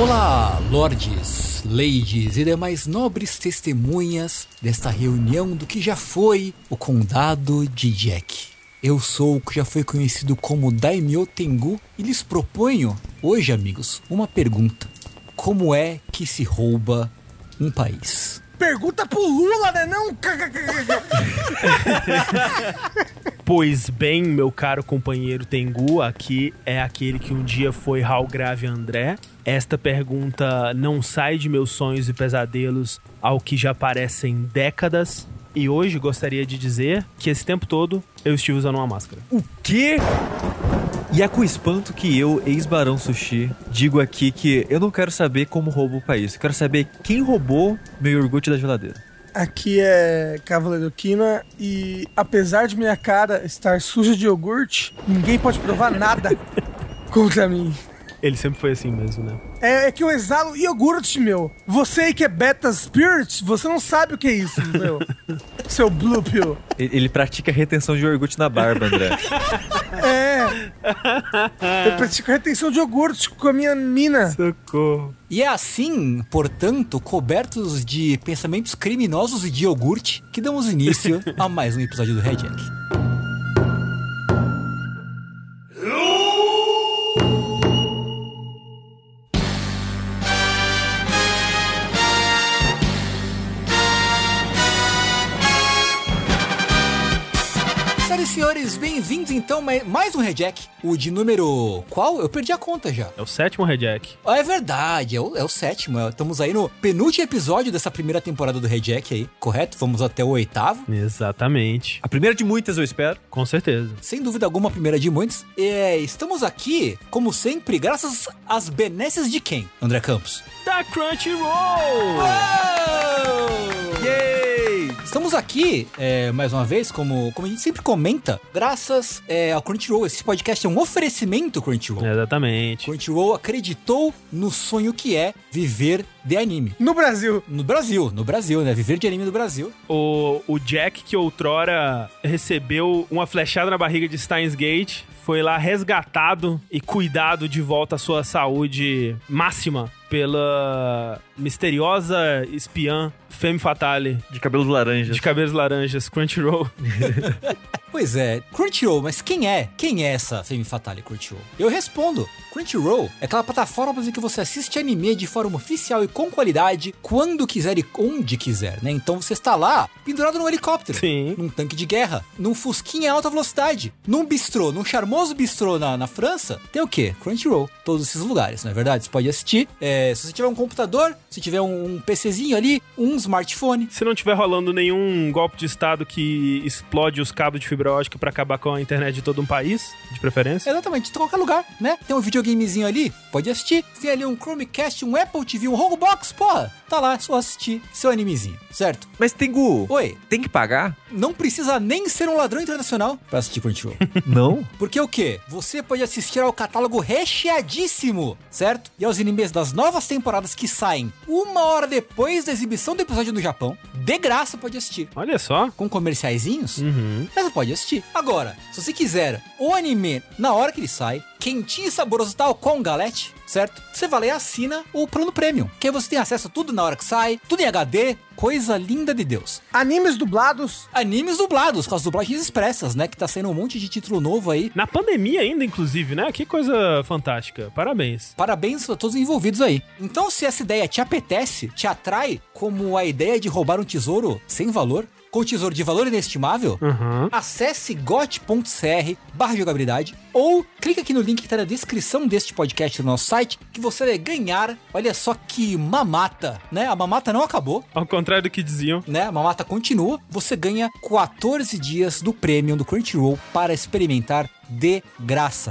Olá, lordes, ladies e demais nobres testemunhas desta reunião do que já foi o Condado de Jack. Eu sou o que já foi conhecido como Daimyo Tengu e lhes proponho, hoje, amigos, uma pergunta: Como é que se rouba um país? Pergunta pro Lula, né? Não. Pois bem, meu caro companheiro Tengu, aqui é aquele que um dia foi Raul Grave André. Esta pergunta não sai de meus sonhos e pesadelos ao que já parecem décadas. E hoje gostaria de dizer que esse tempo todo eu estive usando uma máscara. O quê? E é com espanto que eu, ex-barão sushi, digo aqui que eu não quero saber como rouba o país. Eu quero saber quem roubou meu iogurte da geladeira. Aqui é Cavaleiro Quina e apesar de minha cara estar suja de iogurte, ninguém pode provar nada contra mim. Ele sempre foi assim mesmo, né? É, é que eu exalo iogurte, meu. Você aí que é Beta Spirit, você não sabe o que é isso, meu. Seu Blue Pill. Ele, ele pratica retenção de iogurte na barba, André. É. Eu pratico retenção de iogurte com a minha mina. Socorro. E é assim, portanto, cobertos de pensamentos criminosos e de iogurte, que damos início a mais um episódio do Red senhores, bem-vindos então a mais um Red Jack, o de número qual? Eu perdi a conta já. É o sétimo Rejack. Ah, é verdade, é o, é o sétimo. é- Estamos aí no penúltimo episódio dessa primeira temporada do Red Jack aí, correto? Vamos até o oitavo. Exatamente. A primeira de muitas, eu espero. Com certeza. Sem dúvida alguma, a primeira de muitos. É, estamos aqui, como sempre, graças às benesses de quem, André Campos? Da Crunchyroll! Yay! Estamos aqui, é, mais uma vez, como, como a gente sempre comenta, graças é, ao Crunchyroll. Esse podcast é um oferecimento Crunchyroll. Exatamente. Crunchyroll acreditou no sonho que é viver de anime. No Brasil. No Brasil, no Brasil, né? Viver de anime no Brasil. O, o Jack, que outrora recebeu uma flechada na barriga de Steins Gate, foi lá resgatado e cuidado de volta à sua saúde máxima pela misteriosa espiã Femme Fatale De cabelos laranjas. de cabelos laranjas, Crunchyroll. Pois é, Crunchyroll, mas quem é? Quem é essa Femme Fatale Crunchyroll? Eu respondo. Crunchyroll é aquela plataforma em que você assiste anime de forma oficial e com qualidade, quando quiser e onde quiser, né? Então você está lá, pendurado num helicóptero, Sim. num tanque de guerra, num fusquinha em alta velocidade, num bistrô, num charmoso bistrô na, na França, tem o quê? Crunchyroll. Todos esses lugares, não é verdade? Você pode assistir. é, se você tiver um computador, se tiver um, um PCzinho ali, um smartphone, Se não tiver rolando nenhum golpe de estado que explode os cabos de fibra ótica pra acabar com a internet de todo um país, de preferência. Exatamente, em qualquer lugar, né? Tem um videogamezinho ali, pode assistir. Tem ali um Chromecast, um Apple TV, um Robox, porra. Tá lá, só assistir seu animezinho, certo? Mas, Tengu, Oi, tem que pagar? não precisa nem ser um ladrão internacional pra assistir Crunchyroll. Não. Porque o quê? Você pode assistir ao catálogo recheadíssimo, certo? E aos animes das novas temporadas que saem uma hora depois da exibição do episódio no Japão. De graça pode assistir. Olha só. Com comerciaizinhos, Uhum. mas você pode assistir. Agora, se você quiser o anime na hora que ele sai, quentinho e saboroso tal com um galete, certo? Você vai lá e assina o plano premium. Que aí você tem acesso a tudo na hora que sai, tudo em HD, coisa linda de Deus. Animes dublados. Animes dublados, com as dublagens expressas, né? Que tá saindo um monte de título novo aí. Na pandemia ainda, inclusive, né? Que coisa fantástica. Parabéns. Parabéns a todos os envolvidos aí. Então, se essa ideia te apetece, te atrai, como a ideia de roubar um tesouro sem valor, com tesouro de valor inestimável, Uhum. acesse got.cr barra jogabilidade ou clique aqui no link que tá na descrição deste podcast no nosso site que você vai ganhar, olha só que mamata, né? A mamata não acabou, Ao contrário do que diziam. né? A mamata continua. Você ganha 14 dias do Premium do Crunchyroll para experimentar de graça.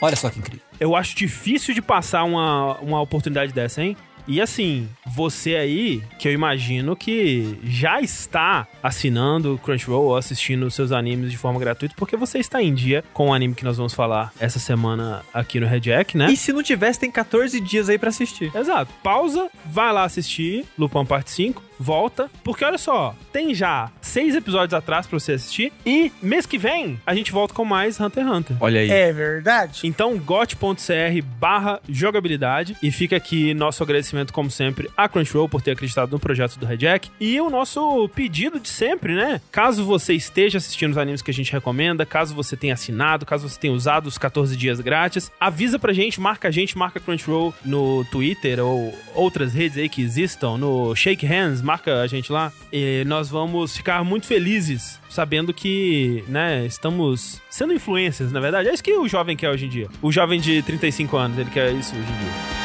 Olha só que incrível. Eu acho difícil de passar uma, uma oportunidade dessa, hein? E assim, você aí, que eu imagino que já está assinando Crunchyroll ou assistindo seus animes de forma gratuita, porque você está em dia com o anime que nós vamos falar essa semana aqui no Red Jack, né? E se não tivesse, tem 14 dias aí pra assistir. Exato. Pausa, vai lá assistir Lupin Parte 5 volta, porque olha só, tem já seis episódios atrás pra você assistir, e mês que vem a gente volta com mais Hunter x Hunter. Olha aí. É verdade. Então, got.cr barra jogabilidade. E fica aqui nosso agradecimento, como sempre, a Crunchyroll por ter acreditado no projeto do Red Jack. E o nosso pedido de sempre, né? Caso você esteja assistindo os animes que a gente recomenda, caso você tenha assinado, caso você tenha usado os 14 dias grátis, avisa pra gente, marca a gente, marca a Crunchyroll no Twitter ou outras redes aí que existam, no Shake Hands, marca a gente lá. E nós vamos ficar muito felizes sabendo que, né, estamos sendo influências, na verdade. É isso que o jovem quer hoje em dia. O jovem de 35 anos, ele quer isso hoje em dia.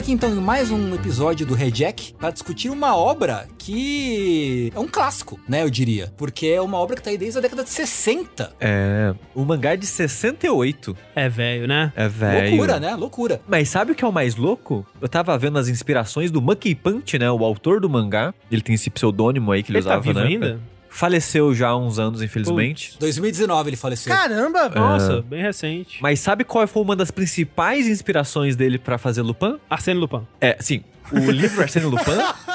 Aqui então em mais um episódio do Red Jack para discutir uma obra que é um clássico, né, eu diria. Porque é uma obra que tá aí desde a década de 60. É. O mangá é de 68. É velho, né? É velho. Loucura, né? Loucura. Mas sabe o que é o mais louco? Eu tava vendo as inspirações do Monkey Punch, né? O autor do mangá. Ele tem esse pseudônimo aí que ele, Ele tá usava, vivo né? ainda? Faleceu já há uns anos, infelizmente. 2019 ele faleceu. Caramba! Nossa, bem recente. Mas sabe qual foi uma das principais inspirações dele pra fazer Lupin? Arsênio Lupin. É, sim, o livro Arsênio Lupin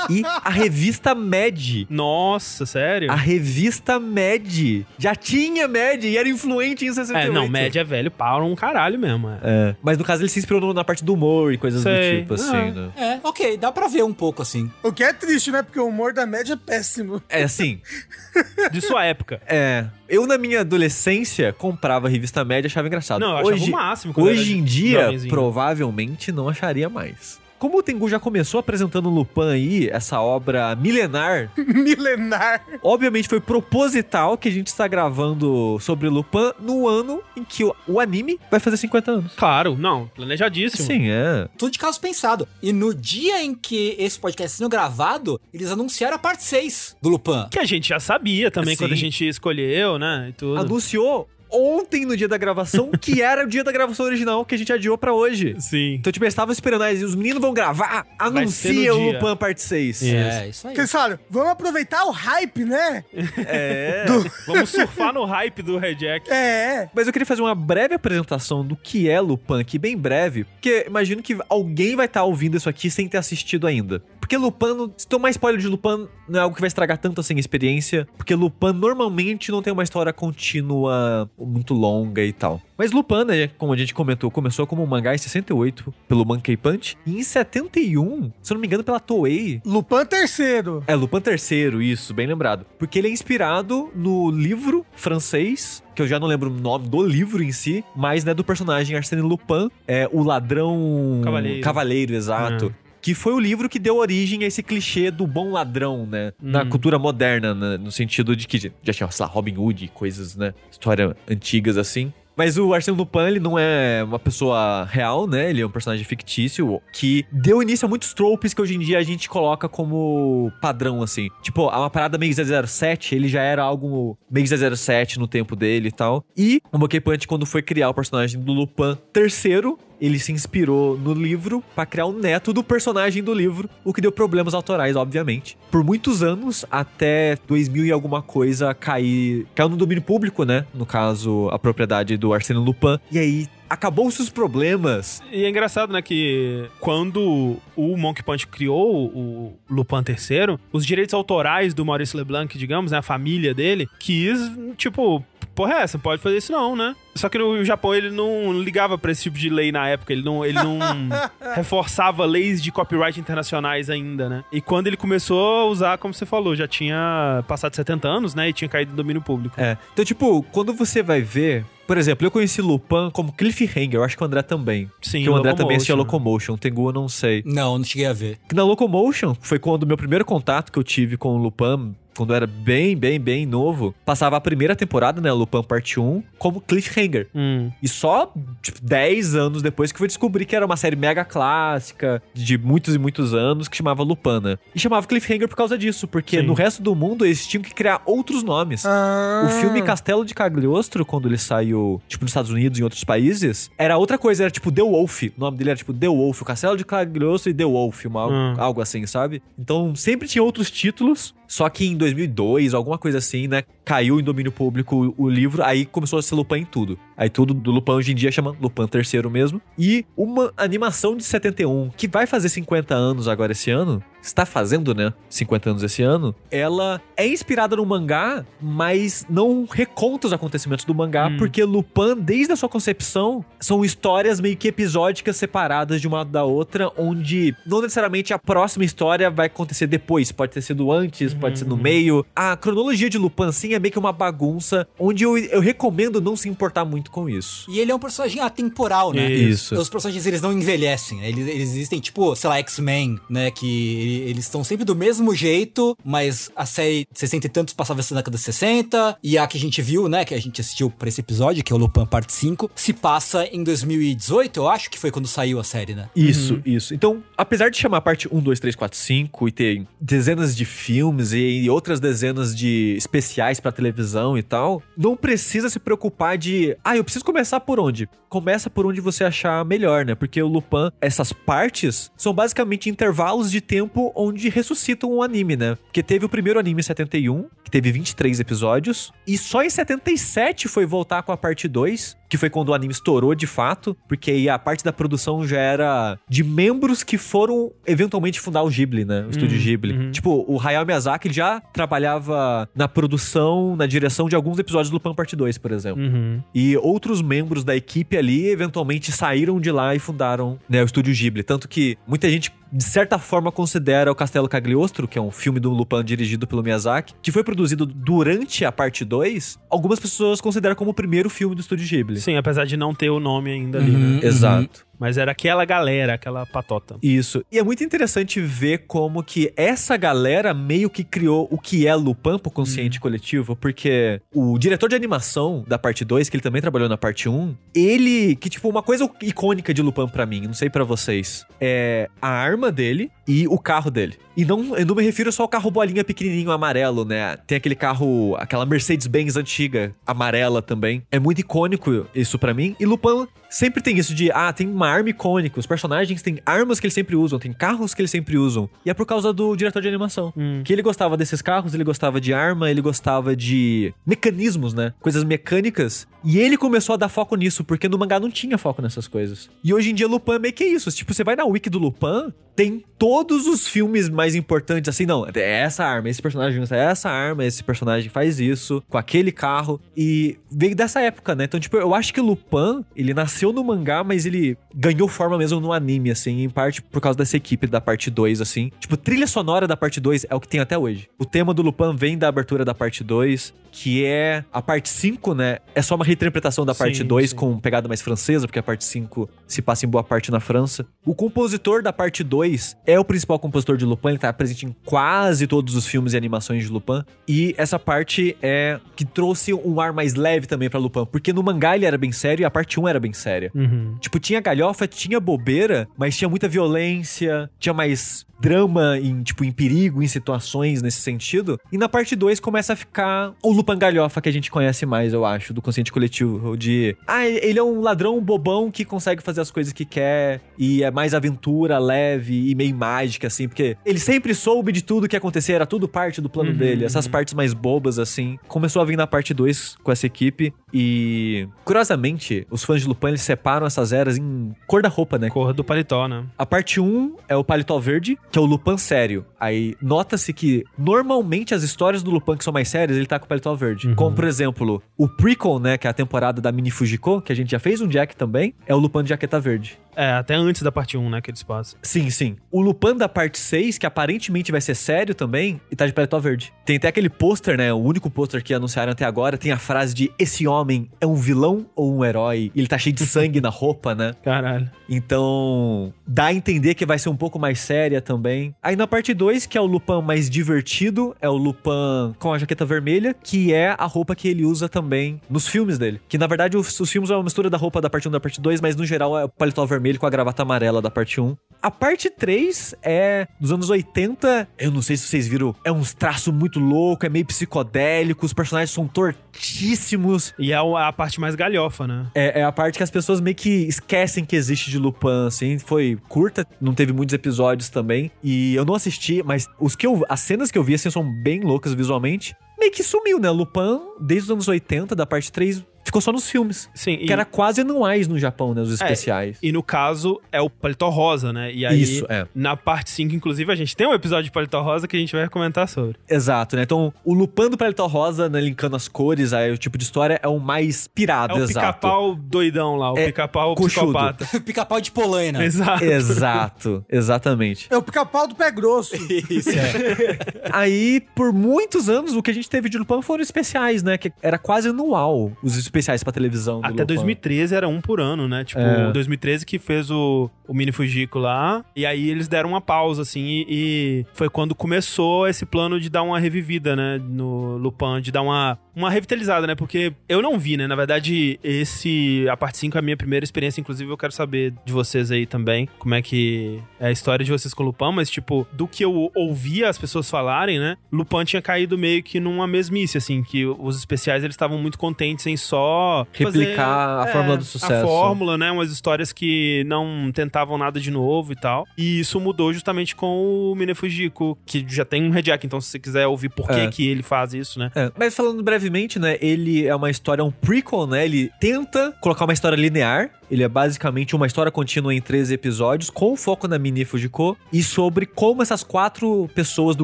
e a revista Mad. Nossa, sério? A revista Mad. Já tinha Mad e era influente em 68. É, não, média é velho para um caralho mesmo. É. É, mas no caso ele se inspirou na parte do humor e coisas Sei. do tipo, assim, Ah. né? É, ok, dá pra ver um pouco assim. O que é triste, né? Porque o humor da média é péssimo. É assim, De sua época. é... Eu, na minha adolescência, comprava a revista Mad e achava engraçado. Não, eu achava hoje, o máximo Hoje em dia, jovenzinho. provavelmente não acharia mais. Como o Tengu já começou apresentando Lupin aí, essa obra milenar, Milenar. obviamente foi proposital que a gente está gravando sobre Lupin no ano em que o, o anime vai fazer 50 anos. Claro, não, planejadíssimo. Sim, é. Tudo de caso pensado. E no dia em que esse podcast sendo gravado, eles anunciaram a parte 6 do Lupin. Que a gente já sabia também Sim. quando a gente escolheu, né? E tudo. Anunciou ontem no dia da gravação, que era o dia da gravação original que a gente adiou pra hoje. Sim. Então, tipo, eles estavam esperando, aí os meninos vão gravar, anuncia o. Lupin parte 6. É, isso aí. Porque eles falaram, vamos aproveitar o hype, né? É. Vamos surfar no hype do Red Jack. É. Mas eu queria fazer uma breve apresentação do que é Lupin aqui, bem breve, porque imagino que alguém vai estar ouvindo isso aqui sem ter assistido ainda. Porque Lupin, não- se tomar spoiler de Lupin, não é algo que vai estragar tanto assim a experiência, porque Lupin normalmente não tem uma história contínua muito longa e tal. Mas Lupin, né, como a gente comentou, começou como um mangá em 68 pelo Monkey Punch, e em 71, se eu não me engano, pela Toei, Lupin terceiro. é, Lupin III, isso, bem lembrado. Porque ele é inspirado no livro francês, que eu já não lembro o nome do livro em si, mas, né, do personagem Arsène Lupin, é o ladrão... Cavaleiro. Cavaleiro, exato. Que foi o livro que deu origem a esse clichê do bom ladrão, né? Na Hum. cultura moderna, né? no sentido de que já tinha, sei lá, Robin Hood, coisas, né? História antigas assim. Mas o Arsène Lupin, ele não é uma pessoa real, né? Ele é um personagem fictício que deu início a muitos tropes que hoje em dia a gente coloca como padrão, assim. Tipo, uma parada meio 007, ele já era algo meio 007 no tempo dele e tal. E o Monkey Punch, quando foi criar o personagem do Lupin terceiro, ele se inspirou no livro pra criar o neto do personagem do livro, o que deu problemas autorais, obviamente. Por muitos anos, até 2000 e alguma coisa, cair, caiu no domínio público, né? No caso, a propriedade do Arsène Lupin. E aí, acabou-se os problemas. E é engraçado, né, que quando o Monkey Punch criou o Lupin III, os direitos autorais do Maurice LeBlanc, digamos, né, a família dele, quis, tipo, porra é essa? Pode fazer isso não, né? Só que no Japão ele não ligava pra esse tipo de lei na época, ele não, ele não reforçava leis de copyright internacionais ainda, né? E quando ele começou a usar, como você falou, já tinha passado 70 anos, né, e tinha caído no domínio público. É. Então, tipo, quando você vai ver. Por exemplo, eu conheci Lupin como Cliffhanger, eu acho que o André também. Sim, que o André também assistia Locomotion. Tengu eu não sei. Não, não cheguei a ver. Que na Locomotion foi quando o meu primeiro contato que eu tive com o Lupin, quando eu era bem, bem, bem novo, passava a primeira temporada, né, Lupin parte 1, como Cliffhanger. Hum. E só, tipo, 10 anos depois que eu fui descobrir que era uma série mega clássica, de muitos e muitos anos, que chamava Lupin, né? E chamava Cliffhanger por causa disso, porque Sim. no resto do mundo eles tinham que criar outros nomes. Ah. O filme Castelo de Cagliostro, quando ele saiu, tipo, nos Estados Unidos e em outros países, era outra coisa, era tipo The Wolf. O nome dele era tipo The Wolf, o Castelo de Cagliostro e The Wolf, uma, Hum. algo assim, sabe? Então sempre tinha outros títulos, só que em 2002, alguma coisa assim, né, caiu em domínio público o, livro, aí começou a ser Lupin em tudo. Aí tudo do Lupin hoje em dia chama Lupin terceiro mesmo. E uma animação de 71, que vai fazer 50 anos agora esse ano, está fazendo, né, 50 anos esse ano, ela é inspirada no mangá, mas não reconta os acontecimentos do mangá, Hum. porque Lupin, desde a sua concepção, são histórias meio que episódicas separadas de uma da outra, onde não necessariamente a próxima história vai acontecer depois, pode ter sido antes, pode ser no meio. A cronologia de Lupin, sim, é meio que uma bagunça, onde eu, eu recomendo não se importar muito com isso. E ele é um personagem atemporal, né? Isso. Os personagens, eles não envelhecem, né? Eles, eles existem, tipo, sei lá, X-Men, né? Que eles estão sempre do mesmo jeito, mas a série 60 e tantos passava na década de 60, e a que a gente viu, né? Que a gente assistiu pra esse episódio, que é o Lupin Parte 5, se passa em 2018, eu acho que foi quando saiu a série, né? Isso, isso. Então, apesar de chamar a parte 1, 2, 3, 4, 5 e ter dezenas de filmes e, e outras dezenas de especiais pra televisão e tal, não precisa se preocupar de, ah, eu preciso começar por onde? Começa por onde você achar melhor, né? Porque o Lupin, essas partes são basicamente intervalos de tempo onde ressuscitam um anime, né? Porque teve o primeiro anime em 71, que teve 23 episódios, e só em 77 foi voltar com a parte 2, que foi quando o anime estourou de fato, porque aí a parte da produção já era de membros que foram eventualmente fundar o Ghibli, né? O estúdio Hum, Ghibli. uhum. Tipo, o Hayao Miyazaki já trabalhava na produção, na direção de alguns episódios do Lupin Parte 2, por exemplo. Uhum. E outros membros da equipe ali eventualmente saíram de lá e fundaram né, o estúdio Ghibli. Tanto que muita gente, de certa forma, considera o Castelo Cagliostro, que é um filme do Lupin dirigido pelo Miyazaki, que foi produzido durante a parte 2. Algumas pessoas consideram como o primeiro filme do estúdio Ghibli. Sim, apesar de não ter o nome ainda ali, Uhum. né? Exato. Mas era aquela galera, aquela patota. Isso. E é muito interessante ver como que essa galera meio que criou o que é Lupin pro consciente coletivo, porque o diretor de animação da parte 2, que ele também trabalhou na parte 1, ele, que tipo, uma coisa icônica de Lupin pra mim, não sei pra vocês, é a arma dele e o carro dele. E não, eu não me refiro só ao carro bolinha pequenininho amarelo, né? Tem aquele carro, aquela Mercedes-Benz antiga, amarela também. É muito icônico isso pra mim. E Lupin sempre tem isso de, ah, tem uma arma icônica. Os personagens têm armas que eles sempre usam, tem carros que eles sempre usam. E é por causa do diretor de animação. Hum. Que ele gostava desses carros, ele gostava de arma, ele gostava de mecanismos, né? Coisas mecânicas. E ele começou a dar foco nisso, porque no mangá não tinha foco nessas coisas. E hoje em dia Lupin é meio que isso. Tipo, você vai na wiki do Lupin, tem todos os filmes mais importantes, assim, não, é essa arma, esse personagem usa essa arma, esse personagem faz isso, com aquele carro. E veio dessa época, né? Então, tipo, eu acho que Lupin, ele nasceu no mangá, mas ele ganhou forma mesmo no anime, assim, em parte por causa dessa equipe da parte 2, assim. Tipo, trilha sonora da parte 2 é o que tem até hoje. O tema do Lupin vem da abertura da parte 2, que é a parte 5, né? É só uma reinterpretação da parte Sim, 2 sim. com pegada mais francesa, porque a parte 5 se passa em boa parte na França. O compositor da parte 2 é o principal compositor de Lupin, ele tá presente em quase todos os filmes e animações de Lupin. E essa parte é que trouxe um ar mais leve também pra Lupin, porque no mangá ele era bem sério e a parte 1 era bem séria. Uhum. Tipo, tinha galhofa, tinha bobeira, mas tinha muita violência, tinha mais drama em, tipo, em perigo, em situações nesse sentido. E na parte 2 começa a ficar o Lupin galhofa que a gente conhece mais, eu acho, do consciente coletivo. De, ah, ele é um ladrão bobão que consegue fazer as coisas que quer e é mais aventura, leve e meio mágica, assim, porque ele sempre soube de tudo que ia acontecer, era tudo parte do plano Uhum, dele. Essas uhum. partes mais bobas, assim. Começou a vir na parte 2 com essa equipe e, curiosamente, os fãs de Lupin, eles separam essas eras em cor da roupa, né? Cor do paletó, né? A parte 1 é o paletó verde, que é o Lupin sério. Aí nota-se que normalmente as histórias do Lupin que são mais sérias, ele tá com o paletó verde. Uhum. Como, por exemplo, o prequel, né, que é a temporada da Mini Fujiko, que a gente já fez um Jack também, é o Lupin de jaqueta verde. É, até antes da parte 1, né, que eles passam. Sim, sim. O Lupin da parte 6, que aparentemente vai ser sério também, e tá de paletó verde. Tem até aquele pôster, né? O único pôster que anunciaram até agora, tem a frase de esse homem é um vilão ou um herói? E ele tá cheio de sangue na roupa, né? Caralho. Então, dá a entender que vai ser um pouco mais séria também. Aí na parte 2, que é o Lupin mais divertido, é o Lupin com a jaqueta vermelha, que é a roupa que ele usa também nos filmes dele. Que na verdade os, os filmes é uma mistura da roupa da parte 1 e da parte 2, mas no geral é o paletó vermelho com a gravata amarela da parte 1. A parte 3 é dos anos 80. Eu não sei se vocês viram, é uns traços muito louco, é meio psicodélico, os personagens são tortíssimos. E é a a parte mais galhofa, né? É, é a parte que as pessoas meio que esquecem que existe de Lupin, assim. Foi curta, não teve muitos episódios também. E eu não assisti, mas os que eu, as cenas que eu vi, assim, são bem loucas visualmente. Meio que sumiu, né? Lupin, desde os anos 80, da parte 3, ficou só nos filmes. Sim, Que era quase anuais no Japão, né? Os especiais. E no caso, é o paletó rosa, né? E aí, Isso, é. na parte 5, inclusive, a gente tem um episódio de paletó rosa que a gente vai comentar sobre. Exato, né? Então, o Lupin do Paletó Rosa, né, linkando as cores, aí o tipo de história, é o mais pirado, É o exato. pica-pau doidão lá, o É, pica-pau psicopata. Pica-pau de polaina. Exato. Exato, exatamente. É o pica-pau do pé grosso. Isso, é. Aí, por muitos anos, o que a gente teve de Lupin foram especiais, né? Que era quase anual os especiais pra televisão. Até Lupin. 2013 era um por ano, né? Tipo, É. 2013 que fez o, o Mini Fujiko lá. E aí eles deram uma pausa, assim, e, e foi quando começou esse plano de dar uma revivida, né? No Lupin, de dar uma, uma revitalizada, né? Porque eu não vi, né? Na verdade, esse. A parte 5 é a minha primeira experiência. Inclusive, eu quero saber de vocês aí também. Como é que é a história de vocês com o Lupin. Mas, tipo, do que eu ouvia as pessoas falarem, né? Lupin tinha caído meio que numa mesmice, assim. Que os especiais eles estavam muito contentes em só. Replicar a fórmula do A sucesso. fórmula, né? Umas histórias que não tentavam nada de novo e tal. E isso mudou justamente com o Mine Fujiko, que já tem um Rejack. Então, se você quiser ouvir por que, É. que ele faz isso, né? É, mas falando brevemente, né? Ele é uma história, um prequel, né? Ele tenta colocar uma história linear. Ele é basicamente uma história contínua em 13 episódios, com foco na Mini Fujiko e sobre como essas quatro pessoas do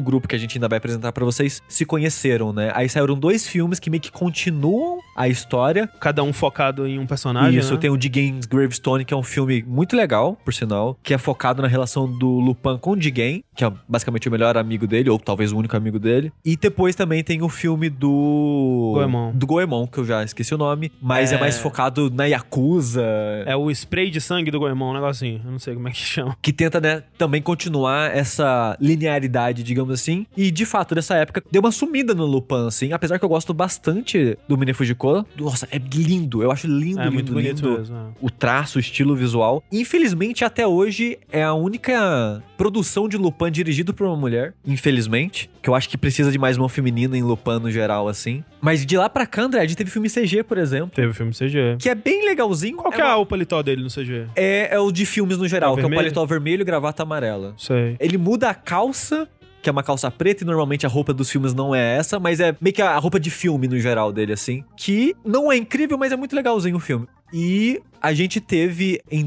grupo que a gente ainda vai apresentar pra vocês se conheceram, né? Aí saíram dois filmes que meio que continuam a história. Cada um focado em um personagem. Isso, né? tem o Jigen Gravestone, que é um filme muito legal, por sinal, que é focado na relação do Lupin com o Jigen, que é basicamente o melhor amigo dele, ou talvez o único amigo dele. E depois também tem o filme do... Goemon. Do Goemon, que eu já esqueci o nome, mas é, É. mais focado na Yakuza, É o spray de sangue do Goemon, um negocinho. Eu não sei como é que chama. que tenta, né, também continuar essa linearidade, digamos assim. E, de fato, nessa época, deu uma sumida no Lupin, assim, apesar que eu gosto bastante do Mine Fujiko. Nossa, é lindo, eu acho lindo, é lindo, muito bonito lindo. mesmo. é. o traço, o estilo visual. Infelizmente, até hoje, é a única produção de Lupin dirigido por uma mulher. Infelizmente. Que eu acho que precisa de mais mão feminina em Lupin no geral, assim. Mas de lá pra cá, André, a gente teve filme CG, por exemplo. Teve filme CG. Que é bem legalzinho. Qual que é, é uma- o paletó dele no CG? é, é o de filmes no geral, É o que é o paletó vermelho e gravata amarela. Sei. Ele muda a calça, que é uma calça preta, e normalmente a roupa dos filmes não é essa, mas é meio que a roupa de filme no geral dele, assim. Que não é incrível, mas é muito legalzinho o filme. E a gente teve em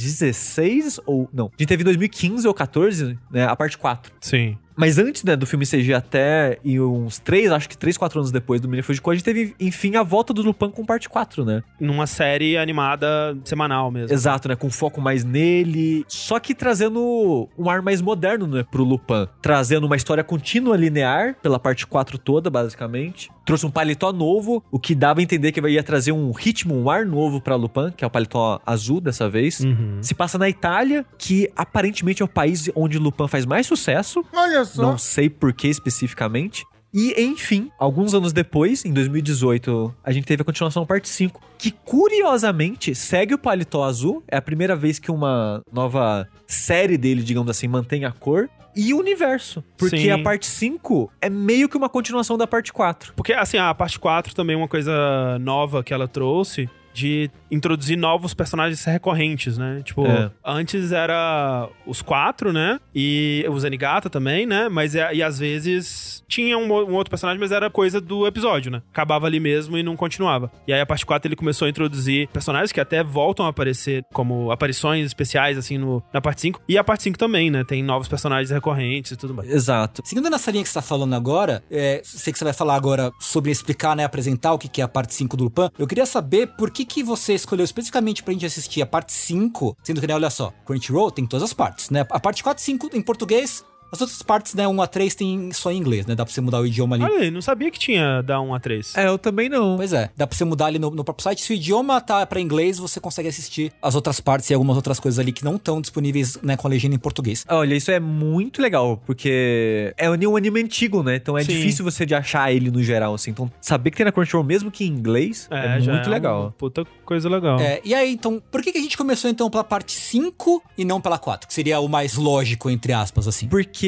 2016, ou não, a gente teve em 2015 ou 14, né, a parte 4. Sim. Mas antes, né, do filme CG até e uns 3, acho que 3, 4 anos depois do Mini Fujiko, a gente teve, enfim, a volta do Lupin com parte 4, né? Numa série animada semanal mesmo. Exato, né? Com foco mais nele. Só que trazendo um ar mais moderno, né? Pro Lupin. Trazendo uma história contínua linear, pela parte 4 toda, basicamente. Trouxe um paletó novo, o que dava a entender que ia trazer um ritmo, um ar novo pra Lupin, que é o paletó azul dessa vez. Uhum. Se passa na Itália, que aparentemente é o país onde Lupin faz mais sucesso. Olha só. Não sei por que especificamente. E, enfim, alguns anos depois, em 2018, a gente teve a continuação parte 5, que curiosamente segue o paletó azul. É a primeira vez que uma nova série dele, digamos assim, mantém a cor. E o universo. Porque Sim. a parte 5 é meio que uma continuação da parte 4. Porque, assim, a parte 4 também é uma coisa nova que ela trouxe de introduzir novos personagens recorrentes, né? Tipo, É. antes era os quatro, né? E o Zenigata também, né? Mas é- e às vezes tinha um, um outro personagem, mas era coisa do episódio, né? Acabava ali mesmo e não continuava. E aí a parte 4 ele começou a introduzir personagens que até voltam a aparecer como aparições especiais, assim, no, na parte 5. E a parte 5 também, né? Tem novos personagens recorrentes e tudo mais. Exato. Seguindo nessa linha que você tá falando agora, é, sei que você vai falar agora sobre explicar, né, apresentar o que que é a parte 5 do Lupin. Eu queria saber por que que você escolheu especificamente pra gente assistir a parte 5, sendo que, né, olha só, Crunchyroll tem todas as partes, né? A parte 4 e 5 em português, as outras partes, né, 1 a 3 tem só em inglês, né? Dá pra você mudar o idioma ali. Olha aí, não sabia que tinha da 1 a 3. É, eu também não. Pois é, dá pra você mudar ali no, no próprio site. Se o idioma tá pra inglês, você consegue assistir as outras partes e algumas outras coisas ali que não estão disponíveis, né, com a legenda em português. Olha, isso é muito legal, porque é um anime antigo, né? Então é Sim. difícil você de achar ele no geral, assim. Então, saber que tem na Crunchyroll, mesmo que em inglês, é, já muito uma legal. Puta coisa legal. É, e aí, então, por que, que a gente começou então pela parte 5 e não pela 4? Que seria o mais lógico, entre aspas, assim. Porque.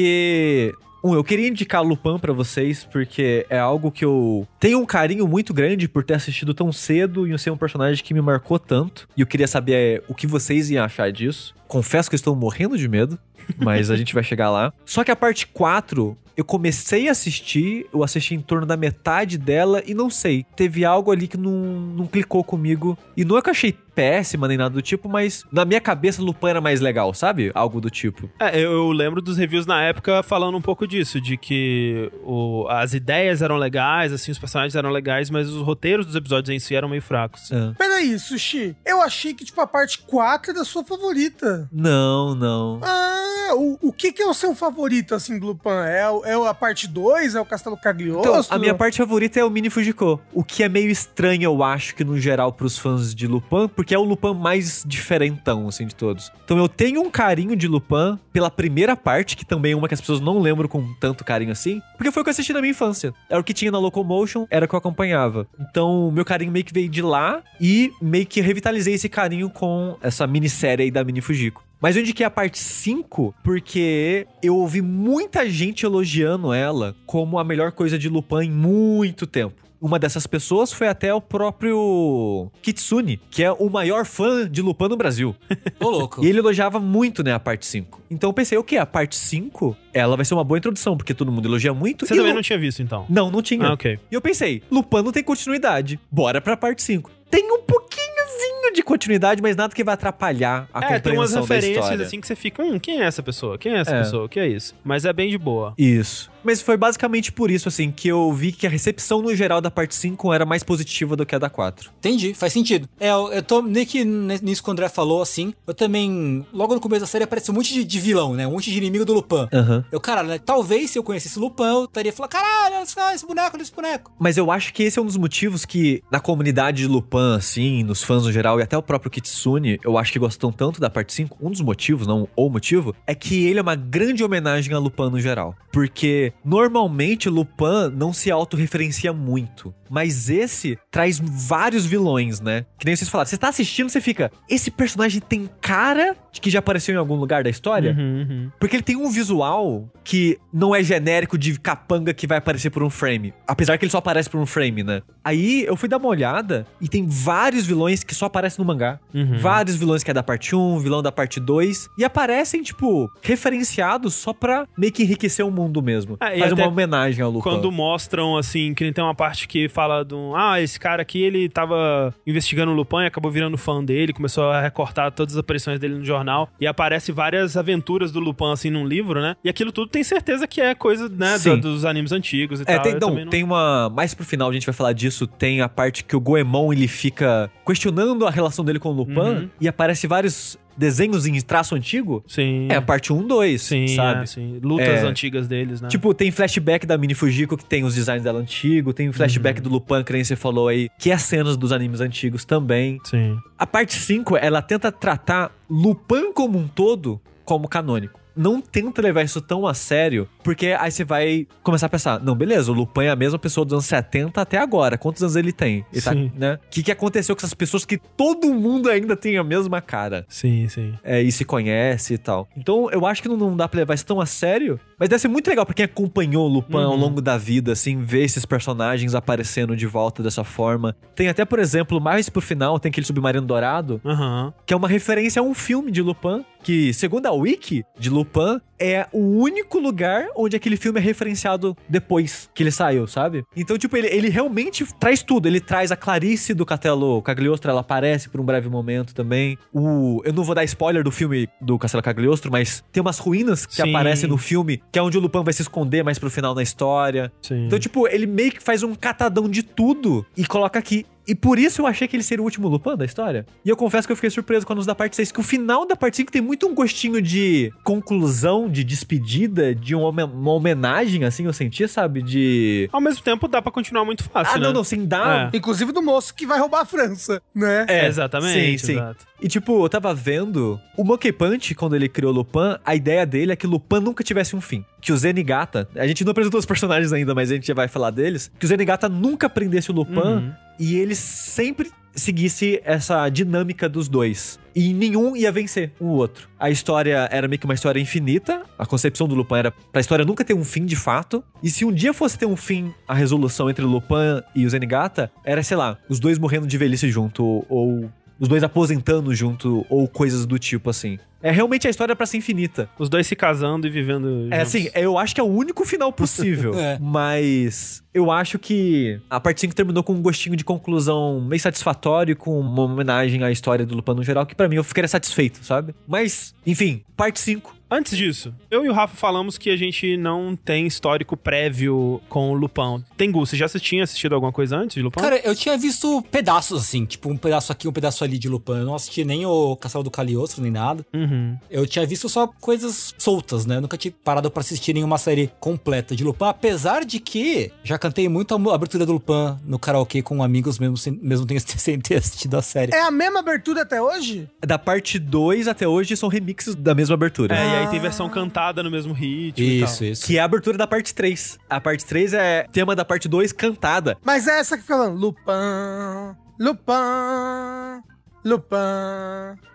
Um, eu queria indicar Lupin pra vocês, porque é algo que eu tenho um carinho muito grande por ter assistido tão cedo e ser um personagem que me marcou tanto. E eu queria saber é, o que vocês iam achar disso. confesso que eu estou morrendo de medo, mas a gente vai chegar lá. Só que a parte 4, eu comecei a assistir, eu assisti em torno da metade dela e não sei, teve algo ali que não, não clicou comigo. E não é que eu achei péssima nem nada do tipo, mas na minha cabeça Lupin era mais legal, sabe? Algo do tipo. É, eu, eu lembro dos reviews na época falando um pouco disso, de que o, as ideias eram legais, assim, os personagens eram legais, mas os roteiros dos episódios em si eram meio fracos. É. Peraí, Sushi. Eu achei que, tipo, a parte 4 era a sua favorita. Não, não. Ah, o, o que que é o seu favorito, assim, do Lupin? É, o- é a parte 2? É o Castelo Cagliostro? Então, a minha parte favorita é o Mini Fujiko. O que é meio estranho, eu acho, que no geral pros fãs de Lupin, porque é o Lupin mais diferentão, assim, de todos. Então eu tenho um carinho de Lupin pela primeira parte, que também é uma que as pessoas não lembram com tanto carinho assim, porque foi o que eu assisti na minha infância. Era o que tinha na Locomotion, era o que eu acompanhava. Então, meu carinho meio que veio de lá e meio que revitalizei esse carinho com essa minissérie aí da Mini Fujiko. Mas eu indiquei a parte 5 porque eu ouvi muita gente elogiando ela como a melhor coisa de Lupin em muito tempo. Uma dessas pessoas foi até o próprio Kitsune, que é o maior fã de Lupin no Brasil. Ô, louco. E ele elogiava muito, né, a parte 5. Então eu pensei, o quê? A parte 5, ela vai ser uma boa introdução, porque todo mundo elogia muito. Você e também Lu- não tinha visto, então? Não, não tinha. Ah, ok. E eu pensei, Lupin não tem continuidade. Bora pra parte 5. Tem um pouquinhozinho de continuidade, mas nada que vai atrapalhar a é, tem umas compreensão da referências história. assim que você fica, hum, quem é essa pessoa? Quem é essa É. pessoa? O que é isso? Mas é bem de boa. Isso. Mas foi basicamente por isso, assim, que eu vi que a recepção no geral da parte 5 era mais positiva do que a da 4. Entendi, faz sentido. É, eu, eu tô meio que nisso que o André falou, assim. Eu também, logo no começo da série, aparece um monte de, de vilão, né? Um monte de inimigo do Lupin. Aham. Eu, cara, né, talvez se eu conhecesse o Lupin, eu estaria falando, caralho, esse boneco, olha esse boneco. Mas eu acho que esse é um dos motivos que, na comunidade de Lupin, assim, nos fãs no geral, e até o próprio Kitsune, eu acho que gostam tanto da parte 5. Um dos motivos, não o motivo, é que ele é uma grande homenagem a Lupin no geral. Porque, normalmente, Lupin não se autorreferencia muito. Mas esse traz vários vilões, né? Que nem vocês falaram. Você tá assistindo, você fica. Esse personagem tem cara de que já apareceu em algum lugar da história? Uhum, uhum. Porque ele tem um visual que não é genérico de capanga que vai aparecer por um frame. Apesar que ele só aparece por um frame, né? Aí eu fui dar uma olhada e tem vários vilões que só aparecem no mangá. Uhum. Vários vilões que é da parte 1, vilão da parte 2. E aparecem, tipo, referenciados só pra meio que enriquecer o mundo mesmo. É, e Faz uma homenagem ao Lupin. Quando mostram, assim, que tem uma parte que fala de um. Ah, esse cara aqui, ele tava investigando o Lupin e acabou virando fã dele, começou a recortar todas as aparições dele no jornal. E aparece várias aventuras do Lupin, assim, num livro, né? E aquilo tudo tem certeza que é coisa, né, do- dos animes antigos e É, tal. tem, também não- tem uma. Mais pro final a gente vai falar disso. Tem a parte que o Goemon ele fica questionando a relação dele com o Lupin Uhum. e aparece vários desenhos em traço antigo. Sim. É a parte 1, 2, Sim, sabe? é, sim. Lutas É. antigas deles, né? Tipo, tem flashback da Mini Fujiko, que tem os designs dela antigo, tem flashback Uhum. do Lupin, que nem você falou aí, que é cenas dos animes antigos também. Sim. A parte 5, ela tenta tratar Lupin como um todo como canônico. Não tenta levar isso tão a sério, porque aí você vai começar a pensar, não, beleza, o Lupin é a mesma pessoa dos anos 70 até agora. Quantos anos ele tem? Ele tá, né? O que, que aconteceu com essas pessoas que todo mundo ainda tem a mesma cara? Sim, sim. é, e se conhece e tal. Então, eu acho que não, não dá pra levar isso tão a sério, mas deve ser muito legal pra quem acompanhou o Lupin ao Uhum. longo da vida, assim, ver esses personagens aparecendo de volta dessa forma. Tem até, por exemplo, mais pro final, tem aquele Submarino Dourado, Aham. que é uma referência a um filme de Lupin, que, segundo a Wiki de Lupin, é o único lugar onde aquele filme é referenciado depois que ele saiu, sabe? Então, tipo, ele, ele realmente traz tudo. Ele traz a Clarice do Castelo Cagliostro, ela aparece por um breve momento também. O, eu não vou dar spoiler do filme do Castelo Cagliostro, mas tem umas ruínas que Sim. aparecem no filme, que é onde o Lupin vai se esconder mais pro final da história. Sim. Então, tipo, ele meio que faz um catadão de tudo e coloca aqui. E por isso eu achei que ele seria o último Lupin da história. E eu confesso que eu fiquei surpreso quando os da parte 6, que o final da parte 5 tem muito um gostinho de conclusão, de despedida, de uma, homen- uma homenagem, assim, eu senti, sabe? De. Ao mesmo tempo, dá pra continuar muito fácil, Ah, né? não, não, sim, dá. É. Inclusive do moço que vai roubar a França, né? É, Exatamente, sim, sim. exato. E tipo, eu tava vendo. O Monkey Punch, quando ele criou Lupin, a ideia dele é que Lupin nunca tivesse um fim. Que o Zenigata. A gente não apresentou os personagens ainda, mas a gente já vai falar deles. Que o Zenigata nunca prendesse o Lupin Uhum. e ele sempre seguisse essa dinâmica dos dois. E nenhum ia vencer o outro. A história era meio que uma história infinita. A concepção do Lupin era pra história nunca ter um fim de fato. E se um dia fosse ter um fim, a resolução entre o Lupin e o Zenigata, era, sei lá, os dois morrendo de velhice junto, ou os dois aposentando junto ou coisas do tipo assim. É realmente a história pra ser infinita. Os dois se casando e vivendo. É juntos. assim, eu acho que é o único final possível. É. Mas eu acho que a parte 5 terminou com um gostinho de conclusão meio satisfatório, com uma homenagem à história do Lupin no geral, que pra mim eu ficaria satisfeito, sabe? Mas, enfim, parte 5. Antes disso, eu e o Rafa falamos que a gente não tem histórico prévio com o Lupin. Tengu, você já tinha assistido alguma coisa antes de Lupin? Cara, eu tinha visto pedaços assim, tipo um pedaço aqui, um pedaço ali de Lupin. Eu não assisti nem o Castelo do Cagliostro, nem nada. Uhum. Eu tinha visto só coisas soltas, né? Eu nunca tinha parado pra assistir nenhuma série completa de Lupin, apesar de que já cantei muito a abertura do Lupin no karaokê com amigos, mesmo sem, mesmo sem- ter assistido a série. É a mesma abertura até hoje? Da parte 2 até hoje são remixes da mesma abertura. É, e aí tem versão cantada no mesmo ritmo Isso, e tal. isso. Que é a abertura da parte 3. A parte 3 é tema da parte 2 cantada. Mas é essa que fica falando. Lupin, Lupin, Lupin.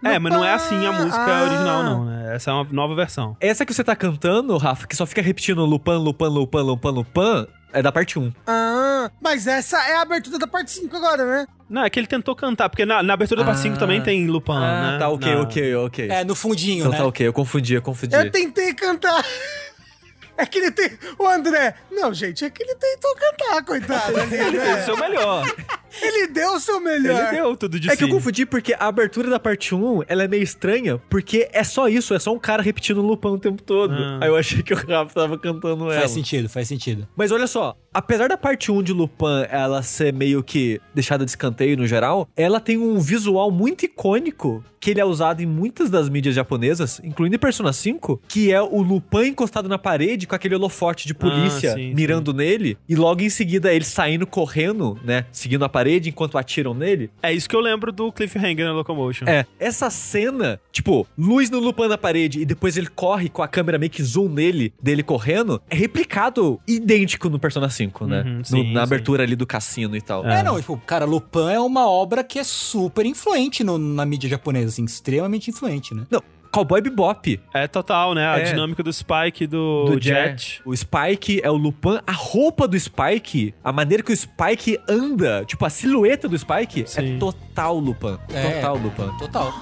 É, mas não é assim a música Ah. original, não. né? Essa é uma nova versão. Essa que você tá cantando, Rafa, que só fica repetindo Lupin, Lupin, Lupin, Lupin, Lupin, é da parte 1. Ah, mas essa é a abertura da parte 5 agora, né? Não, é que ele tentou cantar, porque na, na abertura da parte 5 Ah. também tem Lupin, Ah, né? tá, ok, Na- ok, ok. É, no fundinho, então né? tá ok, eu confundi, eu confundi. Eu tentei cantar. É que ele tem. O André. Não, gente, é que ele tentou cantar, coitado. ali, Ele fez o né? seu melhor. Ele deu o seu melhor. Ele deu tudo de É si. que eu confundi porque a abertura da parte 1, ela é meio estranha, porque é só isso, é só um cara repetindo Lupin o tempo todo. Ah. Aí eu achei que o Rafa tava cantando ela. Faz sentido, faz sentido. Mas olha só, apesar da parte 1 de Lupin ela ser meio que deixada de escanteio no geral, ela tem um visual muito icônico que ele é usado em muitas das mídias japonesas, incluindo em Persona 5, que é o Lupin encostado na parede com aquele holofote de polícia Ah, sim, mirando nele e logo em seguida ele saindo correndo, né, seguindo a parede enquanto atiram nele. É isso que eu lembro do Cliffhanger na Locomotion. É, essa cena, tipo, luz no Lupin na parede e depois ele corre com a câmera meio que zoom nele, dele correndo, é replicado idêntico no Persona 5, né? Uhum, No- sim, na sim. abertura ali do cassino e tal. É, não, tipo, cara, Lupin é uma obra que é super influente no- na mídia japonesa, assim, extremamente influente, né? Cowboy Bebop. É total, né? A É. dinâmica do Spike e do, Do Jet. O Spike é o Lupin. A roupa do Spike, a maneira que o Spike anda, tipo, a silhueta do Spike Sim. é total Lupin. É. Total Lupin. Total.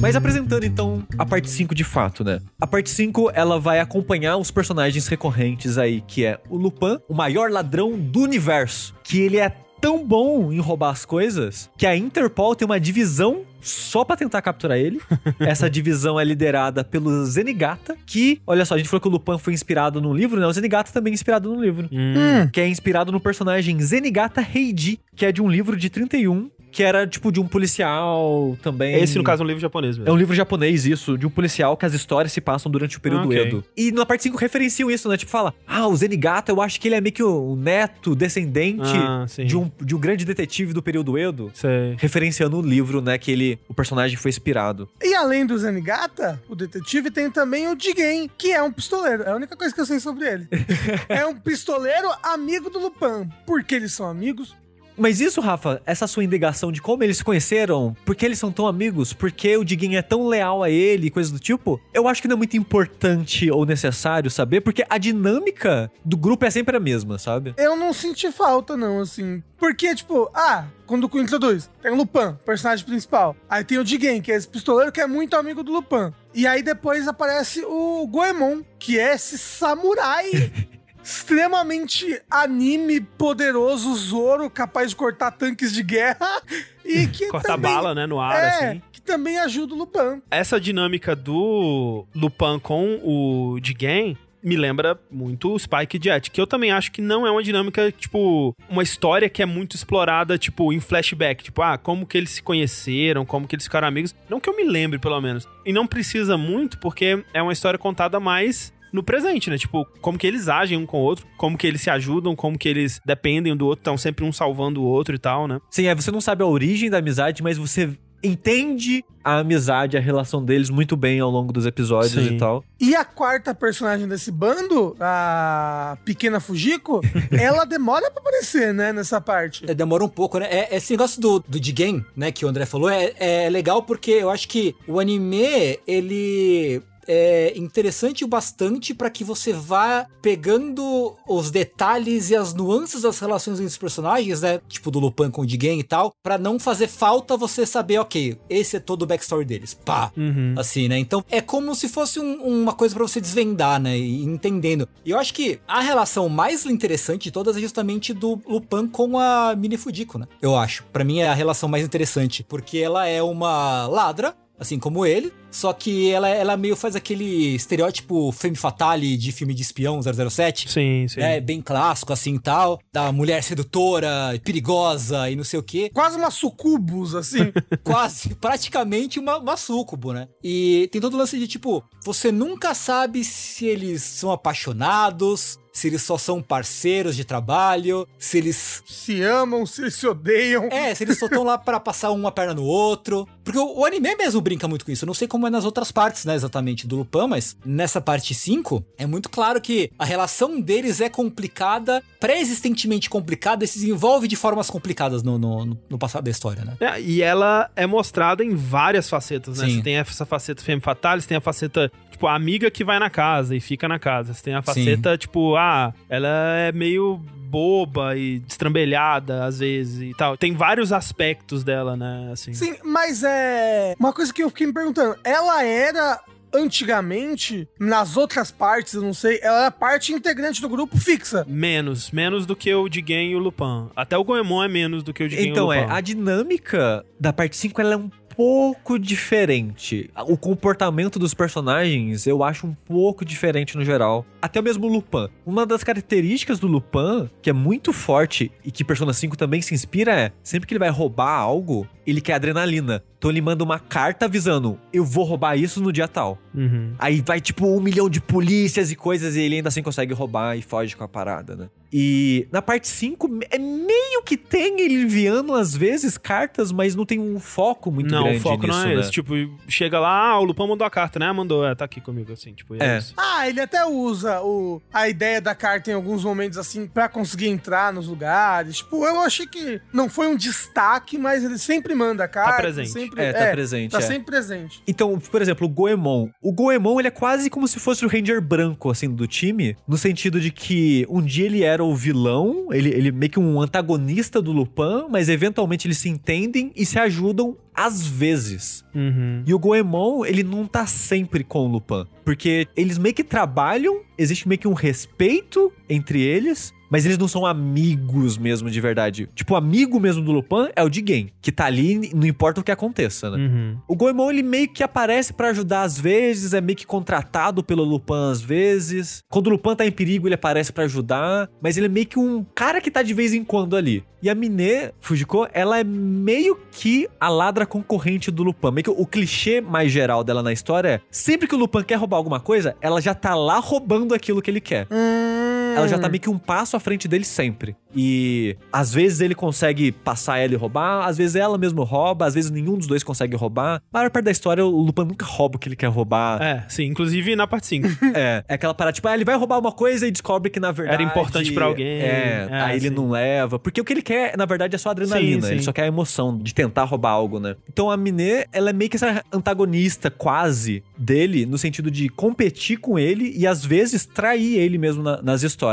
Mas apresentando então a parte 5 de fato, né? A parte 5 ela vai acompanhar os personagens recorrentes aí, que é o Lupin, o maior ladrão do universo, que ele é tão bom em roubar as coisas que a Interpol tem uma divisão só pra tentar capturar ele. Essa divisão é liderada pelo Zenigata, que, olha só, a gente falou que o Lupin foi inspirado num livro, né? O Zenigata também é inspirado num livro. Hum. Que é inspirado no personagem Zenigata Heiji, que é de um livro de 31, que era tipo de um policial também. Esse, no caso, é um livro japonês mesmo. É um livro japonês, isso, de um policial que as histórias se passam durante o período Ah, ok. Edo. E na parte 5 referenciam isso, né? Tipo, fala, ah, o Zenigata, eu acho que ele é meio que o neto, descendente Ah, de, um, de um grande detetive do período Edo. Sei. Referenciando o livro, né, que ele, o personagem foi inspirado. E além do Zenigata, o detetive tem também o Jigen, que é um pistoleiro. É a única coisa que eu sei sobre ele. é um pistoleiro amigo do Lupin. Por que eles são amigos? Mas isso, Rafa, essa sua indagação de como eles se conheceram, por que eles são tão amigos, por que o Diguinho é tão leal a ele e coisas do tipo, eu acho que não é muito importante ou necessário saber, porque a dinâmica do grupo é sempre a mesma, sabe? Eu não senti falta, não, assim. Porque, tipo, ah, quando o Queen introduz, tem o Lupin, personagem principal. Aí tem o Jigen, que é esse pistoleiro que é muito amigo do Lupin. E aí depois aparece o Goemon, que é esse samurai extremamente anime, poderoso, Zoro, capaz de cortar tanques de guerra. E que Cortar também, bala, né, no ar, é, assim. que também ajuda o Lupin. Essa dinâmica do Lupin com o Jigen me lembra muito o Spike Jet, que eu também acho que não é uma dinâmica, tipo, uma história que é muito explorada, tipo, em flashback. Tipo, ah, como que eles se conheceram, como que eles ficaram amigos. Não que eu me lembre, pelo menos. E não precisa muito, porque é uma história contada mais no presente, né? Tipo, como que eles agem um com o outro, como que eles se ajudam, como que eles dependem um do outro, estão sempre um salvando o outro e tal, né? Sim, é, você não sabe a origem da amizade, mas você entende a amizade, a relação deles muito bem ao longo dos episódios Sim. e tal. E a quarta personagem desse bando, a pequena Fujiko, ela demora pra aparecer, né, nessa parte. É, demora um pouco, né? É, esse negócio do, do Jigen, né, que o André falou, é, é legal porque eu acho que o anime, ele é interessante o bastante para que você vá pegando os detalhes e as nuances das relações entre os personagens, né? Tipo do Lupin com o Jigen e tal, para não fazer falta você saber, ok, esse é todo o backstory deles. Pá! Uhum. Assim, né? Então é como se fosse um- uma coisa pra você desvendar, né? E entendendo. E eu acho que a relação mais interessante de todas é justamente do Lupin com a Mini Fujiko, né? Eu acho. Pra mim é a relação mais interessante. Porque ela é uma ladra, assim como ele. Só que ela, ela meio faz aquele estereótipo femme fatale de filme de espião 007. Sim, sim. É bem clássico assim e tal, da mulher sedutora, perigosa e não sei o quê Quase uma sucubus, assim. quase, praticamente uma, uma súcubo, né? E tem todo o lance de tipo, você nunca sabe se eles são apaixonados, se eles só são parceiros de trabalho, se eles. se amam, se se odeiam. É, se eles só estão lá pra passar uma perna no outro. Porque o, o anime mesmo brinca muito com isso. Eu não sei como é nas outras partes, né, exatamente, do Lupin, mas nessa parte 5, é muito claro que a relação deles é complicada, pré-existentemente complicada, e se desenvolve de formas complicadas no, no, no passado da história, né? É, e ela é mostrada em várias facetas, né? Sim. Você tem essa faceta femme fatale, você tem a faceta, tipo, a amiga que vai na casa e fica na casa. Você tem a faceta, tipo, ah, ela é meio boba e destrambelhada às vezes e tal. Tem vários aspectos dela, né? Assim. Sim, mas é. Uma coisa que eu fiquei me perguntando: ela era. Antigamente, nas outras partes, eu não sei, ela era parte integrante do grupo fixa. Menos, menos do que o Jigen e o Lupin. Até o Goemon é menos do que o Jigen Então e o é, Lupin. a dinâmica da parte 5 ela é um pouco diferente. O comportamento dos personagens eu acho um pouco diferente no geral. Até mesmo o Lupin. Uma das características do Lupin, que é muito forte e que Persona 5 também se inspira é, sempre que ele vai roubar algo, ele quer adrenalina. Então ele manda uma carta avisando, eu vou roubar isso no dia tal. Uhum. Aí vai tipo um milhão de polícias e coisas e ele ainda assim consegue roubar e foge com a parada, né? E na parte 5, é meio que tem ele enviando às vezes cartas, mas não tem um foco muito não, grande o foco nisso, não é né? esse. Tipo, chega lá, ah, o Lupin mandou a carta, né? Mandou, é, tá aqui comigo, assim, tipo, é, É. isso. Ah, ele até usa o, a ideia da carta em alguns momentos, assim, pra conseguir entrar nos lugares. Tipo, eu achei que não foi um destaque, mas ele sempre manda a carta. presente. Sempre, É, tá presente, Tá é. sempre presente. Então, por exemplo, o Goemon. O Goemon, ele é quase como se fosse o Ranger branco, assim, do time. No sentido de que um dia ele era o vilão, ele, ele meio que um antagonista do Lupin, mas eventualmente eles se entendem e se ajudam às vezes. Uhum. E o Goemon, ele não tá sempre com o Lupin. Porque eles meio que trabalham, existe meio que um respeito entre eles, mas eles não são amigos mesmo de verdade. Tipo, o amigo mesmo do Lupin é o Jigen, que tá ali, não importa o que aconteça, né? Uhum. O Goemon, ele meio que aparece pra ajudar às vezes, é meio que contratado pelo Lupin às vezes. Quando o Lupin tá em perigo, ele aparece pra ajudar, mas ele é meio que um cara que tá de vez em quando ali. E a Mine Fujiko, ela é meio que a ladra concorrente do Lupin. Meio que o clichê mais geral dela na história é, sempre que o Lupin quer roubar alguma coisa, ela já tá lá roubando aquilo que ele quer. Hum. Ela já tá meio que um passo à frente dele sempre. E às vezes ele consegue passar ela e roubar, às vezes ela mesmo rouba, às vezes nenhum dos dois consegue roubar. A maior parte da história, o Lupin nunca rouba o que ele quer roubar. É, sim, inclusive na parte 5. É, é aquela parada, tipo, ah, ele vai roubar uma coisa e descobre que na verdade. Era importante pra alguém. É, É, aí ele sim. não leva. Porque o que ele quer, na verdade, é só adrenalina. Sim, Ele sim. só quer a emoção de tentar roubar algo, né? Então a Mine, ela é meio que essa antagonista quase dele, no sentido de competir com ele e às vezes trair ele mesmo na- nas histórias.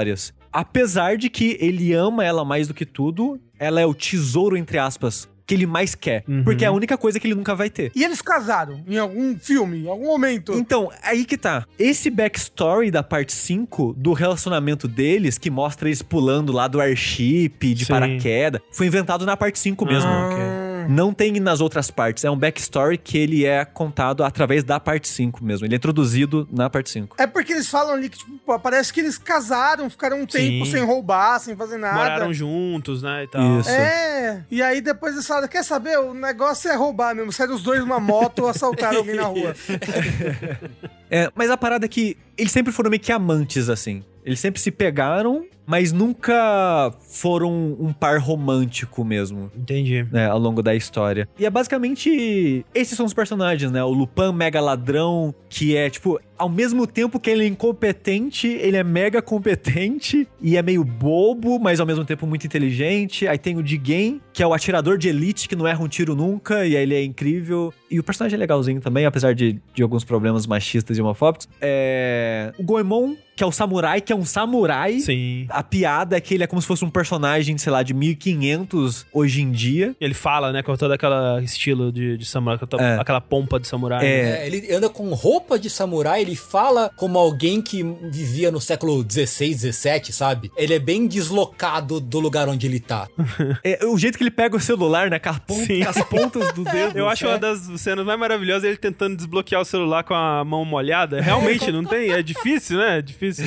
Apesar de que ele ama ela mais do que tudo, ela é o tesouro, entre aspas, que ele mais quer. Uhum. Porque é a única coisa que ele nunca vai ter. E eles casaram em algum filme, em algum momento. Então, aí que tá. Esse backstory da parte 5, do relacionamento deles, que mostra eles pulando lá do airship, de Sim. paraquedas, foi inventado na parte 5 mesmo. Ah, ok. Não tem nas outras partes. É um backstory que ele é contado através da parte 5 mesmo. Ele é introduzido na parte 5. É porque eles falam ali que, tipo, pô, parece que eles casaram, ficaram um tempo Sim. sem roubar, sem fazer nada. Moraram juntos, né, e tal. Isso. É, e aí depois eles falaram, quer saber, o negócio é roubar mesmo, saíram os dois numa moto ou assaltaram alguém na rua. É, mas a parada é que eles sempre foram meio que amantes, assim. Eles sempre se pegaram, mas nunca foram um par romântico mesmo. Entendi. Né, ao longo da história. E é basicamente. Esses são os personagens, né? O Lupin, mega ladrão, que é, tipo, ao mesmo tempo que ele é incompetente, ele é mega competente e é meio bobo, mas ao mesmo tempo muito inteligente. Aí tem o Jigen, que é o atirador de elite que não erra um tiro nunca, e aí ele é incrível. E o personagem é legalzinho também, apesar de, de alguns problemas machistas e homofóbicos. É. O Goemon, que é o samurai, que é um samurai. Sim. A piada é que ele é como se fosse um personagem, sei lá, de 1500 hoje em dia. Ele fala, né, com todo aquele estilo de, de samurai, com É. aquela pompa de samurai. É. né? É, ele anda com roupa de samurai, ele fala como alguém que vivia no século 16, 17, sabe? Ele é bem deslocado do lugar onde ele tá. É, o jeito que ele pega o celular, né? Com, a Sim. as pontas do dedo. Eu acho é. uma das cenas mais maravilhosas ele tentando desbloquear o celular com a mão molhada. Realmente, não tem? É difícil, né? É difícil.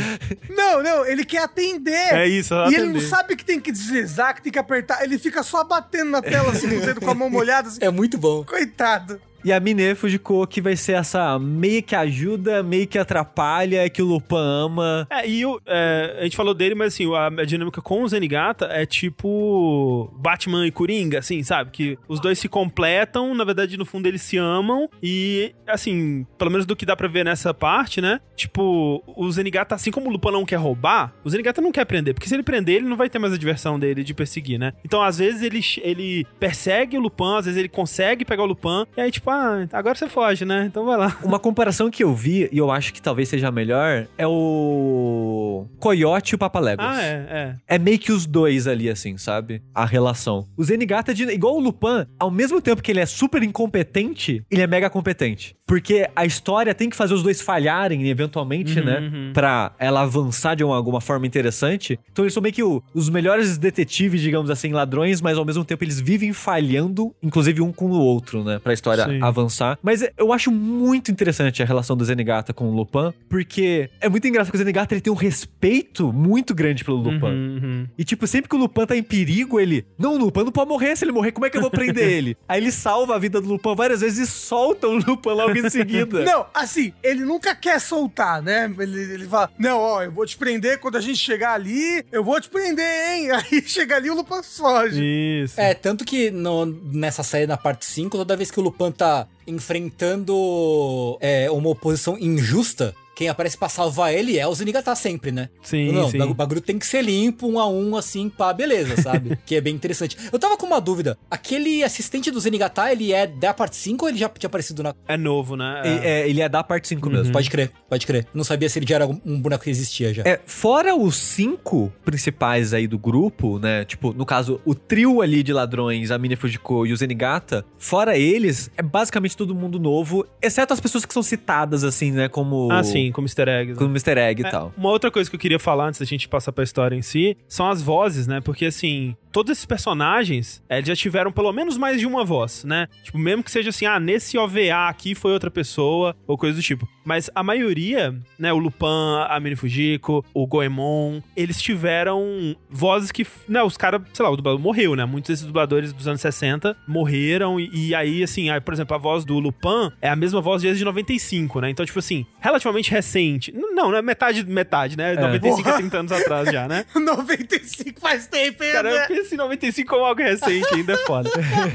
Não, não, ele quer atender. É isso, E ele não sabe que tem que deslizar, que tem que apertar. Ele fica só batendo na tela, assim, com o dedo com a mão molhada. Assim. É muito bom. Coitado. E a Mine Fujiko, que vai ser essa meio que ajuda, meio que atrapalha, que o Lupin ama. É, e o, é, a gente falou dele, mas assim, a, a dinâmica com o Zenigata é tipo Batman e Coringa, assim, sabe? Que os dois se completam, na verdade, no fundo eles se amam e, assim, pelo menos do que dá pra ver nessa parte, né? Tipo, o Zenigata, assim como o Lupin não quer roubar, o Zenigata não quer prender, porque se ele prender, ele não vai ter mais a diversão dele de perseguir, né? Então, às vezes, ele, ele persegue o Lupin, às vezes ele consegue pegar o Lupin, e aí, tipo, ah, agora você foge, né? Então vai lá. Uma comparação que eu vi, e eu acho que talvez seja a melhor, é o Coyote e o Papaléguas. Ah, é, é. É meio que os dois ali, assim, sabe? A relação. O Zenigata, de- igual o Lupin, ao mesmo tempo que ele é super incompetente, ele é mega competente. Porque a história tem que fazer os dois falharem, eventualmente, Uhum, né? uhum. Pra ela avançar de uma- alguma forma interessante. Então eles são meio que o- os melhores detetives, digamos assim, ladrões, mas ao mesmo tempo eles vivem falhando, inclusive um com o outro, né? Pra história Sim. Avançar. Mas eu acho muito interessante a relação do Zenigata com o Lupin, porque é muito engraçado que o Zenigata ele tem um respeito muito grande pelo Lupin. Uhum, uhum. E, tipo, sempre que o Lupin tá em perigo, ele. Não, o Lupin não pode morrer. Se ele morrer, como é que eu vou prender ele? Aí ele salva a vida do Lupin várias vezes e solta o Lupin logo em seguida. Não, assim, ele nunca quer soltar, né? Ele, ele fala, não, ó, eu vou te prender quando a gente chegar ali, eu vou te prender, hein? Aí chega ali, o Lupin foge. Isso. É, tanto que no- nessa série, na parte 5, toda vez que o Lupin tá enfrentando é, uma oposição injusta, quem aparece pra salvar ele é o Zenigata sempre, né? Sim, Não, sim. o bagulho tem que ser limpo, um a um, assim, pá, beleza, sabe? que é bem interessante. Eu tava com uma dúvida. Aquele assistente do Zenigata, ele é da parte 5 ou ele já tinha aparecido na... É novo, né? E- é, ele é da parte 5 mesmo. Pode crer, pode crer. Não sabia se ele já era um boneco que existia já. É, fora os cinco principais aí do grupo, né? Tipo, no caso, o trio ali de ladrões, a Mine Fujiko e o Zenigata, fora eles, é basicamente todo mundo novo, exceto as pessoas que são citadas, assim, né? Como. Ah, sim, como easter eggs. né? Como Mr. Egg e É, tal. Uma outra coisa que eu queria falar antes da gente passar pra história em si são as vozes, né? Porque assim, todos esses personagens, é, eles já tiveram pelo menos mais de uma voz, né? Tipo, mesmo que seja assim, ah, nesse OVA aqui foi outra pessoa, ou coisa do tipo. Mas a maioria, né, o Lupin, a Mini Fujiko, o Goemon, eles tiveram vozes que, né, os caras, sei lá, o dublador morreu, né? Muitos desses dubladores dos anos 60 morreram e, e aí, assim, aí, por exemplo, a voz do Lupin é a mesma voz desde 95, né? Então, tipo assim, relativamente recente. Não, não é metade, metade, né? 95 Porra. é 30 anos atrás já, né? 95 faz tempo, hein, Cara, eu penso em 95 como algo recente, ainda é foda.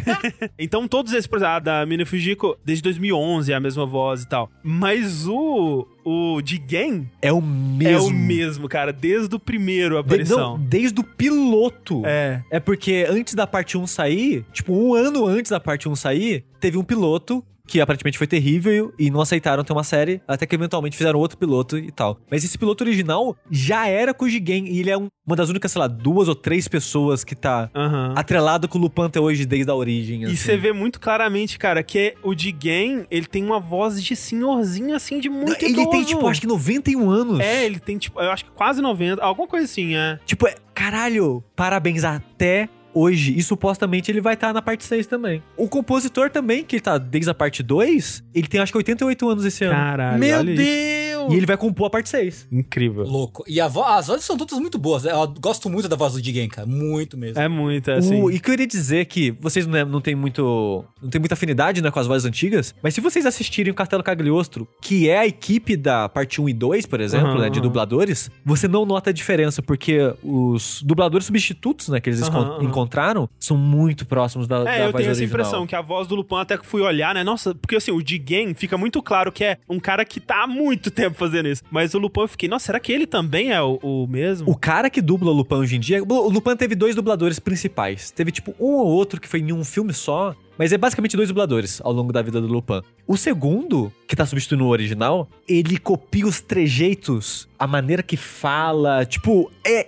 então, todos esses, por exemplo, a da Mina Fujiko, desde 2011 é a mesma voz e tal. Mas o. O Jigen É o mesmo. é o mesmo, cara, desde o primeiro De- aparição. não, desde o piloto. É. É porque antes da parte 1 sair, tipo, um ano antes da parte 1 sair, teve um piloto que aparentemente foi terrível e não aceitaram ter uma série, até que eventualmente fizeram outro piloto e tal. Mas esse piloto original já era com o Jigen e ele é um- uma das únicas, sei lá, duas ou três pessoas que tá Aham. atrelado com o Lupin até hoje desde a origem. E assim. você vê muito claramente, cara, que o Jigen, ele tem uma voz de senhorzinho, assim, de muito Ele tem, idoso. tipo, acho que 91 anos. É, ele tem, tipo, eu acho que quase 90, alguma coisa assim, é. Tipo, é, caralho, parabéns até hoje. E supostamente ele vai estar na parte 6 também. O compositor também, que tá desde a parte 2, ele tem acho que 88 anos esse ano. Caralho, Meu olha isso. Meio. E ele vai compor a parte 6. Incrível. Louco. E a vo- as vozes são todas muito boas. né? Eu gosto muito da voz do Jigen, cara. Muito mesmo. É muito, é assim. O, e queria dizer que vocês não, é- não têm muito. Não tem muita afinidade né, com as vozes antigas, mas se vocês assistirem o Castelo Cagliostro, que é a equipe da parte 1 e 2, por exemplo, Aham, né, de dubladores, você não nota a diferença, porque os dubladores substitutos, né, que eles aham. encontraram, são muito próximos da, da É, eu voz tenho essa original. impressão que a voz do Lupin até que fui olhar, né? Nossa, porque assim, o Jigen fica muito claro que é um cara que tá há muito tempo fazendo isso. Mas o Lupin eu fiquei, nossa, será que ele também é o, o mesmo? O cara que dubla o Lupin hoje em dia. O Lupin teve dois dubladores principais. Teve, tipo, um ou outro que foi em um filme só. Mas é basicamente dois dubladores ao longo da vida do Lupin. O segundo, que tá substituindo o original, ele copia os trejeitos, a maneira que fala. Tipo, é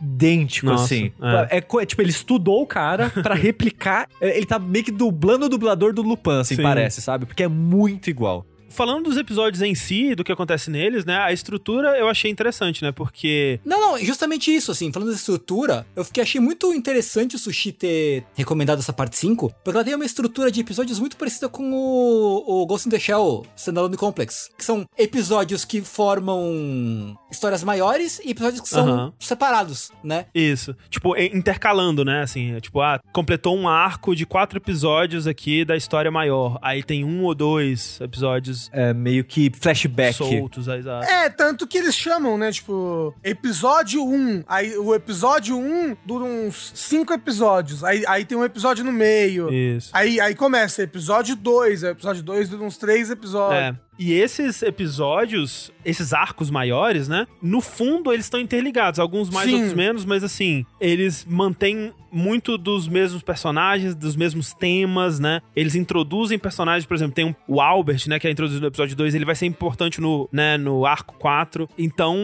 idêntico, Nossa, assim. é. É. co- tipo, ele estudou o cara pra replicar. é, ele tá meio que dublando o dublador do Lupin, assim, Sim. parece, sabe? Porque é muito igual. Falando dos episódios em si, do que acontece neles, né? A estrutura eu achei interessante, né? Porque. Não, não, justamente isso, assim, falando da estrutura, eu fiquei, achei muito interessante o Sushi ter recomendado essa parte 5, porque ela tem uma estrutura de episódios muito parecida com o, o Ghost in the Shell Standalone Complex, que são episódios que formam histórias maiores e episódios que são Aham. separados, né? Isso. Tipo, intercalando, né? Assim, é tipo, ah, completou um arco de quatro episódios aqui da história maior. Aí tem um ou dois episódios É meio que flashback. soltos. Aí, exato. É, tanto que eles chamam, né? Tipo, episódio 1. Aí o episódio 1 dura uns 5 episódios. Aí, aí tem um episódio no meio. Isso. Aí, aí começa episódio 2. Episódio 2 dura uns 3 episódios. É. E esses episódios, esses arcos maiores, né? No fundo, eles estão interligados. Alguns mais, Sim. outros menos, mas assim, eles mantêm muito dos mesmos personagens, dos mesmos temas, né? Eles introduzem personagens, por exemplo, tem um, o Albert, né? Que é introduzido no episódio 2, ele vai ser importante no, né, no arco 4. Então,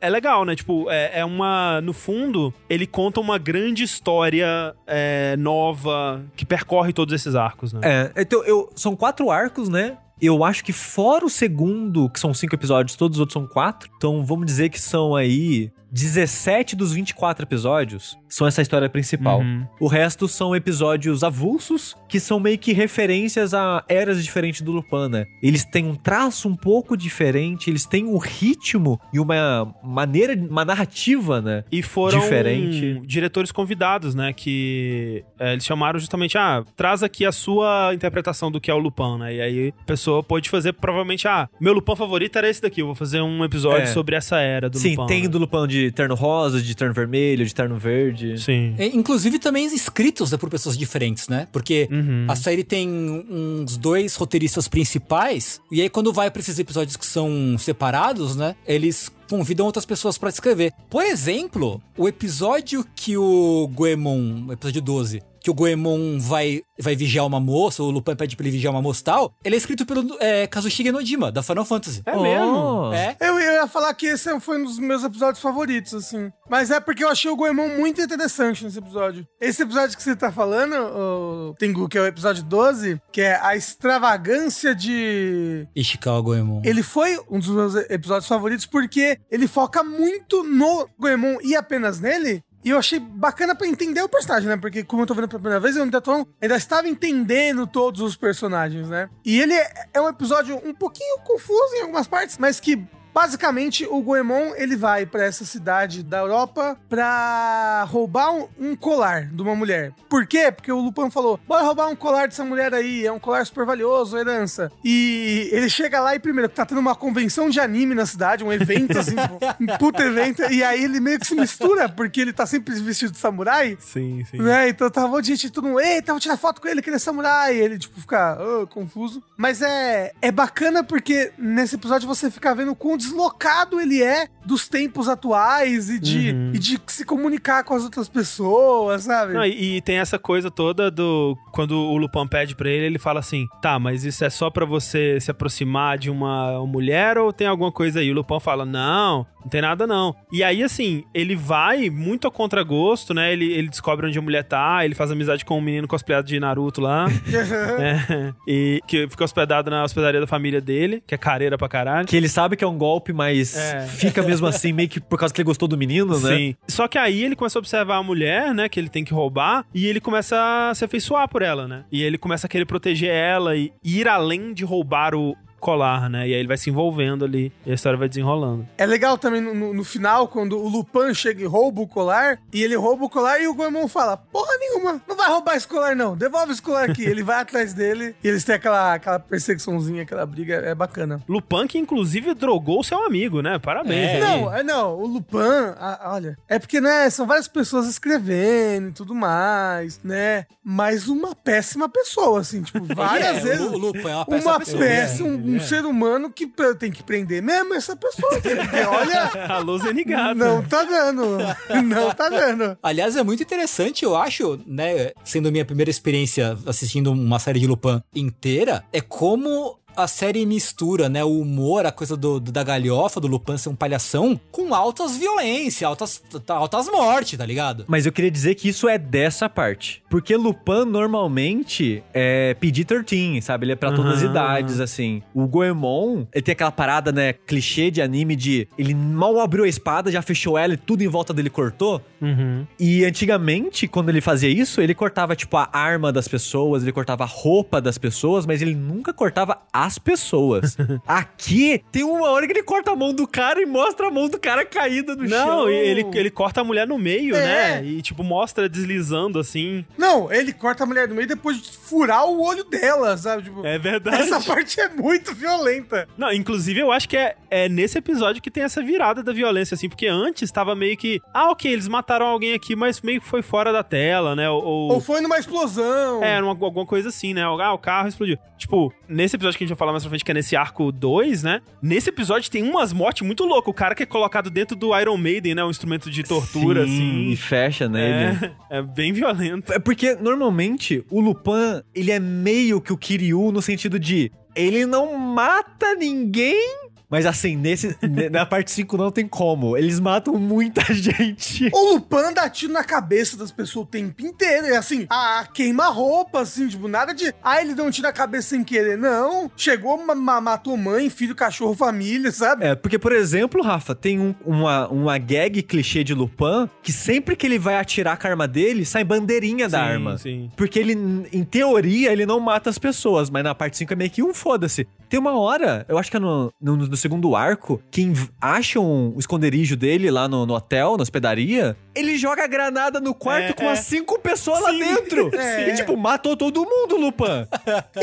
é legal, né? Tipo, é, é uma. No fundo, ele conta uma grande história é, nova que percorre todos esses arcos, né? É, então eu, são quatro arcos, né? Eu acho que fora o segundo, que são cinco episódios, todos os outros são quatro. Então vamos dizer que são aí 17 dos 24 episódios são essa história principal. Uhum. O resto são episódios avulsos, que são meio que referências a eras diferentes do Lupin, né? Eles têm um traço um pouco diferente, eles têm um ritmo e uma maneira, uma narrativa, né? E foram Diferente. diretores convidados, né? Que é, eles chamaram justamente, ah, traz aqui a sua interpretação do que é o Lupin, né? E aí a pessoa pôde fazer, provavelmente, ah, meu Lupin favorito era esse daqui, eu vou fazer um episódio É. sobre essa era do Sim, Lupin. tem né? do Lupin de terno rosa, de terno vermelho, de terno verde. Sim. É, inclusive também escritos né, por pessoas diferentes, né? Porque Uhum. a série tem uns dois roteiristas principais, e aí quando vai pra esses episódios que são separados, né? Eles convidam outras pessoas pra escrever. Por exemplo, o episódio que o Goemon, o episódio 12, que o Goemon vai, vai vigiar uma moça, o Lupin pede pra ele vigiar uma moça e tal, ele é escrito pelo é, Kazushige Nojima, da Final Fantasy. É mesmo? Oh. É. Eu, eu ia falar que esse foi um dos meus episódios favoritos, assim. Mas é porque eu achei o Goemon muito interessante nesse episódio. Esse episódio que você tá falando, o Tengu, que é o episódio 12, que é a extravagância de. Ishikawa Goemon. Ele foi um dos meus episódios favoritos porque ele foca muito no Goemon e apenas nele. E eu achei bacana pra entender o personagem, né? Porque, como eu tô vendo pela primeira vez, eu ainda, tô, ainda estava entendendo todos os personagens, né? E ele é, é um episódio um pouquinho confuso em algumas partes, mas que. Basicamente, o Goemon, ele vai pra essa cidade da Europa pra roubar um, um colar de uma mulher. Por quê? Porque o Lupin falou, bora roubar um colar dessa mulher aí, é um colar super valioso, herança. E ele chega lá e primeiro, tá tendo uma convenção de anime na cidade, um evento assim, tipo, um puta evento, e aí ele meio que se mistura, porque ele tá sempre vestido de samurai, Sim, sim. né? Então tava um monte de gente, todo mundo, eita, vou tirar foto com ele, que ele é samurai. E ele, tipo, fica ah, confuso. Mas é, é bacana porque nesse episódio você fica vendo quão deslocado ele é dos tempos atuais e de, Uhum. e de se comunicar com as outras pessoas, sabe? Não, e, e tem essa coisa toda do. Quando o Lupin pede pra ele, ele fala assim: tá, mas isso é só pra você se aproximar de uma mulher ou tem alguma coisa aí? O Lupin fala: não, não tem nada não. E aí, assim, ele vai muito a contragosto, né? Ele, ele descobre onde a mulher tá, ele faz amizade com um menino cosplayado de Naruto lá. é, e que fica hospedado na hospedaria da família dele, que é careira pra caralho. Que ele sabe que é um golpe, mas É. fica mesmo assim, meio que por causa que ele gostou do menino, né? Sim. Só que aí ele começa a observar a mulher, né, que ele tem que roubar, e ele começa a se afeiçoar por ela, né? E ele começa a querer proteger ela e ir além de roubar o, colar, né? E aí ele vai se envolvendo ali e a história vai desenrolando. É legal também no, no- no final, quando o Lupin chega e rouba o colar, e ele rouba o colar e o Goemon fala: Porra nenhuma, não vai roubar esse colar, não. Devolve esse colar aqui. ele vai atrás dele e eles têm aquela, aquela perseguiçãozinha, aquela briga, é bacana. Lupin que inclusive drogou seu amigo, né? Parabéns. É. Não, é não, o Lupin, ah, olha, é porque, né, são várias pessoas escrevendo e tudo mais, né, mas uma péssima pessoa, assim, tipo, várias É, vezes... O Lu- o Lupin é uma péssima Uma pessoa. peça, um, um é. ser humano que tem que prender mesmo essa pessoa. tem que- olha, Alô, Zenigata. não tá dando. Não tá dando. Aliás, é muito interessante, eu acho, né? Sendo minha primeira experiência assistindo uma série de Lupin inteira, é como a série mistura, né, o humor, a coisa do, do- da galhofa, do Lupin ser um palhação, com altas violências, altas, altas mortes, tá ligado? Mas eu queria dizer que isso é dessa parte. Porque Lupin normalmente é PG-13, sabe? Ele é pra todas as Aham. idades, assim. O Goemon, ele tem aquela parada, né, clichê de anime de ele mal abriu a espada, já fechou ela e tudo em volta dele cortou. Uhum. E antigamente, quando ele fazia isso, ele cortava, tipo, a arma das pessoas, ele cortava a roupa das pessoas, mas ele nunca cortava as pessoas. Aqui, tem uma hora que ele corta a mão do cara e mostra a mão do cara caída no chão. Não, ele, ele corta a mulher no meio, É. né? E, tipo, mostra deslizando assim. Não, ele corta a mulher do meio depois de furar o olho dela, sabe? Tipo, É verdade. essa parte é muito violenta. Não, inclusive eu acho que é, é nesse episódio que tem essa virada da violência, assim, porque antes tava meio que. Ah, ok, eles mataram alguém aqui, mas meio que foi fora da tela, né? Ou. Ou foi numa explosão. É, numa- alguma coisa assim, né? Ah, o carro explodiu. Tipo, nesse episódio que a gente vai falar mais pra frente, que é nesse arco 2, né? Nesse episódio tem umas mortes muito loucas. O cara que é colocado dentro do Iron Maiden, né? Um instrumento de tortura, Sim, assim. E fecha nele. É, é bem violento. É porque normalmente o Lupin, ele é meio que o Kiryu no sentido de ele não mata ninguém. Mas assim, nesse, ne- na parte 5 não tem como. Eles matam muita gente. O Lupin dá tiro na cabeça das pessoas o tempo inteiro. E assim, ah, queima roupa, assim, tipo, nada de. Ah, ele deu um tiro na cabeça sem querer. Não. Chegou, ma- ma- matou mãe, filho, cachorro, família, sabe? É, porque, por exemplo, Rafa, tem um- uma, uma gag clichê de Lupin que sempre que ele vai atirar com a arma dele, sai bandeirinha da Sim, arma. Sim. Porque ele, em teoria, ele não mata as pessoas, mas na parte 5 é meio que um foda-se. Tem uma hora, eu acho que é no, no, no segundo arco, que acham o esconderijo dele lá no, no hotel, na hospedaria, ele joga a granada no quarto É, com é. as cinco pessoas lá Sim. dentro. É. E, tipo, matou todo mundo.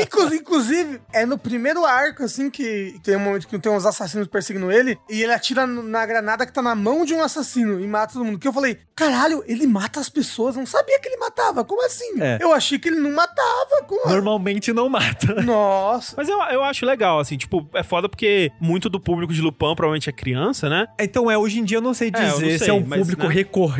Inclu- Inclusive, é no primeiro arco, assim, que tem um momento que tem uns assassinos perseguindo ele, e ele atira na granada que tá na mão de um assassino e mata todo mundo. Que eu falei, caralho, ele mata as pessoas, eu não sabia que ele matava, como assim? É. Eu achei que ele não matava, como Normalmente não mata. Nossa. Mas eu, eu acho legal, assim, tipo, é foda porque muito do público de Lupin provavelmente é criança, né? Então, é, hoje em dia eu não sei É, eu não dizer se sei, é um mas, público né? recorrente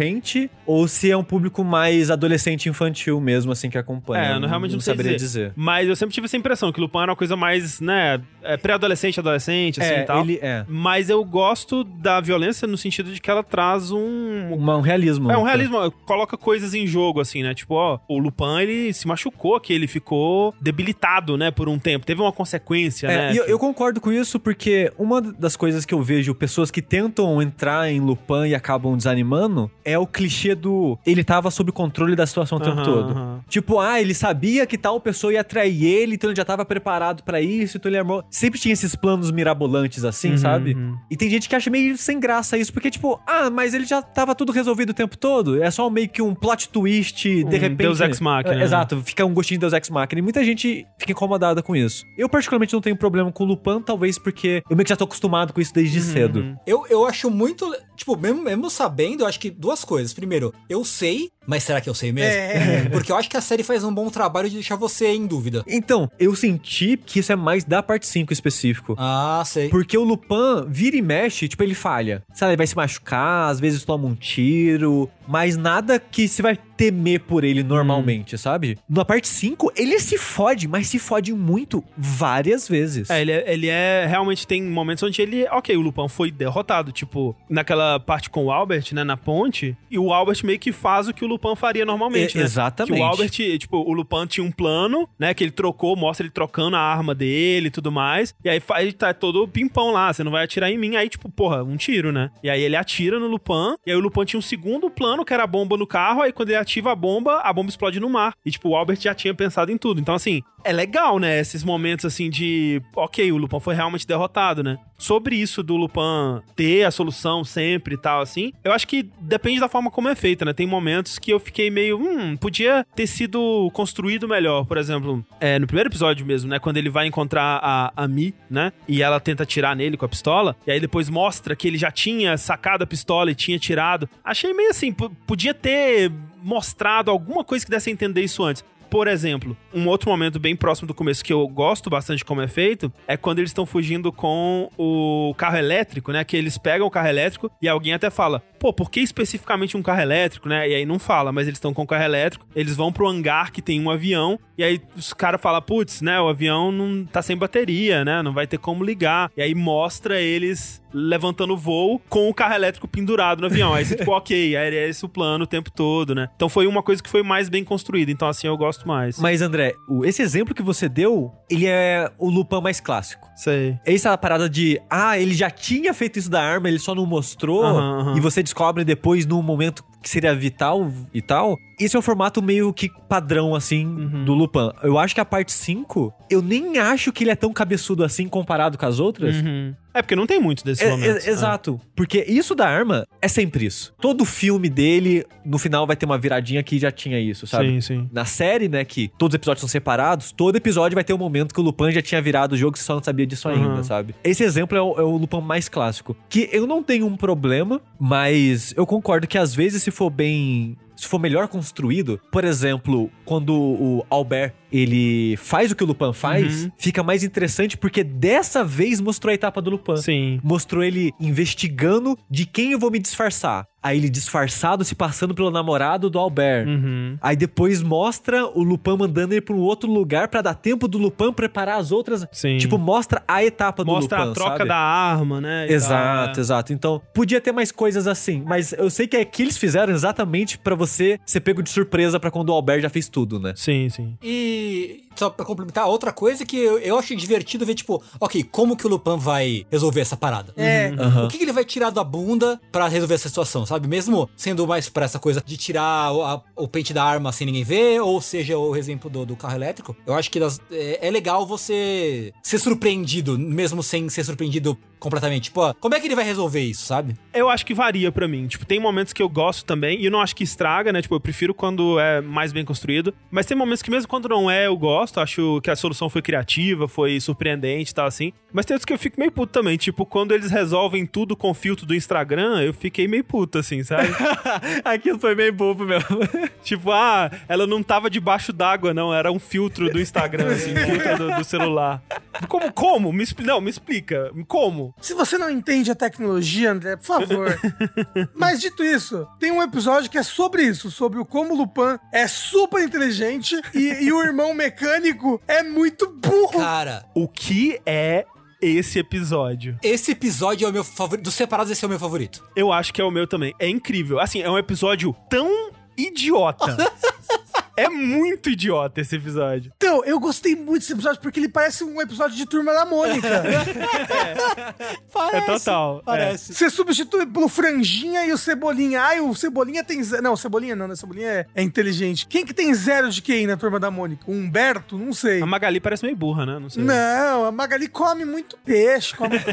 ou se é um público mais adolescente infantil mesmo, assim, que acompanha. É, eu não- realmente não sei saberia dizer. dizer. Mas eu sempre tive essa impressão que Lupin era uma coisa mais, né, é, pré-adolescente, adolescente, assim é, e tal. ele é. Mas eu gosto da violência no sentido de que ela traz um. Uma- um realismo. É um realismo, coloca coisas em jogo, assim, né? Tipo, ó, o Lupin, ele se machucou aqui, ele ficou debilitado, né, por um tempo. Teve uma consequência, É, né? e eu, que- eu concordo com isso porque uma das coisas que eu vejo pessoas que tentam entrar em Lupin e acabam desanimando é o clichê do ele tava sob controle da situação o tempo Aham, todo. aham. Tipo, ah, ele sabia que tal pessoa ia atrair ele, então ele já tava preparado pra isso, então ele armou. Sempre tinha esses planos mirabolantes assim, Uhum, sabe? uhum. E tem gente que acha meio sem graça isso, porque, tipo, ah, mas ele já tava tudo resolvido o tempo todo. É só meio que um plot twist, de Um repente. Deus Ex Machina, É, né? Exato, fica um gostinho de Deus Ex Machina. E muita gente fica incomodada com isso. Eu, particularmente, não tenho problema com o Lupin, talvez porque eu meio que já tô acostumado com isso desde Uhum, cedo. Eu, eu acho muito. Tipo, mesmo, mesmo sabendo, eu acho que duas coisas. Primeiro, eu sei, mas será que eu sei mesmo? É. Porque eu acho que a série faz um bom trabalho de deixar você em dúvida. Então, eu senti que isso é mais da parte 5 específico. Ah, sei. Porque o Lupin vira e mexe, tipo, ele falha. Sabe, ele vai se machucar, às vezes toma um tiro, mas nada que se vai temer por ele normalmente, sabe? Na parte 5, ele se fode, mas se fode muito várias vezes. É, ele é, ele é. Realmente tem momentos onde ele. Ok, o Lupin foi derrotado. Tipo, naquela parte com o Albert, né? Na ponte. E o Albert meio que faz o que o Lupin faria normalmente, E- né? exatamente. Que o Albert, tipo, o Lupin tinha um plano, né? Que ele trocou, mostra ele trocando a arma dele e tudo mais. E aí ele tá todo pimpão lá, você não vai atirar em mim. Aí, tipo, porra, um tiro, né? E aí ele atira no Lupin. E aí o Lupin tinha um segundo plano, que era a bomba no carro. Aí quando ele ativa a bomba, a bomba explode no mar. E, tipo, o Albert já tinha pensado em tudo. Então, assim, é legal, né? Esses momentos assim de. Ok, o Lupin foi realmente derrotado, né? Sobre isso do Lupin ter a solução sempre e tal, assim, eu acho que depende da forma como é feita, né? Tem momentos que eu fiquei meio. Hum, podia ter sido construído melhor. Por exemplo, é, no primeiro episódio mesmo, né? Quando ele vai encontrar a, a Mi, né? E ela tenta atirar nele com a pistola. E aí depois mostra que ele já tinha sacado a pistola e tinha tirado. Achei meio assim, podia ter mostrado alguma coisa que desse a entender isso antes. Por exemplo, um outro momento bem próximo do começo que eu gosto bastante como é feito é quando eles estão fugindo com o carro elétrico, né? Que eles pegam o carro elétrico e alguém até fala: pô, por que especificamente um carro elétrico, né? E aí não fala, mas eles estão com o carro elétrico, eles vão pro hangar que tem um avião, e aí os caras falam: putz, né? O avião não tá sem bateria, né? Não vai ter como ligar. E aí mostra eles levantando voo com o carro elétrico pendurado no avião. Aí você, tipo, ok, é esse o plano o tempo todo, né? Então foi uma coisa que foi mais bem construída. Então, assim, eu gosto mais. Mas, André, esse exemplo que você deu, ele é o Lupin mais clássico. Sei. Essa é parada de, ah, ele já tinha feito isso da arma, ele só não mostrou, Aham, aham. e você descobre depois num momento que seria vital e tal. Esse é o formato meio que padrão, assim, Uhum. do Lupin. Eu acho que a parte 5, eu nem acho que ele é tão cabeçudo assim comparado com as outras. Uhum. É, porque não tem muito desses É, momentos. é, exato. Porque isso da arma é sempre isso. Todo filme dele, no final, vai ter uma viradinha que já tinha isso, Ah, sabe? Sim, sim. Na série, né, que todos os episódios são separados, todo episódio vai ter um momento que o Lupin já tinha virado o jogo e só não sabia disso ainda, Uhum. sabe? Esse exemplo é o, é o Lupin mais clássico. Que eu não tenho um problema, mas eu concordo que às vezes se for bem... Se for melhor construído, por exemplo, quando o Albert ele faz o que o Lupin faz, Uhum. fica mais interessante porque dessa vez mostrou a etapa do Lupin Sim. mostrou ele investigando de quem eu vou me disfarçar. Aí ele disfarçado se passando pelo namorado do Albert. Uhum. Aí depois mostra o Lupin mandando ele pra um outro lugar pra dar tempo do Lupin preparar as outras. Sim. Tipo, mostra a etapa do Mostra Lupin, a troca sabe? da arma, né? e Exato, tal, é. exato. Então, podia ter mais coisas assim, mas eu sei que é que eles fizeram exatamente pra você ser pego de surpresa pra quando o Albert já fez tudo, né? Sim, sim. E só pra complementar, outra coisa que eu, eu achei divertido ver, tipo, ok, como que o Lupin vai resolver essa parada? É. Aham. O que, que ele vai tirar da bunda pra resolver essa situação, sabe? Mesmo sendo mais pra essa coisa de tirar o, a- o pente da arma sem ninguém ver, ou seja, o exemplo do, do carro elétrico, eu acho que das- é, é legal você ser surpreendido, mesmo sem ser surpreendido completamente. Tipo, ó, como é que ele vai resolver isso, sabe? Eu acho que varia pra mim. Tipo, tem momentos que eu gosto também, e eu não acho que estraga, né? Tipo, eu prefiro quando é mais bem construído. Mas tem momentos que mesmo quando não é, eu gosto. Acho que a solução foi criativa, foi surpreendente e tal, assim. Mas tem outros que eu fico meio puto também. Tipo, quando eles resolvem tudo com o filtro do Instagram, eu fiquei meio puto, assim, sabe? Aquilo foi meio bobo mesmo. tipo, ah, ela não tava debaixo d'água, não. Era um filtro do Instagram, assim, filtro do, do celular. Como? Como? Me expli- não, me explica. Como? Se você não entende a tecnologia, André, por favor. Mas dito isso, tem um episódio que é sobre isso, sobre o como o Lupin é super inteligente e, e o irmão mecânico é muito burro. Cara, O que é esse episódio? esse episódio é o meu favorito. Dos separados, esse é o meu favorito. Eu acho que é o meu também. É incrível. Assim, é um episódio tão idiota. é muito idiota esse episódio. Então, eu gostei muito desse episódio porque ele parece um episódio de Turma da Mônica. É total. Parece. Você substitui pelo Franjinha e o Cebolinha. Ai, o Cebolinha tem zero. Não, o Cebolinha não, né? O Cebolinha é, é inteligente. Quem que tem zero de QI na Turma da Mônica? O Humberto? Não sei. A Magali parece meio burra, né? Não sei. Não, a Magali come muito peixe, come.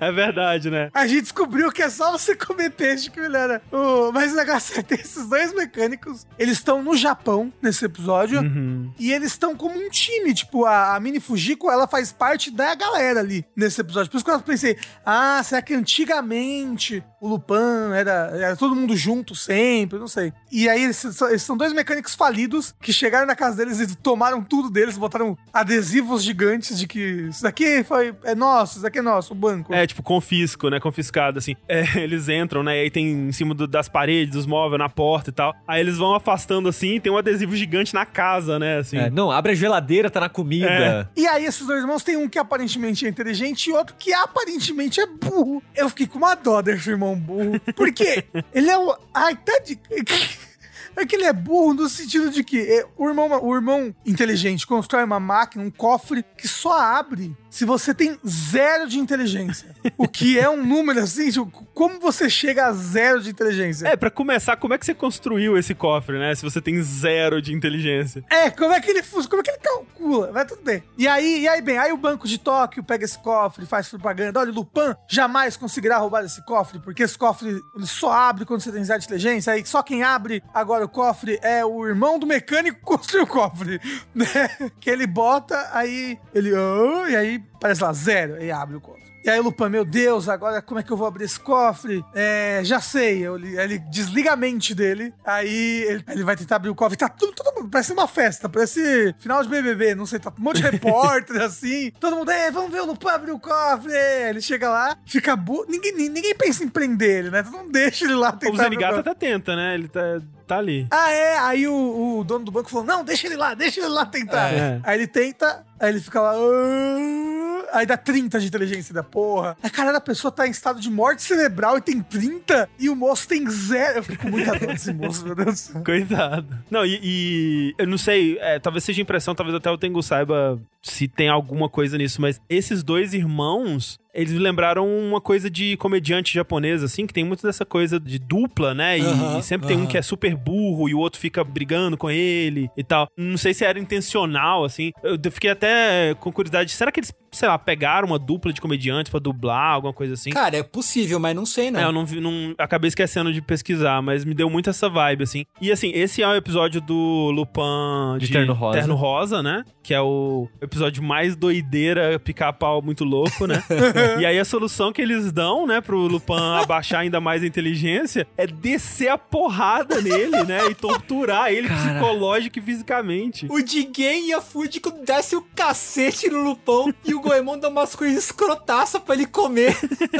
É verdade, né? A gente descobriu que é só você comer peixe que melhora. O- Mas o negócio é ter esses dois mecânicos. Eles estão no Japão nesse episódio. Uhum. E eles estão como um time. Tipo, a, a Mini Fujiko, ela faz parte da galera ali nesse episódio. Por isso que eu pensei, ah, será que antigamente o Lupin era, era todo mundo junto sempre? Não sei. E aí, eles, são- eles são dois mecânicos falidos que chegaram na casa deles e tomaram tudo deles, botaram adesivos gigantes de que isso daqui foi, é nosso, isso daqui é nosso, o banco. É, tipo, confisco, né? Confiscado, assim. É, eles entram, né? E aí tem em cima do- das paredes, dos móveis, na porta e tal. Aí eles vão afastando assim tem um adesivo gigante na casa, né? Assim. É, não, abre a geladeira, tá na comida. É. E aí, esses dois irmãos tem um que aparentemente é inteligente e outro que aparentemente é burro. Eu fiquei com uma dó desse irmão burro. Por quê? Ele é o. Ai, tá de. É que ele é burro no sentido de que é, o, irmão, o irmão inteligente constrói uma máquina, um cofre, que só abre se você tem zero de inteligência. o que é um número assim, tipo, como você chega a zero de inteligência? É, pra começar, como é que você construiu esse cofre, né? Se você tem zero de inteligência. É, como é que ele? Como é que ele calcula? Vai tudo bem. E aí, e aí, bem, aí o Banco de Tóquio pega esse cofre, faz propaganda. Olha, o Lupin jamais conseguirá roubar esse cofre, porque esse cofre só abre quando você tem zero de inteligência. Aí só quem abre agora o cofre é o irmão do mecânico que construiu o cofre. Né? Que ele bota, aí ele. "Ah", e aí parece lá, zero, e abre o cofre. E aí o Lupin, meu Deus, agora como é que eu vou abrir esse cofre? É, já sei. Eu, ele desliga a mente dele. Aí ele, ele vai tentar abrir o cofre. Tá tudo, tudo parece uma festa, parece final de BBB, não sei, tá um monte de repórter assim. Todo mundo, é, vamos ver o Lupin abrir o cofre. Ele chega lá, fica burro. Ninguém, ninguém pensa em prender ele, né? Todo mundo deixa ele lá tentar. o Zenigata cofre. até tenta, né? Ele tá, tá ali. Ah, é? Aí o, o dono do banco falou: não, deixa ele lá, deixa ele lá tentar. É. Aí ele tenta, aí ele fica lá. "Ah", Aí dá 30 de inteligência da porra. Aí, caralho, a pessoa tá em estado de morte cerebral e tem 30 e o moço tem zero. Eu fico com muita dor desse moço, meu Deus. Coitado. Não, e, e eu não sei, é, talvez seja impressão, talvez até o Tengu saiba se tem alguma coisa nisso, mas esses dois irmãos, eles me lembraram uma coisa de comediante japonês, assim, que tem muito dessa coisa de dupla, né? E, e sempre tem um que é super burro e o outro fica brigando com ele e tal. Não sei se era intencional, assim. Eu fiquei até com curiosidade, será que eles, sei lá, pegaram uma dupla de comediantes pra dublar, alguma coisa assim? Cara, é possível, mas não sei, não. É, eu não, vi, não acabei esquecendo de pesquisar, mas me deu muito essa vibe, assim. E assim, esse é o episódio do Lupin De Terno Rosa. Terno Rosa, né? Que é o episódio mais doideira, picar-pau muito louco, né? e aí a solução que eles dão, né, pro Lupin abaixar ainda mais a inteligência é descer a porrada nele, né? E torturar ele Cara. psicológico e fisicamente. O Jigen e a Fujiko desce o cacete no Lupão e o Goemon dá umas coisas escrotaças pra ele comer.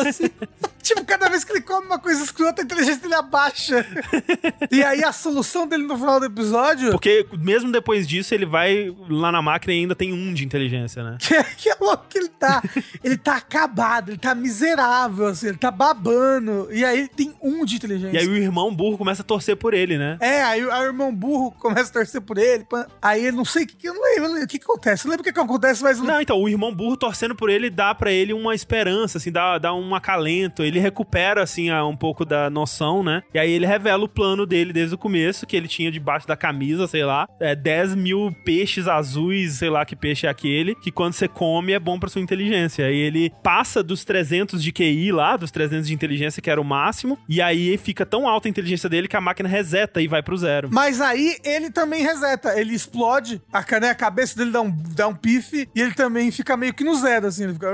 Assim, Tipo, cada vez que ele come uma coisa escrota, a inteligência dele abaixa. e aí a solução dele no final do episódio. Porque mesmo depois disso, ele vai lá na máquina e ainda tem um de inteligência, né? Que, que é louco que ele tá. Ele tá acabado, ele tá miserável, assim, ele tá babando. E aí ele tem um de inteligência. E aí o irmão burro começa a torcer por ele, né? É, aí, aí o irmão burro começa a torcer por ele. Aí ele não sei o que, eu não lembro, eu o que, que acontece. Eu não lembro o que, que acontece, mas Não, então, o irmão burro torcendo por ele dá pra ele uma esperança, assim, dá, dá um acalento. Ele recupera, assim, um pouco da noção, né? E aí ele revela o plano dele desde o começo, que ele tinha debaixo da camisa, sei lá, é, 10 mil peixes azuis, sei lá que peixe é aquele, que quando você come é bom pra sua inteligência. Aí ele passa dos 300 de QI lá, dos 300 de inteligência, que era o máximo, e aí fica tão alta a inteligência dele que a máquina reseta e vai pro zero. Mas aí ele também reseta, ele explode, a, né, a cabeça dele dá um, dá um pife e ele também fica meio que no zero, assim, ele fica.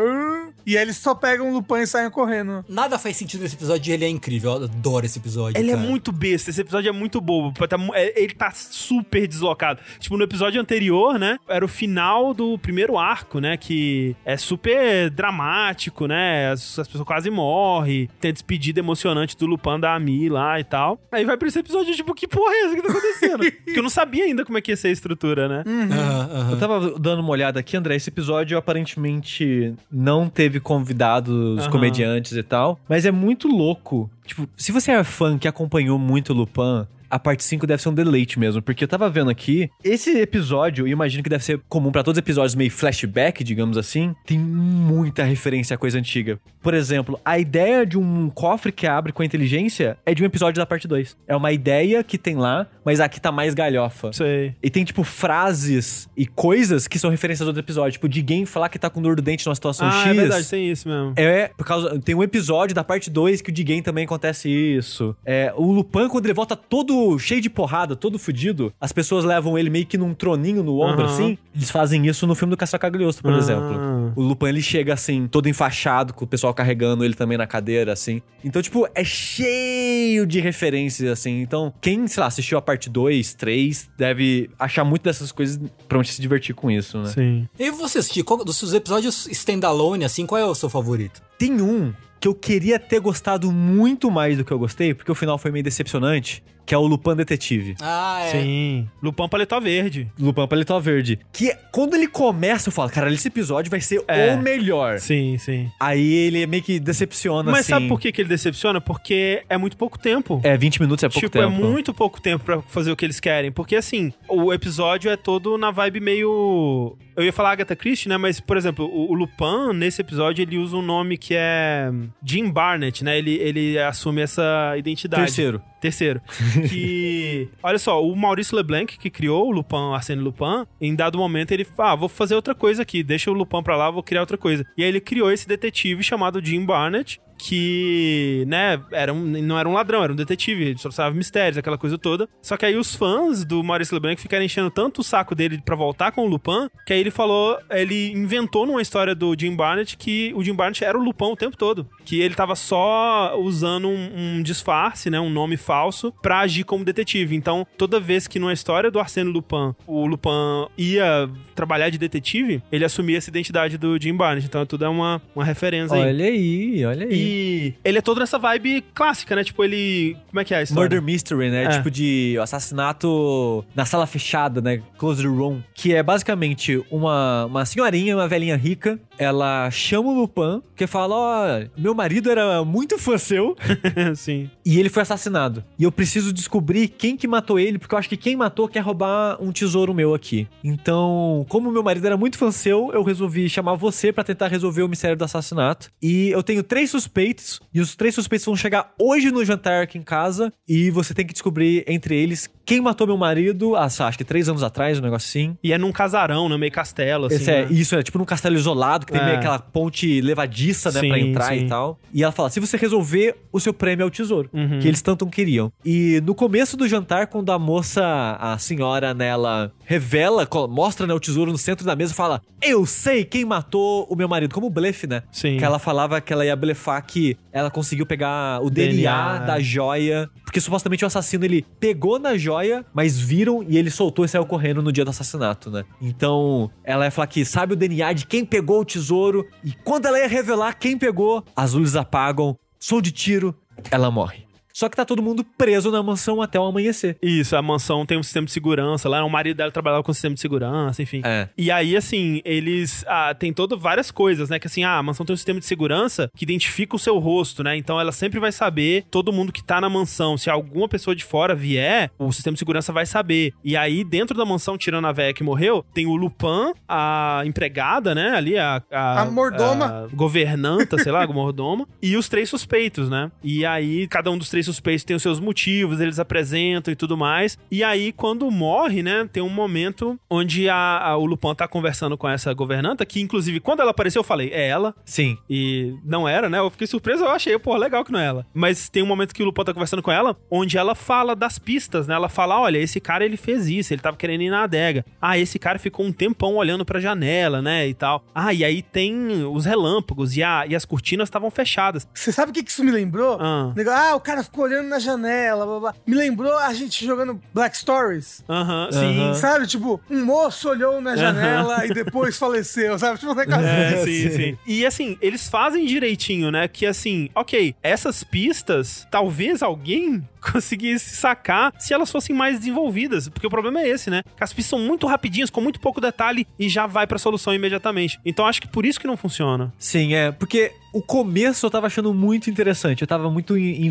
E aí eles só pegam o Lupin e saem correndo. Nada faz sentido nesse episódio e ele é incrível. Eu adoro esse episódio. Ele é cara. muito besta, esse episódio é muito bobo. tá é- Ele tá super deslocado. Tipo, no episódio anterior, né? Era o final do primeiro arco, né? Que é super dramático, né? As, as pessoas quase morrem. Tem a despedida emocionante do Lupin da Ami lá e tal. Aí vai pra esse episódio, tipo, que porra é essa que tá acontecendo? Porque eu não sabia ainda como é que ia ser a estrutura, né? Aham, aham. Eu tava dando uma olhada aqui, André. Esse episódio aparentemente não teve convidados comediantes e tal. Mas é muito louco. Tipo, se você é fã que acompanhou muito Lupin. A parte 5 deve ser um deleite mesmo, porque eu tava vendo aqui, esse episódio, eu imagino que deve ser comum pra todos os episódios meio flashback, digamos assim, tem muita referência a coisa antiga. Por exemplo, a ideia de um cofre que abre com a inteligência é de um episódio da parte 2. É uma ideia que tem lá, mas aqui tá mais galhofa. Sei. E tem, tipo, frases e coisas que são referências a outros episódios. Tipo, de alguém falar que tá com dor do dente numa situação Ah, X. é verdade, tem isso mesmo. É, por causa. Tem um episódio da parte 2 que o Digen também acontece isso. É, o Lupin, quando ele volta todo cheio de porrada, todo fudido, as pessoas levam ele meio que num troninho no ombro, Aham. assim. Eles fazem isso no filme do Caçacaglioso, por Ah. exemplo. O Lupin, ele chega assim, todo enfaixado, com o pessoal carregando ele também na cadeira, assim. Então, tipo, é cheio de referências, assim. Então, quem, sei lá, assistiu a parte 2, 3, deve achar muito dessas coisas pra onde se divertir com isso, né? Sim. E vocês, Tio, qual dos seus episódios standalone, assim, qual é o seu favorito? Tem um que eu queria ter gostado muito mais do que eu gostei, porque o final foi meio decepcionante, que é o Lupin Detetive. Ah, é. Sim. Lupin Paletó Verde. Lupin Paletó Verde. Que quando ele começa, eu falo, cara, esse episódio vai ser É. o melhor. Sim, sim. Aí ele meio que decepciona, Mas assim. sabe por que, que ele decepciona? Porque é muito pouco tempo. É, 20 minutos é pouco tipo, tempo. é muito pouco tempo pra fazer o que eles querem. Porque, assim, o episódio é todo na vibe meio eu ia falar Agatha Christie, né? Mas, por exemplo, o, o Lupin, nesse episódio, ele usa um nome que é Jim Barnett, né? Ele, ele assume essa identidade. Terceiro. Terceiro. Que. olha só, o Maurício Leblanc, que criou o Lupin, Arsène Lupin, em dado momento ele ah, vou fazer outra coisa aqui, deixa o Lupin pra lá, vou criar outra coisa. E aí ele criou esse detetive chamado Jim Barnett, que, né, era um, não era um ladrão, era um detetive, ele solucionava mistérios, aquela coisa toda. Só que aí os fãs do Maurício Leblanc ficaram enchendo tanto o saco dele pra voltar com o Lupin, que aí ele falou, ele inventou numa história do Jim Barnett que o Jim Barnett era o Lupin o tempo todo. Que ele tava só usando um, um disfarce, né, um nome falso, pra agir como detetive. Então, toda vez que numa história do Arsène Lupin, o Lupin ia trabalhar de detetive, ele assumia essa identidade do Jim Barnett. Então, tudo é uma, uma referência aí. Olha aí, olha aí. E ele é todo nessa vibe clássica, né? Tipo, ele. Como é que é a história? Murder Mystery, né? É. Tipo de assassinato na sala fechada, né? Closed room. Que é basicamente uma, uma senhorinha, uma velhinha rica. Ela chama o Lupin, que fala: Ó, meu marido era muito fã seu Sim. e ele foi assassinado. E eu preciso descobrir quem que matou ele, porque eu acho que quem matou quer roubar um tesouro meu aqui. Então, como meu marido era muito fã seu, eu resolvi chamar você pra tentar resolver o mistério do assassinato. E eu tenho três suspeitos, e os três suspeitos vão chegar hoje no jantar aqui em casa, e você tem que descobrir entre eles quem matou meu marido, ah, acho que três anos atrás, um negócio assim. E é num casarão, né? Meio castelo, assim. Esse é, né? Isso, é tipo num castelo isolado, que tem É. meio aquela ponte levadiça, né, Sim, pra entrar sim. e tal. E ela fala: se você resolver, o seu prêmio é o tesouro. Uhum. Que eles tanto queriam. E no começo do jantar, quando a moça, a senhora nela, revela, mostra né, o tesouro no centro da mesa, fala: Eu sei quem matou o meu marido. Como blefe, né? Sim. Que ela falava que ela ia blefar que ela conseguiu pegar o DNA, DNA, da joia. Porque supostamente o assassino ele pegou na joia, mas viram e ele soltou e saiu correndo no dia do assassinato, né? Então ela ia falar que sabe o DNA de quem pegou o tesouro. E quando ela ia revelar quem pegou, as luzes apagam, som de tiro, ela morre. Só que tá todo mundo preso na mansão até o amanhecer. Isso, a mansão tem um sistema de segurança lá, o marido dela trabalhava com sistema de segurança, enfim. É. E aí, assim, eles. Ah, tem todo várias coisas, né? Que assim, ah, a mansão tem um sistema de segurança que identifica o seu rosto, né? Então ela sempre vai saber, todo mundo que tá na mansão, se alguma pessoa de fora vier, o sistema de segurança vai saber. E aí, dentro da mansão, tirando a velha que morreu, tem o Lupin, a empregada, né? Ali, a. A mordoma. a governanta, sei lá, a mordoma, e os três suspeitos, né? E aí, cada um dos três suspeitos tem os seus motivos, eles apresentam e tudo mais. E aí, quando morre, né, tem um momento onde a, a- o Lupin tá conversando com essa governanta, que inclusive, quando ela apareceu, eu falei, é ela. Sim. E não era, né? Eu fiquei surpreso, eu achei, pô, legal que não é ela. Mas tem um momento que o Lupin tá conversando com ela, onde ela fala das pistas, né? Ela fala, olha, esse cara, ele fez isso, ele tava querendo ir na adega. Ah, esse cara ficou um tempão olhando pra janela, né, e tal. Ah, e aí tem os relâmpagos e, a, e as cortinas estavam fechadas. Você sabe o que que isso me lembrou? Ah. Ah, o cara ficou olhando na janela, blá, blá. Me lembrou a gente jogando Black Stories. Aham, sim. Aham. Sabe? Tipo, um moço olhou na janela e depois faleceu, sabe? Tipo um negócio É, assim. sim, sim. E assim, eles fazem direitinho, né? Que assim, ok, essas pistas, talvez alguém conseguisse sacar se elas fossem mais desenvolvidas. Porque o problema é esse, né? Que as pistas são muito rapidinhas, com muito pouco detalhe, e já vai pra solução imediatamente. Então acho que por isso que não funciona. Sim, é. Porque o começo eu tava achando muito interessante. Eu tava muito in-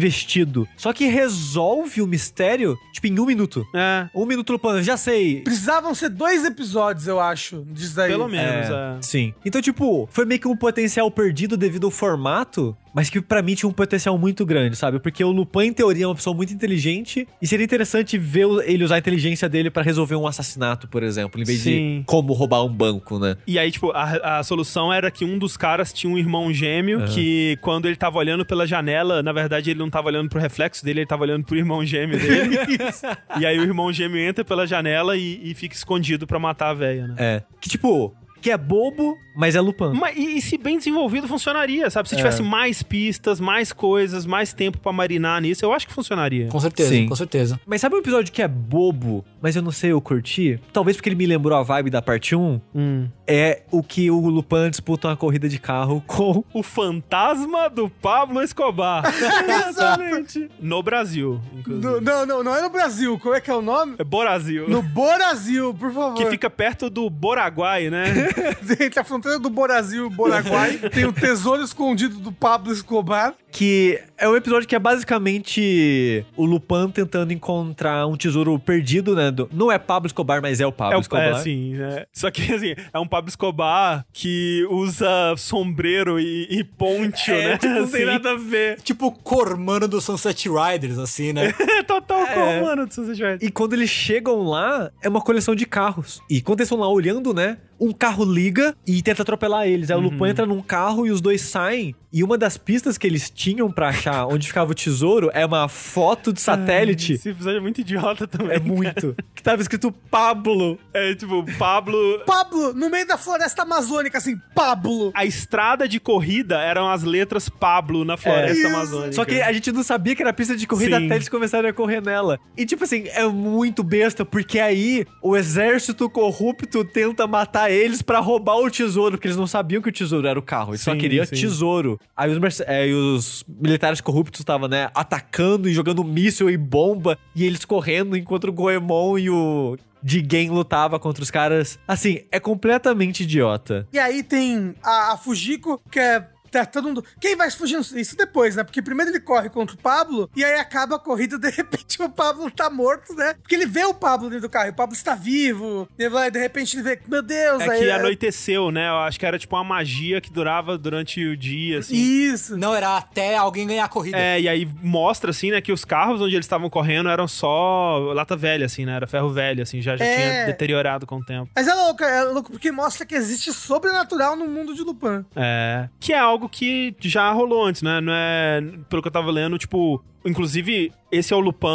investido. Só que resolve o mistério, tipo, em um minuto. É, Um minuto no plano, já sei. Precisavam ser dois episódios, eu acho, disso daí. pelo menos. É. Sim. Então, tipo, foi meio que um potencial perdido devido ao formato, mas que pra mim tinha um potencial muito grande, sabe? Porque o Lupin, em teoria, é uma pessoa muito inteligente e seria interessante ver ele usar a inteligência dele pra resolver um assassinato, por exemplo, em vez Sim. de como roubar um banco, né? E aí, tipo, a, a solução era que um dos caras tinha um irmão gêmeo que, quando ele tava olhando pela janela, na verdade ele não tava olhando pro reflexo dele, ele tava olhando pro irmão gêmeo dele. e aí o irmão gêmeo entra pela janela e, e fica escondido pra matar a velha, né? É. Que, tipo, que é bobo, mas é Lupin. Mas, e, e se bem desenvolvido, funcionaria, sabe? Se tivesse mais pistas, mais coisas, mais tempo pra marinar nisso, eu acho que funcionaria. Com certeza, Sim. com certeza. Mas sabe um episódio que é bobo, mas eu não sei, eu curti? Talvez porque ele me lembrou a vibe da parte 1. Hum. É o que o Lupin disputa uma corrida de carro com O fantasma do Pablo Escobar. Exatamente. no Brasil. No- não, não, não é no Brasil. Como é que é o nome? É Borazil. No Brasil, por favor. Que fica perto do Boraguai, né? Entre a fronteira do Brasil e o Boraguai, tem o tesouro escondido do Pablo Escobar. Que é um episódio que é basicamente o Lupin tentando encontrar um tesouro perdido, né? do- não é Pablo Escobar, mas é o Pablo É, o, Escobar. é sim, né? Só que assim, é um Pablo Escobar que usa sombreiro e, e poncho, É, né? tipo, não tem Assim. nada a ver. Tipo Cormano do Sunset Riders, assim, né? É total É. como, mano, do Sunset Riders. E quando eles chegam lá, é uma coleção de carros. E quando eles estão lá olhando, né? Um carro liga e tenta atropelar eles. Aí o Lupin entra num carro e os dois saem. E uma das pistas que eles tinham pra achar onde ficava o tesouro é uma foto de satélite. Esse episódio é muito idiota também. É muito. que tava escrito Pablo. É tipo, Pablo. Pablo, no meio da floresta amazônica, assim, Pablo. A estrada de corrida eram as letras Pablo na floresta Isso. amazônica. Só que a gente não sabia que era pista de corrida Sim. até eles começarem a correr nela. E tipo assim, é muito besta, porque aí o exército corrupto tenta matar eles pra roubar o tesouro, porque eles não sabiam que o tesouro era o carro, eles só Sim, queriam sim. tesouro. Aí os, merce- é, os militares corruptos estavam, né, atacando e jogando míssil e bomba, e eles correndo enquanto o Goemon e o Jigen lutava contra os caras. Assim, é completamente idiota. E aí tem a, a Fujiko, que é. Tá todo mundo. Quem vai fugindo? Isso depois, né? Porque primeiro ele corre contra o Pablo e aí acaba a corrida, de repente o Pablo tá morto, né? Porque ele vê o Pablo dentro do carro, e o Pablo está vivo. E vai, de repente ele vê, meu Deus, É aí. que anoiteceu, né? Eu acho que era tipo uma magia que durava durante o dia, assim. Isso. Não, era até alguém ganhar a corrida. É, e aí mostra, assim, né, que os carros onde eles estavam correndo eram só lata velha, assim, né? Era ferro velho, assim, já, já É. tinha deteriorado com o tempo. Mas é louco, é louco porque mostra que existe sobrenatural no mundo de Lupin. É. Que é algo que já rolou antes, né? Não é. Pelo que eu tava lendo, tipo. Inclusive, esse é o Lupin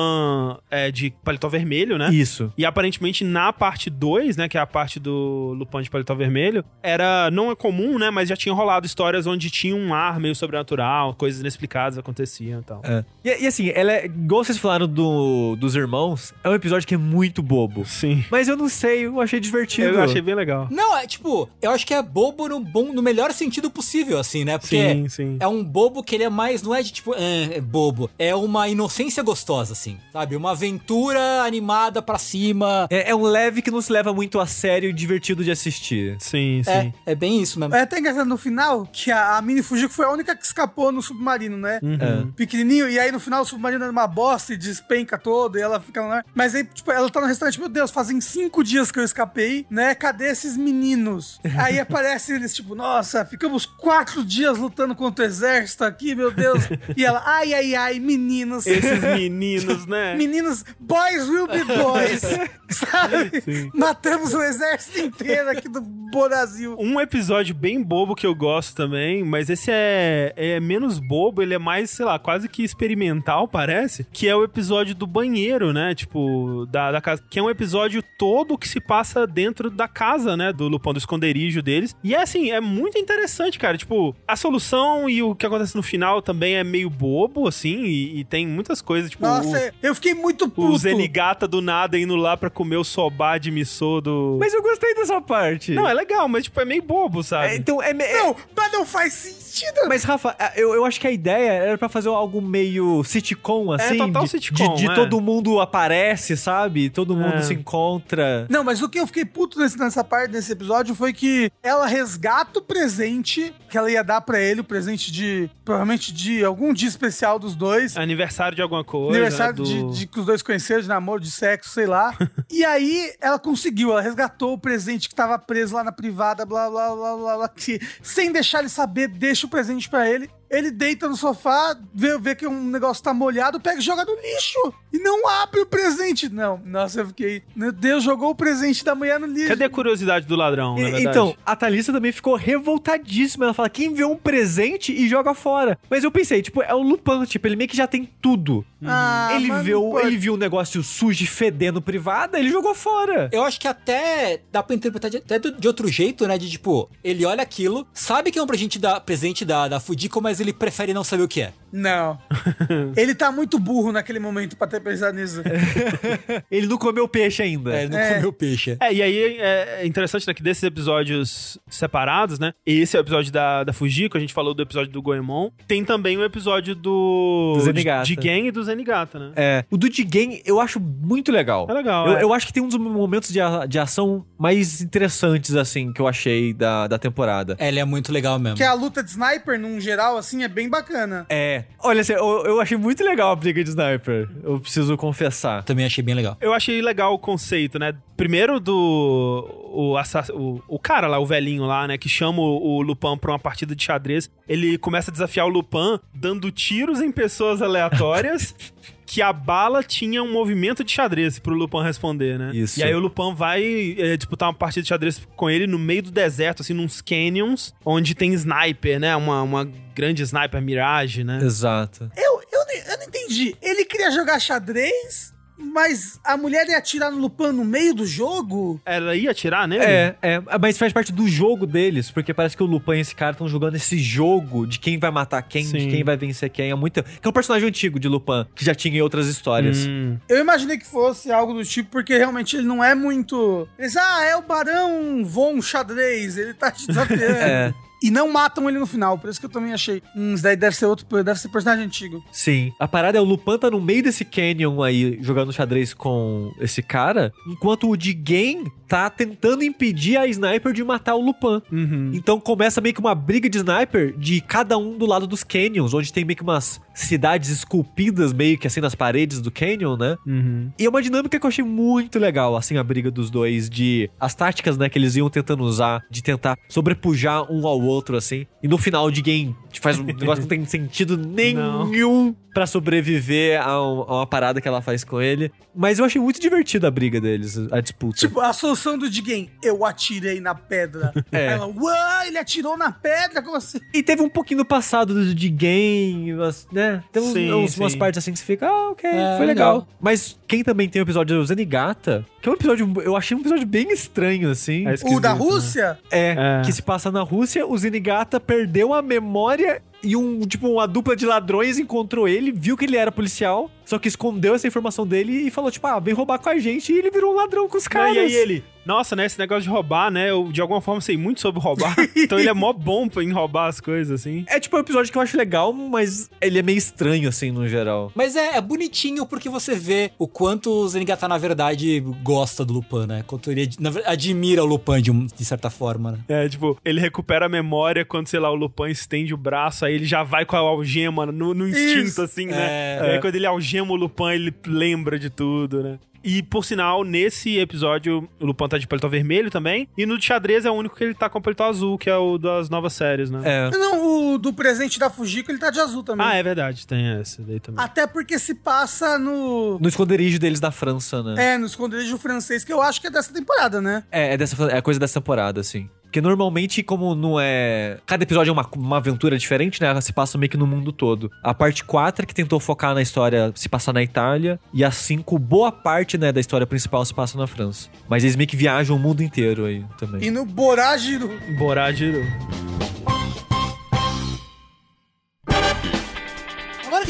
é, de paletó vermelho, né? Isso. E aparentemente na parte 2, né, que é a parte do Lupin de paletó vermelho, era não é comum, né, mas já tinha rolado histórias onde tinha um ar meio sobrenatural, coisas inexplicadas aconteciam e tal. É. E, e assim, ela é, igual vocês falaram do, dos irmãos, é um episódio que é muito bobo. Sim. Mas eu não sei, eu achei divertido. Eu achei bem legal. Não, é tipo, eu acho que é bobo no, bom, no melhor sentido possível, assim, né? Porque Sim, sim. é um bobo que ele é mais, não é de tipo, é, é bobo. É uma inocência gostosa, assim, sabe? Uma aventura animada pra cima. É, é um leve que não se leva muito a sério e divertido de assistir. Sim, sim. É, é bem isso mesmo. É até engraçado no final que a, a Mini Fujiko foi a única que escapou no submarino, né? Uhum. Pequenininho, e aí no final o submarino é uma bosta e despenca todo, e ela fica lá. Mas aí, tipo, ela tá no restaurante, meu Deus, fazem cinco dias que eu escapei, né? Cadê esses meninos? aí aparece eles, tipo, nossa, ficamos quatro dias lutando contra o exército aqui, meu Deus. e ela, ai, ai, ai, meninos. Esses meninos, né? Meninos, boys will be boys. Sabe? Matamos o exército inteiro aqui do Brasil. Um episódio bem bobo que eu gosto também, mas esse é, é menos bobo, ele é mais, sei lá, quase que experimental, parece. Que é o episódio do banheiro, né? Tipo, da, da casa. Que é um episódio todo que se passa dentro da casa, né? Do Lupão, do esconderijo deles. E é assim, é muito interessante, cara. Tipo, a solução e o que acontece no final também é meio bobo, assim, e, e tem muitas coisas, tipo. Nossa, eu fiquei muito o, puto. o Zenigata do nada indo lá pra comer o sobá de missô do. Mas eu gostei dessa parte. Não, é legal, mas tipo, é meio bobo, sabe? É, então, é, me- é- Não, mas não faz sentido. Mas, Rafa, eu, eu acho que a ideia era pra fazer algo meio sitcom, assim. total de, sitcom, De, de é. todo mundo aparece, sabe? Todo mundo É. se encontra. Não, mas o que eu fiquei puto nesse- nessa parte desse episódio foi que ela resgata o presente que ela ia dar pra ele, o presente de, provavelmente de algum dia especial dos dois. Aniversário de alguma coisa. Aniversário né, de, do- de que os dois conheceram, de namoro, de sexo, sei lá. e aí ela conseguiu, ela resgatou o presente que tava preso lá na privada, blá blá blá blá, blá que, sem deixar ele saber, deixa o presente pra ele. Ele deita no sofá, vê, vê que um negócio tá molhado, pega e joga no lixo. E não abre o presente. Não, nossa, eu fiquei. Meu Deus, jogou o presente da mulher no lixo. Cadê a curiosidade do ladrão, na E- verdade? então, a Thalissa também ficou revoltadíssima. Ela fala: quem vê um presente e joga fora. Mas eu pensei, tipo, é o Lupin, tipo, ele meio que já tem tudo. Ah, ele, viu, ele viu um negócio sujo e fedendo privada, ele jogou fora. Eu acho que até dá pra interpretar de, até de outro jeito, né? De tipo, ele olha aquilo, sabe que é um presente da, presente da, da Fujiko, mas ele prefere não saber o que é. Não. ele tá muito burro naquele momento pra ter pensado nisso. Ele não comeu peixe ainda. É, ele não É. comeu peixe. É, e aí é interessante, né, que desses episódios separados, né, esse é o episódio da, da Fujiko, a gente falou do episódio do Goemon, tem também o episódio do... Do Zenigata. De Gen e do Zenigata, né? É, o do Jigen eu acho muito legal. É legal, Eu, é. eu acho que tem um dos momentos de, a- de ação mais interessantes, assim, que eu achei da, da temporada. É, ele é muito legal mesmo. que a luta de sniper, num geral, assim, é bem bacana. É. Olha, assim, eu, eu achei muito legal a briga de sniper. Eu preciso confessar. Também achei bem legal. Eu achei legal o conceito, né? Primeiro do. O, assass- o, o cara lá, o velhinho lá, né? Que chama o, o Lupin pra uma partida de xadrez. Ele começa a desafiar o Lupin dando tiros em pessoas aleatórias. que a bala tinha um movimento de xadrez pro Lupin responder, né? Isso. E aí o Lupin vai é, disputar uma partida de xadrez com ele no meio do deserto, assim, nos canyons, onde tem sniper, né? Uma, uma grande sniper Mirage, né? Exato. Eu, eu, eu não entendi. Ele queria jogar xadrez, mas a mulher ia atirar no Lupin no meio do jogo? Ela ia atirar nele? É, é, mas faz parte do jogo deles, porque parece que o Lupin e esse cara estão jogando esse jogo de quem vai matar quem, de Sim. quem vai vencer quem. É muito. Que é um personagem antigo de Lupin, que já tinha em outras histórias. Hum. Eu imaginei que fosse algo do tipo, porque realmente ele não é muito. Eles, ah, é o Barão Von Xadrez, ele tá te desafiando. É. E não matam ele no final, por isso que eu também achei. Hum, isso daí deve ser outro, deve ser personagem antigo. Sim. A parada é o Lupin tá no meio desse canyon aí, jogando xadrez com esse cara, enquanto o Jigen tá tentando impedir a sniper de matar o Lupin. Uhum. Então começa meio que uma briga de sniper de cada um do lado dos canyons, onde tem meio que umas cidades esculpidas meio que assim nas paredes do canyon, né? Uhum. E é uma dinâmica que eu achei muito legal, assim, a briga dos dois, de as táticas, né, que eles iam tentando usar, de tentar sobrepujar um ao outro, assim. E no final de game, faz um negócio que não tem sentido nenhum pra sobreviver a, um- a uma parada que ela faz com ele. Mas eu achei muito divertida a briga deles, a disputa. Tipo, a solução do Jigen, eu atirei na pedra. É. Ela, uau, ele atirou na pedra, como assim? E teve um pouquinho do passado do- de game, umas- né? Tem uns, Sim, uns- sim. umas partes assim que você fica, ah, ok, É, foi legal. legal. Mas quem também tem o episódio do Zenigata, que é um episódio, eu achei um episódio bem estranho, assim. É O da né? Rússia? É, É. que se passa na Rússia, o Zenigata perdeu a memória Claudia. E um, tipo, uma dupla de ladrões encontrou ele, viu que ele era policial, só que escondeu essa informação dele e falou, tipo, ah, vem roubar com a gente, e ele virou um ladrão com os Não, caras. e aí ele, nossa, né, esse negócio de roubar, né, eu de alguma forma sei muito sobre roubar, então ele é mó bom em roubar as coisas, assim. É tipo um episódio que eu acho legal, mas ele é meio estranho, assim, no geral. Mas é, é bonitinho porque você vê o quanto o Zenigata, na verdade, gosta do Lupin, né? Quanto ele admira o Lupin de, um- de certa forma, né? É, tipo, ele recupera a memória quando, sei lá, o Lupin estende o braço, aí ele já vai com a algema no, no instinto, Isso. assim, né? É. E aí quando ele algema o Lupin, ele lembra de tudo, né? E, por sinal, nesse episódio, o Lupin tá de paletó vermelho também. E no de xadrez é o único que ele tá com paletó azul, que é o das novas séries, né? É. Não, o do presente da Fujiko, ele tá de azul também. Ah, é verdade, tem essa daí também. Até porque se passa no... No esconderijo deles da França, né? É, no esconderijo francês, que eu acho que é dessa temporada, né? É, é, dessa, é coisa dessa temporada, assim. Porque normalmente, como não é. Cada episódio é uma, uma aventura diferente, né? Ela se passa meio que no mundo todo. A parte 4 é que tentou focar na história se passar na Itália. E a 5, boa parte, né, da história principal se passa na França. Mas eles meio que viajam o mundo inteiro aí também. E no Boragiru. Borage.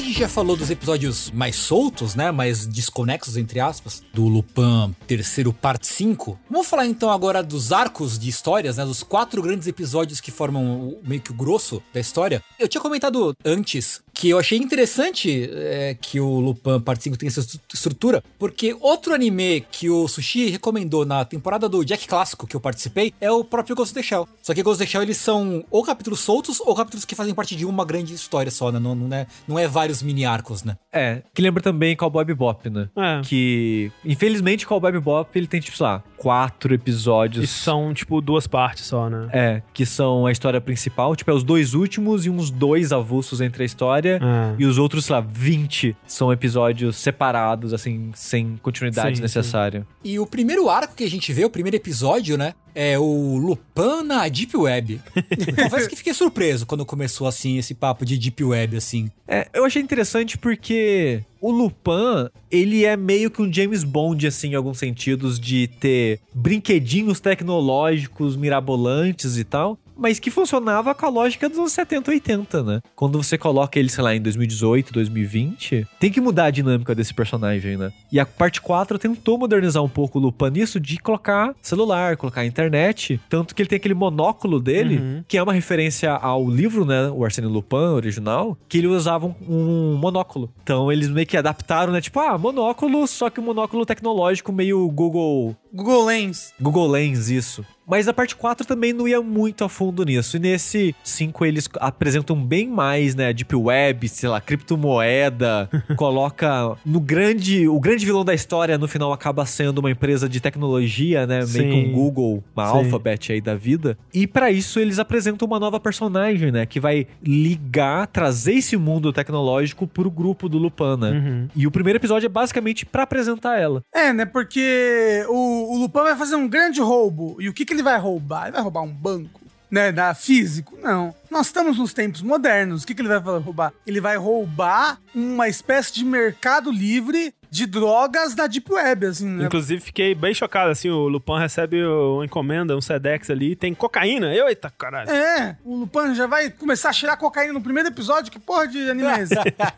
A gente já falou dos episódios mais soltos, né? Mais desconexos, entre aspas, do Lupin terceiro parte 5. Vamos falar então agora dos arcos de histórias, né? Dos quatro grandes episódios que formam o- meio que o grosso da história. Eu tinha comentado antes que eu achei interessante é, que o Lupin parte 5 tem essa estru- estrutura, porque outro anime que o Sushi recomendou na temporada do Jack Clássico que eu participei é o próprio Ghost of the Shell. Só que Ghost of the Shell eles são ou capítulos soltos ou capítulos que fazem parte de uma grande história só, né? Não, não, é, não é vários mini arcos, né? É, que lembra também Cowboy Bebop, né? É. Que, infelizmente, Cowboy Bebop, ele tem, tipo, sei lá, quatro episódios. E são, tipo, duas partes só, né? É, que são a história principal, tipo, é os dois últimos e uns dois avulsos entre a história. É. E os outros, sei lá, 20 são episódios separados, assim, sem continuidade Sim, necessária. E o primeiro arco que a gente vê, o primeiro episódio, né? É o Lupin na Deep Web. Confesso que fiquei surpreso quando começou assim esse papo de Deep Web, assim. É, eu achei interessante porque o Lupin, ele é meio que um James Bond, assim, em alguns sentidos, de ter brinquedinhos tecnológicos mirabolantes e tal. Mas que funcionava com a lógica dos anos 70, 80, né? Quando você coloca ele, sei lá, em 2018, 2020, tem que mudar a dinâmica desse personagem, né? E a parte 4 tentou modernizar um pouco o Lupin nisso de colocar celular, colocar internet, tanto que ele tem aquele monóculo dele, Uhum. que é uma referência ao livro, né, o Arsène Lupin original, que ele usava um, um monóculo. Então eles meio que adaptaram, né, tipo, ah, monóculo, só que um monóculo tecnológico meio Google Google Lens. Google Lens, isso. Mas a parte 4 também não ia muito a fundo nisso. E nesse 5 eles apresentam bem mais, né? Deep Web, sei lá, criptomoeda. coloca no grande. O grande vilão da história no final acaba sendo uma empresa de tecnologia, né? Meio que Sim. um Google, uma Sim. Alphabet aí da vida. E pra isso eles apresentam uma nova personagem, né? Que vai ligar, trazer esse mundo tecnológico pro grupo do Lupin, né? Uhum. E o primeiro episódio é basicamente pra apresentar ela. É, né? Porque o, o Lupin vai fazer um grande roubo. E o que, que ele vai roubar? Ele vai roubar um banco, né? Da físico? Não. Nós estamos nos tempos modernos. O que, que ele vai roubar? Ele vai roubar uma espécie de mercado livre de drogas da Deep Web, assim, né? Inclusive, fiquei bem chocado, assim, o Lupin recebe uma encomenda, um Sedex ali, tem cocaína. Eu, eita, caralho. É, o Lupin já vai começar a cheirar cocaína no primeiro episódio. Que porra de anime é esse?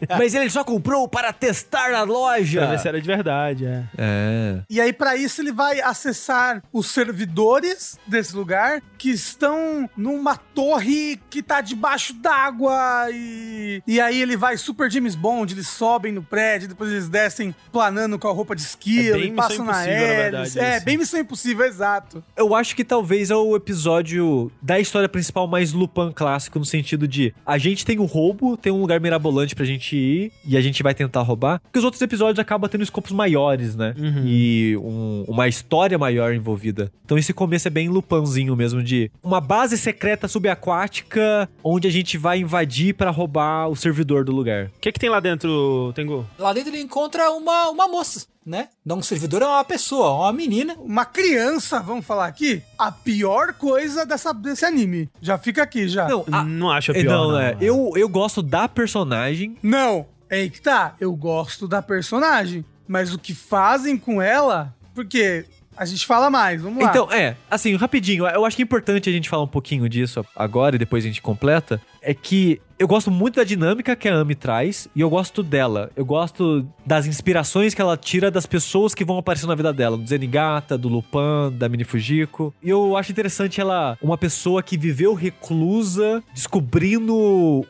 Mas ele só comprou para testar na loja. Pra ver se era de verdade, é. É. E aí, pra isso, ele vai acessar os servidores desse lugar que estão numa torre que tá debaixo d'água. E, e aí ele vai super James Bond, eles sobem no prédio, depois eles descem planando com a roupa de esquilo É bem e passam na hélice. verdade, É, isso. bem Missão Impossível, exato. Eu acho que talvez é o episódio da história principal mais Lupin clássico, no sentido de a gente tem o roubo, tem um lugar mirabolante pra gente ir e a gente vai tentar roubar. Porque os outros episódios acabam tendo escopos maiores, né? Uhum. E um- uma história maior envolvida. Então esse começo é bem Lupinzinho mesmo, de uma base secreta subaquática onde a gente vai invadir pra roubar o servidor do lugar. O que que tem lá dentro, Tengu? Lá dentro ele encontra uma, uma moça, né? Não um servidor, é uma pessoa, uma menina. Uma criança, vamos falar aqui, a pior coisa dessa, desse anime. Já fica aqui, já. Não, a- não acho a é, pior, não, não. é. Eu, eu gosto da personagem. Não, é aí que tá. Eu gosto da personagem, mas o que fazem com ela, porque a gente fala mais, vamos lá. Então, é, assim, rapidinho, eu acho que é importante a gente falar um pouquinho disso agora e depois a gente completa. É que eu gosto muito da dinâmica que a Ami traz e eu gosto dela. Eu gosto das inspirações que ela tira das pessoas que vão aparecer na vida dela. Do Zenigata, do Lupin, da Mini Fujiko. E eu acho interessante ela, uma pessoa que viveu reclusa, descobrindo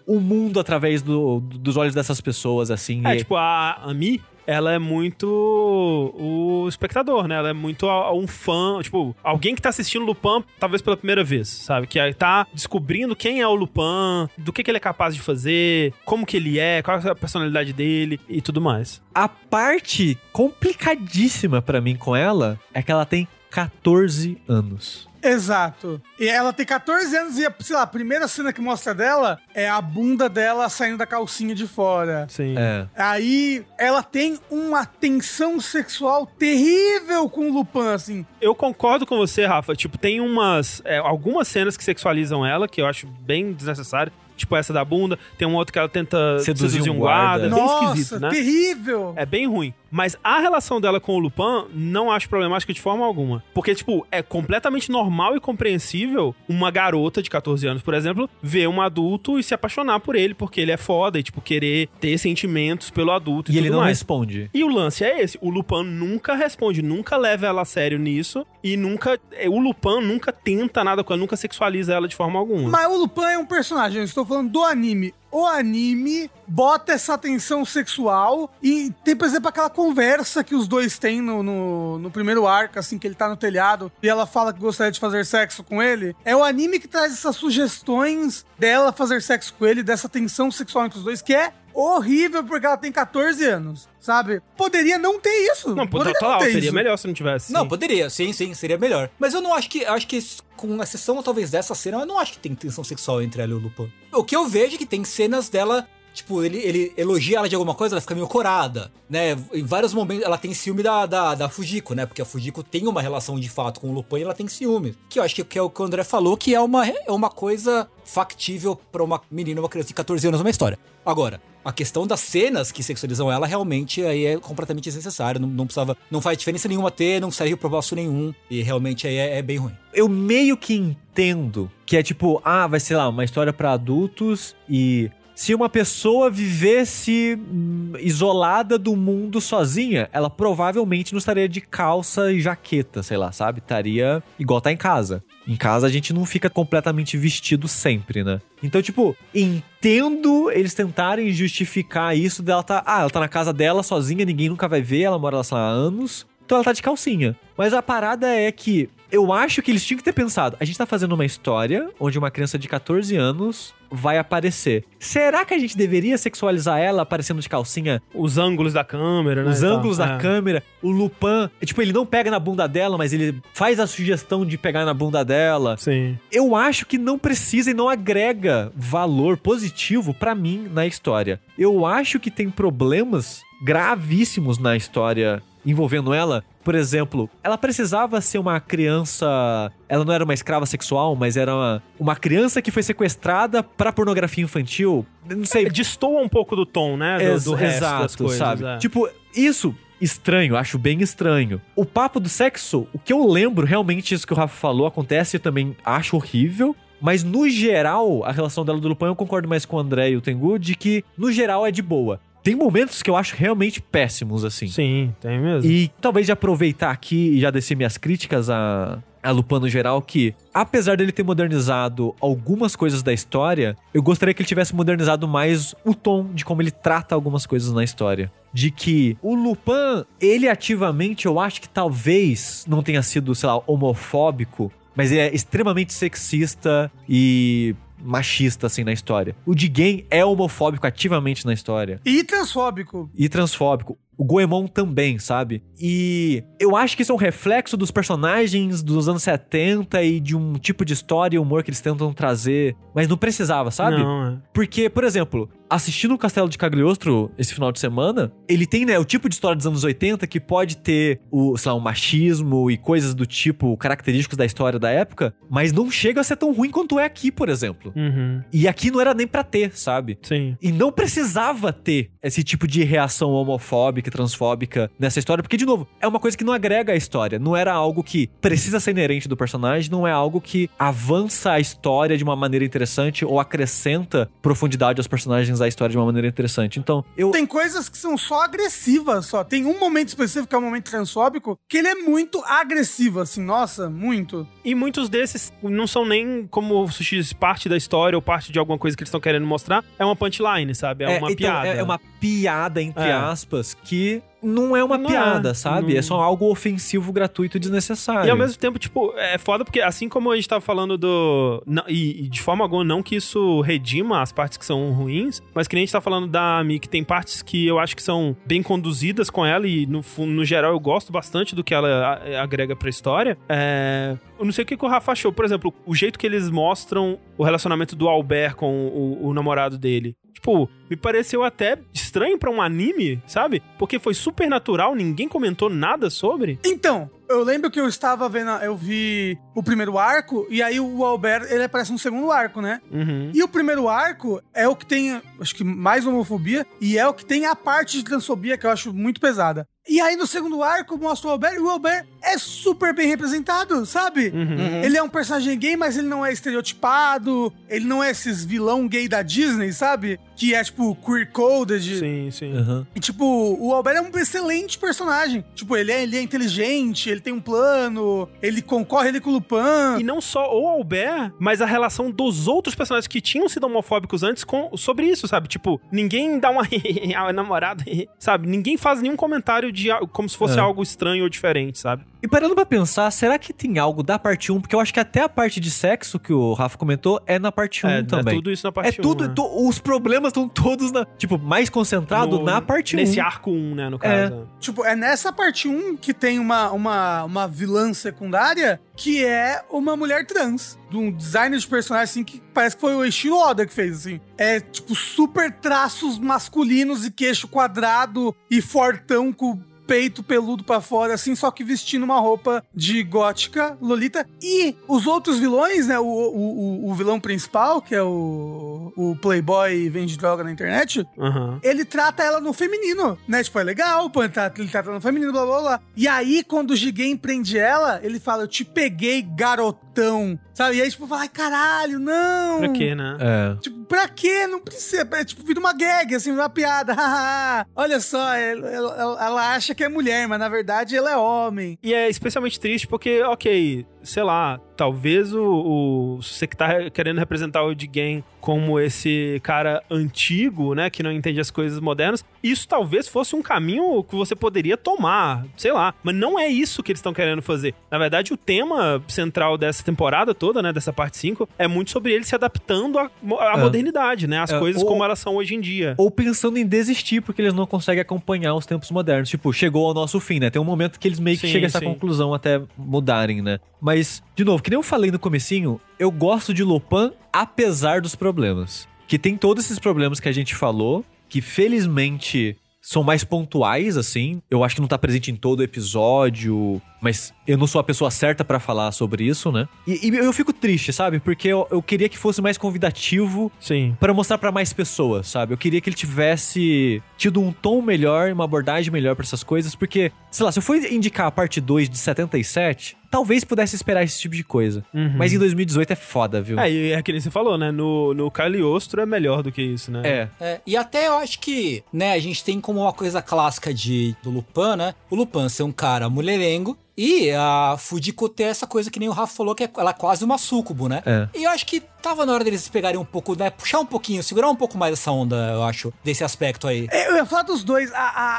o mundo através do- dos olhos dessas pessoas, assim. É, E- tipo, a Ami, ela é muito o espectador, né? Ela é muito um fã, tipo, alguém que tá assistindo Lupin, talvez pela primeira vez, sabe? Que tá descobrindo quem é o Lupin, do que, que ele é capaz de fazer, como que ele é, qual é a personalidade dele e tudo mais. A parte complicadíssima pra mim com ela é que ela tem 14 anos. Exato. E ela tem 14 anos e, sei lá, a primeira cena que mostra dela é a bunda dela saindo da calcinha de fora. Sim. É. Aí ela tem uma tensão sexual terrível com o Lupin, assim. Eu concordo com você, Rafa. Tipo, tem umas. é, algumas cenas que sexualizam ela, que eu acho bem desnecessário. Tipo, essa da bunda. Tem um outro que ela tenta Seduzir seduzir, um guarda. guarda. É bem Nossa, esquisito, né? terrível. É bem ruim. Mas a relação dela com o Lupin não acho problemática de forma alguma. Porque, tipo, é completamente normal e compreensível uma garota de 14 anos, por exemplo, ver um adulto e se apaixonar por ele, porque ele é foda e, tipo, querer ter sentimentos pelo adulto e, E ele não mais. responde. E o lance é esse: o Lupin nunca responde, nunca leva ela a sério nisso e nunca. é, O Lupin nunca tenta nada com ela, nunca sexualiza ela de forma alguma. Mas o Lupin é um personagem, eu estou falando do anime. O anime bota essa tensão sexual e tem, por exemplo, aquela conversa que os dois têm no, no, no primeiro arco, assim, que ele tá no telhado e ela fala que gostaria de fazer sexo com ele. É o anime que traz essas sugestões dela fazer sexo com ele, dessa tensão sexual entre os dois, que é horrível porque ela tem 14 anos, sabe? Poderia não ter isso. Não, Poderia total, ter seria isso. melhor se não tivesse. Não, poderia, sim, sim, seria melhor. Mas eu não acho que. Acho que com exceção talvez dessa cena, eu não acho que tem tensão sexual entre ela e o Lupin. O que eu vejo é que tem cenas dela tipo, ele, ele elogia ela de alguma coisa, ela fica meio corada, né? Em vários momentos ela tem ciúme da, da, da Fujiko, né? Porque a Fujiko tem uma relação de fato com o Lupin e ela tem ciúme. Que eu acho que, que é o que o André falou, que é uma, é uma coisa factível pra uma menina, uma criança de 14 anos, uma história. Agora, a questão das cenas que sexualizam ela realmente aí é completamente desnecessário. Não, não precisava. Não faz diferença nenhuma ter, não serve propósito nenhum. E realmente aí é, é bem ruim. Eu meio que entendo que é tipo, ah, vai ser lá, uma história pra adultos e se uma pessoa vivesse hum, isolada do mundo sozinha, ela provavelmente não estaria de calça e jaqueta, sei lá, sabe? Estaria igual tá em casa. Em casa a gente não fica completamente vestido sempre, né? Então, tipo, entendo eles tentarem justificar isso dela tá. Ah, ela tá na casa dela sozinha, ninguém nunca vai ver, ela mora lá há anos. Então ela tá de calcinha. Mas a parada é que eu acho que eles tinham que ter pensado. A gente tá fazendo uma história onde uma criança de 14 anos vai aparecer. Será que a gente deveria sexualizar ela aparecendo de calcinha? Os ângulos da câmera, né? Os ângulos da É. câmera, o Lupin, tipo, ele não pega na bunda dela, mas ele faz a sugestão de pegar na bunda dela. Sim. Eu acho que não precisa e não agrega valor positivo pra mim na história. Eu acho que tem problemas gravíssimos na história envolvendo ela. Por exemplo, ela precisava ser uma criança. Ela não era uma escrava sexual, mas era uma, uma criança que foi sequestrada pra pornografia infantil. Não sei. Destoa um pouco do tom, né? Do, Ex- do resto exato, das coisas. sabe? é. Tipo, isso estranho, acho bem estranho. O papo do sexo, o que eu lembro, realmente isso que o Rafa falou acontece, eu também acho horrível. Mas no geral, a relação dela do Lupin, eu concordo mais com o André e o Tengu, de que no geral é de boa. Tem momentos que eu acho realmente péssimos, assim. Sim, tem mesmo. E talvez de aproveitar aqui e já descer minhas críticas a, a Lupin no geral, que apesar dele ter modernizado algumas coisas da história, eu gostaria que ele tivesse modernizado mais o tom de como ele trata algumas coisas na história. De que o Lupin, ele ativamente, eu acho que talvez não tenha sido, sei lá, homofóbico, mas ele é extremamente sexista e machista, assim, na história. O Jigen é homofóbico ativamente na história E transfóbico. e transfóbico. O Goemon também, sabe? E eu acho que isso é um reflexo dos personagens dos anos 70 e de um tipo de história e humor que eles tentam trazer, mas não precisava, sabe? Não, é. Porque, por exemplo, assistindo o Castelo de Cagliostro esse final de semana, ele tem, né, o tipo de história dos anos 80 que pode ter o, sei lá, o machismo e coisas do tipo característicos da história da época, mas não chega a ser tão ruim quanto é aqui, por exemplo. Uhum. E aqui não era nem pra ter, sabe? Sim. E não precisava ter esse tipo de reação homofóbica e transfóbica nessa história, porque, de novo, é uma coisa que não agrega à história. Não era algo que precisa ser inerente do personagem, não é algo que avança a história de uma maneira interessante ou acrescenta profundidade aos personagens da história de uma maneira interessante. Então, eu. Tem coisas que são só agressivas, só. Tem um momento específico, que é o momento transfóbico, que ele é muito agressivo, assim, nossa, muito. E muitos desses não são nem, como o Sushi diz, parte da história ou parte de alguma coisa que eles estão querendo mostrar. É uma punchline, sabe? É, uma então, piada. É, é uma piada, entre É. aspas, que não é uma Não piada, é. sabe? Não- É só algo ofensivo, gratuito e desnecessário. E ao mesmo tempo, tipo, é foda porque assim como a gente tava falando do. não- e, e de forma alguma, não que isso redima as partes que são ruins, mas que nem a gente tá falando da Ami, que tem partes que eu acho que são bem conduzidas com ela e no, no geral eu gosto bastante do que ela agrega pra história. É. Eu não sei o que, que o Rafa achou. Por exemplo, o jeito que eles mostram o relacionamento do Albert com o, o namorado dele. Tipo, me pareceu até estranho pra um anime, sabe? Porque foi super natural, ninguém comentou nada sobre. Então, eu lembro que eu estava vendo, eu vi o primeiro arco, e aí o Albert, ele aparece no segundo arco, né? Uhum. E o primeiro arco é o que tem, acho que mais homofobia, e é o que tem a parte de transfobia que eu acho muito pesada. E aí no segundo arco mostra o Albert, e o Albert é super bem representado, sabe? Uhum. Ele é um personagem gay, mas ele não é estereotipado, ele não é esses vilão gay da Disney, sabe? Que é tipo queer-coded. Sim, sim. Aham. E, tipo, o Albert é um excelente personagem. Tipo, ele é, ele é inteligente, ele tem um plano, ele concorre ali com o Lupin. E não só o Albert, mas a relação dos outros personagens que tinham sido homofóbicos antes com, sobre isso, sabe? Tipo, ninguém dá uma namorada, sabe? Ninguém faz nenhum comentário de como se fosse É. algo estranho ou diferente, sabe? E parando pra pensar, será que tem algo da parte 1? Porque eu acho que até a parte de sexo que o Rafa comentou é na parte 1 É, também. é tudo isso na parte É tudo, 1, né? to- os problemas estão todos na, tipo, mais concentrado No- na parte 1. Nesse arco 1, né, no É. caso. Tipo, é nessa parte 1 que tem uma, uma, uma vilã secundária que é uma mulher trans. De um designer de personagem, assim, que parece que foi o Eiichiro Oda que fez, assim. É, tipo, super traços masculinos e queixo quadrado e fortão com peito peludo pra fora, assim, só que vestindo uma roupa de gótica, Lolita. E os outros vilões, né? O, o, o- o vilão principal, que é o, o Playboy vende droga na internet, Aham. ele trata ela no feminino, né? Tipo, é legal, pô, ele trata, ele trata no feminino, blá blá blá. E aí, quando o Jigen prende ela, ele fala: Eu te peguei, garotão. Sabe? E aí, tipo, fala: Ai, caralho, não. Pra quê, né? É. Tipo, pra quê? Não precisa. É, tipo, vira uma gag, assim, uma piada. Olha só, ela, ela- ela acha que é mulher, mas na verdade ela é homem. E é especialmente triste porque, ok, sei lá, talvez o, o- você que tá querendo representar o Jigen como esse cara antigo, né, que não entende as coisas modernas, isso talvez fosse um caminho que você poderia tomar, sei lá, mas não é isso que eles estão querendo fazer. Na verdade, o tema central dessa temporada toda, né, dessa parte 5, é muito sobre ele se adaptando à, à É. modernidade, né, as É, coisas ou- como elas são hoje em dia. Ou pensando em desistir porque eles não conseguem acompanhar os tempos modernos. Tipo, chegou ao nosso fim, né? Tem um momento que eles meio que Sim, chegam a essa conclusão até mudarem, né? Mas, de novo, que nem eu falei no comecinho, eu gosto de Lupin apesar dos problemas. Que tem todos esses problemas que a gente falou, que felizmente são mais pontuais, assim. Eu acho que não tá presente em todo episódio, mas eu não sou a pessoa certa pra falar sobre isso, né? E, e eu fico triste, sabe? Porque eu, eu queria que fosse mais convidativo Sim. Pra mostrar pra mais pessoas, sabe? Eu queria que ele tivesse tido um tom melhor, uma abordagem melhor pra essas coisas, porque, sei lá, se eu for indicar a parte 2 de 77, talvez pudesse esperar esse tipo de coisa. Uhum. Mas em 2018 é foda, viu? É, e é que nem você falou, né? No, no Cagliostro é melhor do que isso, né? É. É, e até eu acho que, né, a gente tem como uma coisa clássica de, do Lupin, né? O Lupin ser um cara mulherengo e a Fujiko ter essa coisa que nem o Rafa falou, que é, ela é quase uma sucubo, né? É. E eu acho que tava na hora deles pegarem um pouco, né? Puxar um pouquinho, segurar um pouco mais essa onda, eu acho, desse aspecto aí. É, Eu ia falar dos dois. A, a,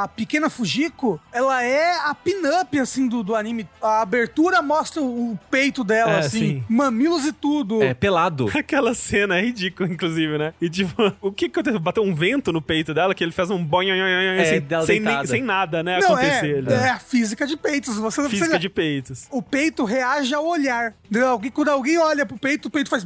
a, a- pequena Fujiko, ela é a pin-up, assim, do, do anime. A abertura mostra o, peito dela, É, assim, sim. mamilos e tudo. É pelado. Aquela cena é ridícula, inclusive, né? E tipo, o que aconteceu? Bateu um vento no peito dela que ele fez um boing, É, assim, sem, nem- sem nada, né? Não, acontecer. é, né? é a física de peitos. Você não Física precisa... de peitos. O peito reage ao olhar. quando alguém olha pro peito, o peito faz...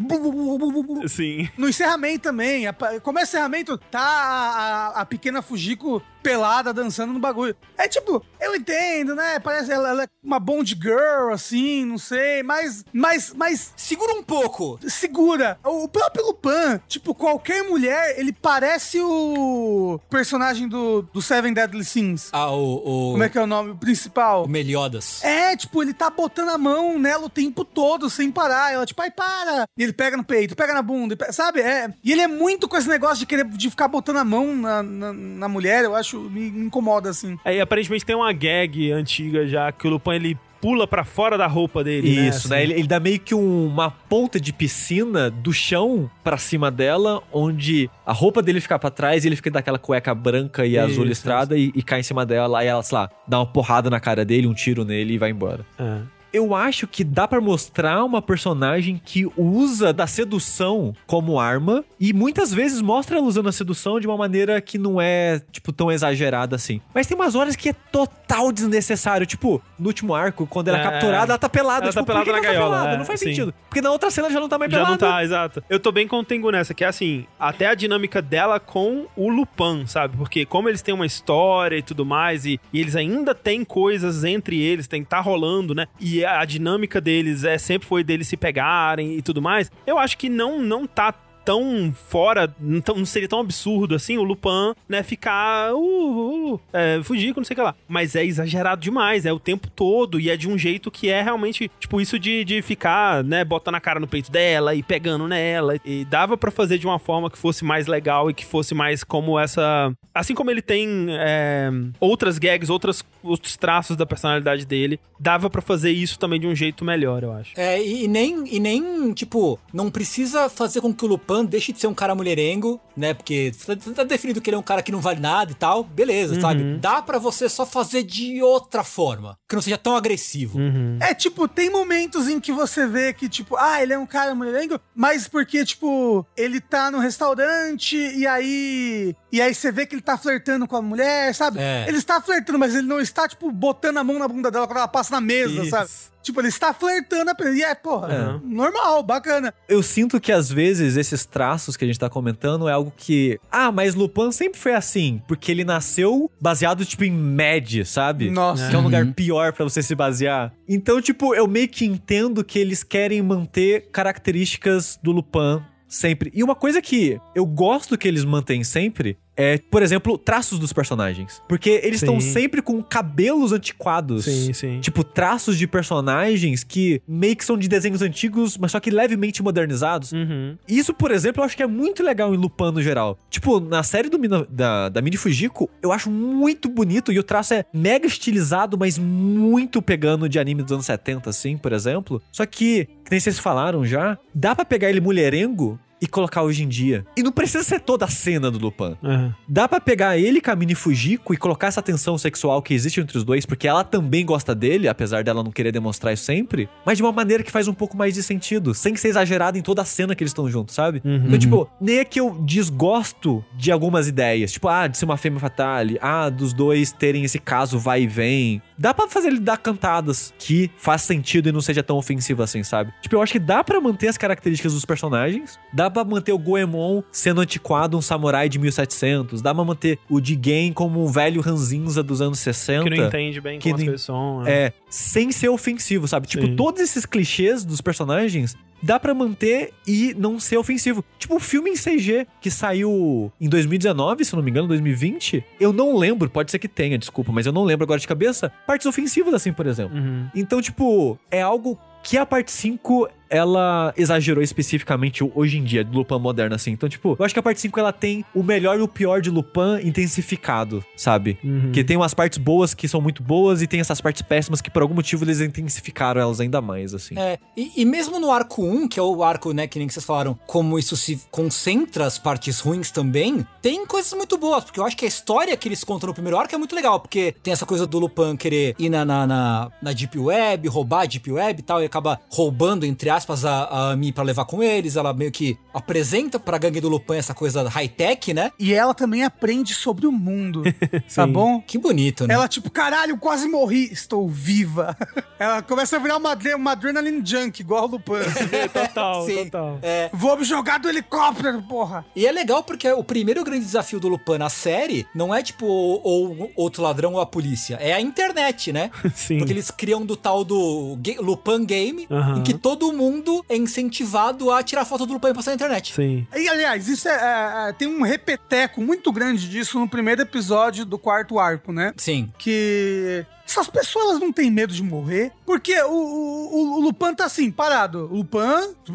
Sim. No encerramento também. a- Começa o encerramento, tá a, a- a pequena Fujiko pelada dançando no bagulho. É tipo, eu entendo, né? Parece ela, ela é uma Bond girl, assim, não sei, mas, mas, mas Segura um pouco. segura. O próprio Lupin, tipo, qualquer mulher, ele parece o personagem do, do Seven Deadly Sins. Ah, o, o, Como é que é o nome principal? o Meliodas. É, tipo, ele tá botando a mão nela o tempo todo, sem parar. Ela, tipo, ai, para. E ele pega no peito, pega na bunda, sabe? É. E ele é muito com esse negócio de querer, de ficar botando a mão na, na, na mulher, eu acho, me, me incomoda, assim. Aí aparentemente tem uma gag antiga já que o Lupin ele pula pra fora da roupa dele, né? Isso, né? assim. Ele, ele dá meio que um- uma ponta de piscina do chão pra cima dela, onde a roupa dele fica pra trás e ele fica daquela cueca branca e azul Isso, listrada e, e cai em cima dela. Aí ela, sei lá, dá uma porrada na cara dele, um tiro nele e vai embora. É. Eu acho que dá pra mostrar uma personagem que usa da sedução como arma e muitas vezes mostra ela usando a sedução de uma maneira que não é, tipo, tão exagerada assim. Mas tem umas horas que é total desnecessário. Tipo, no último arco, quando ela é, É. capturada, ela tá pelada. Ela tá tipo, por pelada que na gaiola, Tá pelada? é, não faz sim. sentido. Porque na outra cena já não tá mais Já pelada. não tá, exato. Eu tô bem com o Tengu nessa, que é assim, até a dinâmica dela com o Lupin, sabe? Porque como eles têm uma história e tudo mais, e, e eles ainda têm coisas entre eles, tem que tá rolando, né? E a, dinâmica deles é sempre foi deles se pegarem e tudo mais. Eu acho que não, não tá tão fora, não, não seria tão absurdo assim o Lupin, né, ficar uh, uh, uh, é, fugir com não sei o que lá. Mas é exagerado demais, é o tempo todo e é de um jeito que é realmente, tipo, isso de, de ficar, né, botando a cara no peito dela e pegando nela. E dava pra fazer de uma forma que fosse mais legal e que fosse mais como essa. Assim como ele tem é, outras gags, outras, outros traços da personalidade dele, dava pra fazer isso também de um jeito melhor, eu acho. É, e nem, e nem, tipo, não precisa fazer com que o Lupin Deixe de ser um cara mulherengo, né? Porque tá, tá definido que ele é um cara que não vale nada e tal. Beleza, Uhum. sabe? Dá pra você só fazer de outra forma. Que não seja tão agressivo. Uhum. É, tipo, tem momentos em que você vê que, tipo, ah, ele é um cara mulherengo, mas porque, tipo, ele tá no restaurante e aí. E aí você vê que ele tá flertando com a mulher, sabe? É. Ele está flertando, mas ele não está, tipo, botando a mão na bunda dela quando ela passa na mesa, Isso. sabe? Tipo, ele está flertando apenas. E é, porra, É. normal, bacana. Eu sinto que às vezes esses traços que a gente tá comentando é algo que. Ah, mas Lupin sempre foi assim. Porque ele nasceu baseado, tipo, em Mad, sabe? Nossa. Que é um lugar Uhum. pior pra você se basear. Então, tipo, eu meio que entendo que eles querem manter características do Lupin sempre. E uma coisa que eu gosto que eles mantêm sempre é, por exemplo, traços dos personagens. Porque eles estão sempre com cabelos antiquados. Sim, sim. Tipo, traços de personagens que meio que são de desenhos antigos, mas só que levemente modernizados. Uhum. Isso, por exemplo, eu acho que é muito legal em Lupin no geral. Tipo, na série do Mina- da, da Mini Fujiko, eu acho muito bonito e o traço é mega estilizado, mas muito pegando de anime dos anos 70, assim, por exemplo. Só que, que nem vocês falaram já, dá pra pegar ele mulherengo e colocar hoje em dia. E não precisa ser toda a cena do Lupin. Uhum. Dá pra pegar ele com a Mini Fujiko e colocar essa tensão sexual que existe entre os dois, porque ela também gosta dele, apesar dela não querer demonstrar isso sempre, mas de uma maneira que faz um pouco mais de sentido, sem ser exagerado em toda a cena que eles estão juntos, sabe? Uhum. Então, tipo, nem é que eu desgosto de algumas ideias, tipo, ah, de ser uma fêmea fatale, ah, dos dois terem esse caso vai e vem. Dá pra fazer ele dar cantadas que faz sentido e não seja tão ofensivo assim, sabe? Tipo, eu acho que dá pra manter as características dos personagens, dá pra manter o Goemon sendo antiquado, um samurai de 1700, dá pra manter o Jigen como um velho ranzinza dos anos 60. Que não entende bem Que como as nem- coisas são. né? É, sem ser ofensivo, sabe? Tipo, Sim. todos esses clichês dos personagens dá pra manter e não ser ofensivo. Tipo, o filme em CG que saiu em 2019, se eu não me engano, 2020, eu não lembro, pode ser que tenha, desculpa, mas eu não lembro agora de cabeça, partes ofensivas assim, por exemplo. Uhum. Então, tipo, é algo que a parte 5 ela exagerou especificamente hoje em dia, do Lupin moderno, assim. Então, tipo, eu acho que a parte 5 ela tem o melhor e o pior de Lupin intensificado, sabe? Uhum. Que tem umas partes boas que são muito boas e tem essas partes péssimas que por algum motivo eles intensificaram elas ainda mais, assim. É, e, e mesmo no arco 1, que é o arco, né, que nem que vocês falaram, como isso se concentra as partes ruins também, tem coisas muito boas, porque eu acho que a história que eles contam no primeiro arco é muito legal, porque tem essa coisa do Lupin querer ir na, na, na, na Deep Web, roubar a Deep Web e tal, e acaba roubando, entre aspas, a, a Ami pra levar com eles, ela meio que apresenta pra gangue do Lupin essa coisa high-tech, né? E ela também aprende sobre o mundo, tá bom? Que bonito, né? Ela, tipo, caralho, quase morri, estou viva. Ela começa a virar uma, uma adrenaline junk, igual o Lupin. Total, Sim. total. É, Vou me jogar do helicóptero, porra. E é legal porque o primeiro grande desafio do Lupin na série não é tipo ou, ou outro ladrão ou a polícia, é a internet, né? Sim. Porque eles criam do tal do Lupin Game, em que todo mundo é incentivado a tirar foto do Lupin e passar na internet. Sim. E, aliás, isso é, é, é, tem um repeteco muito grande disso no primeiro episódio do quarto arco, né? Sim. Que essas pessoas elas não têm medo de morrer, porque o, o, o Lupin tá assim, parado. Lupin,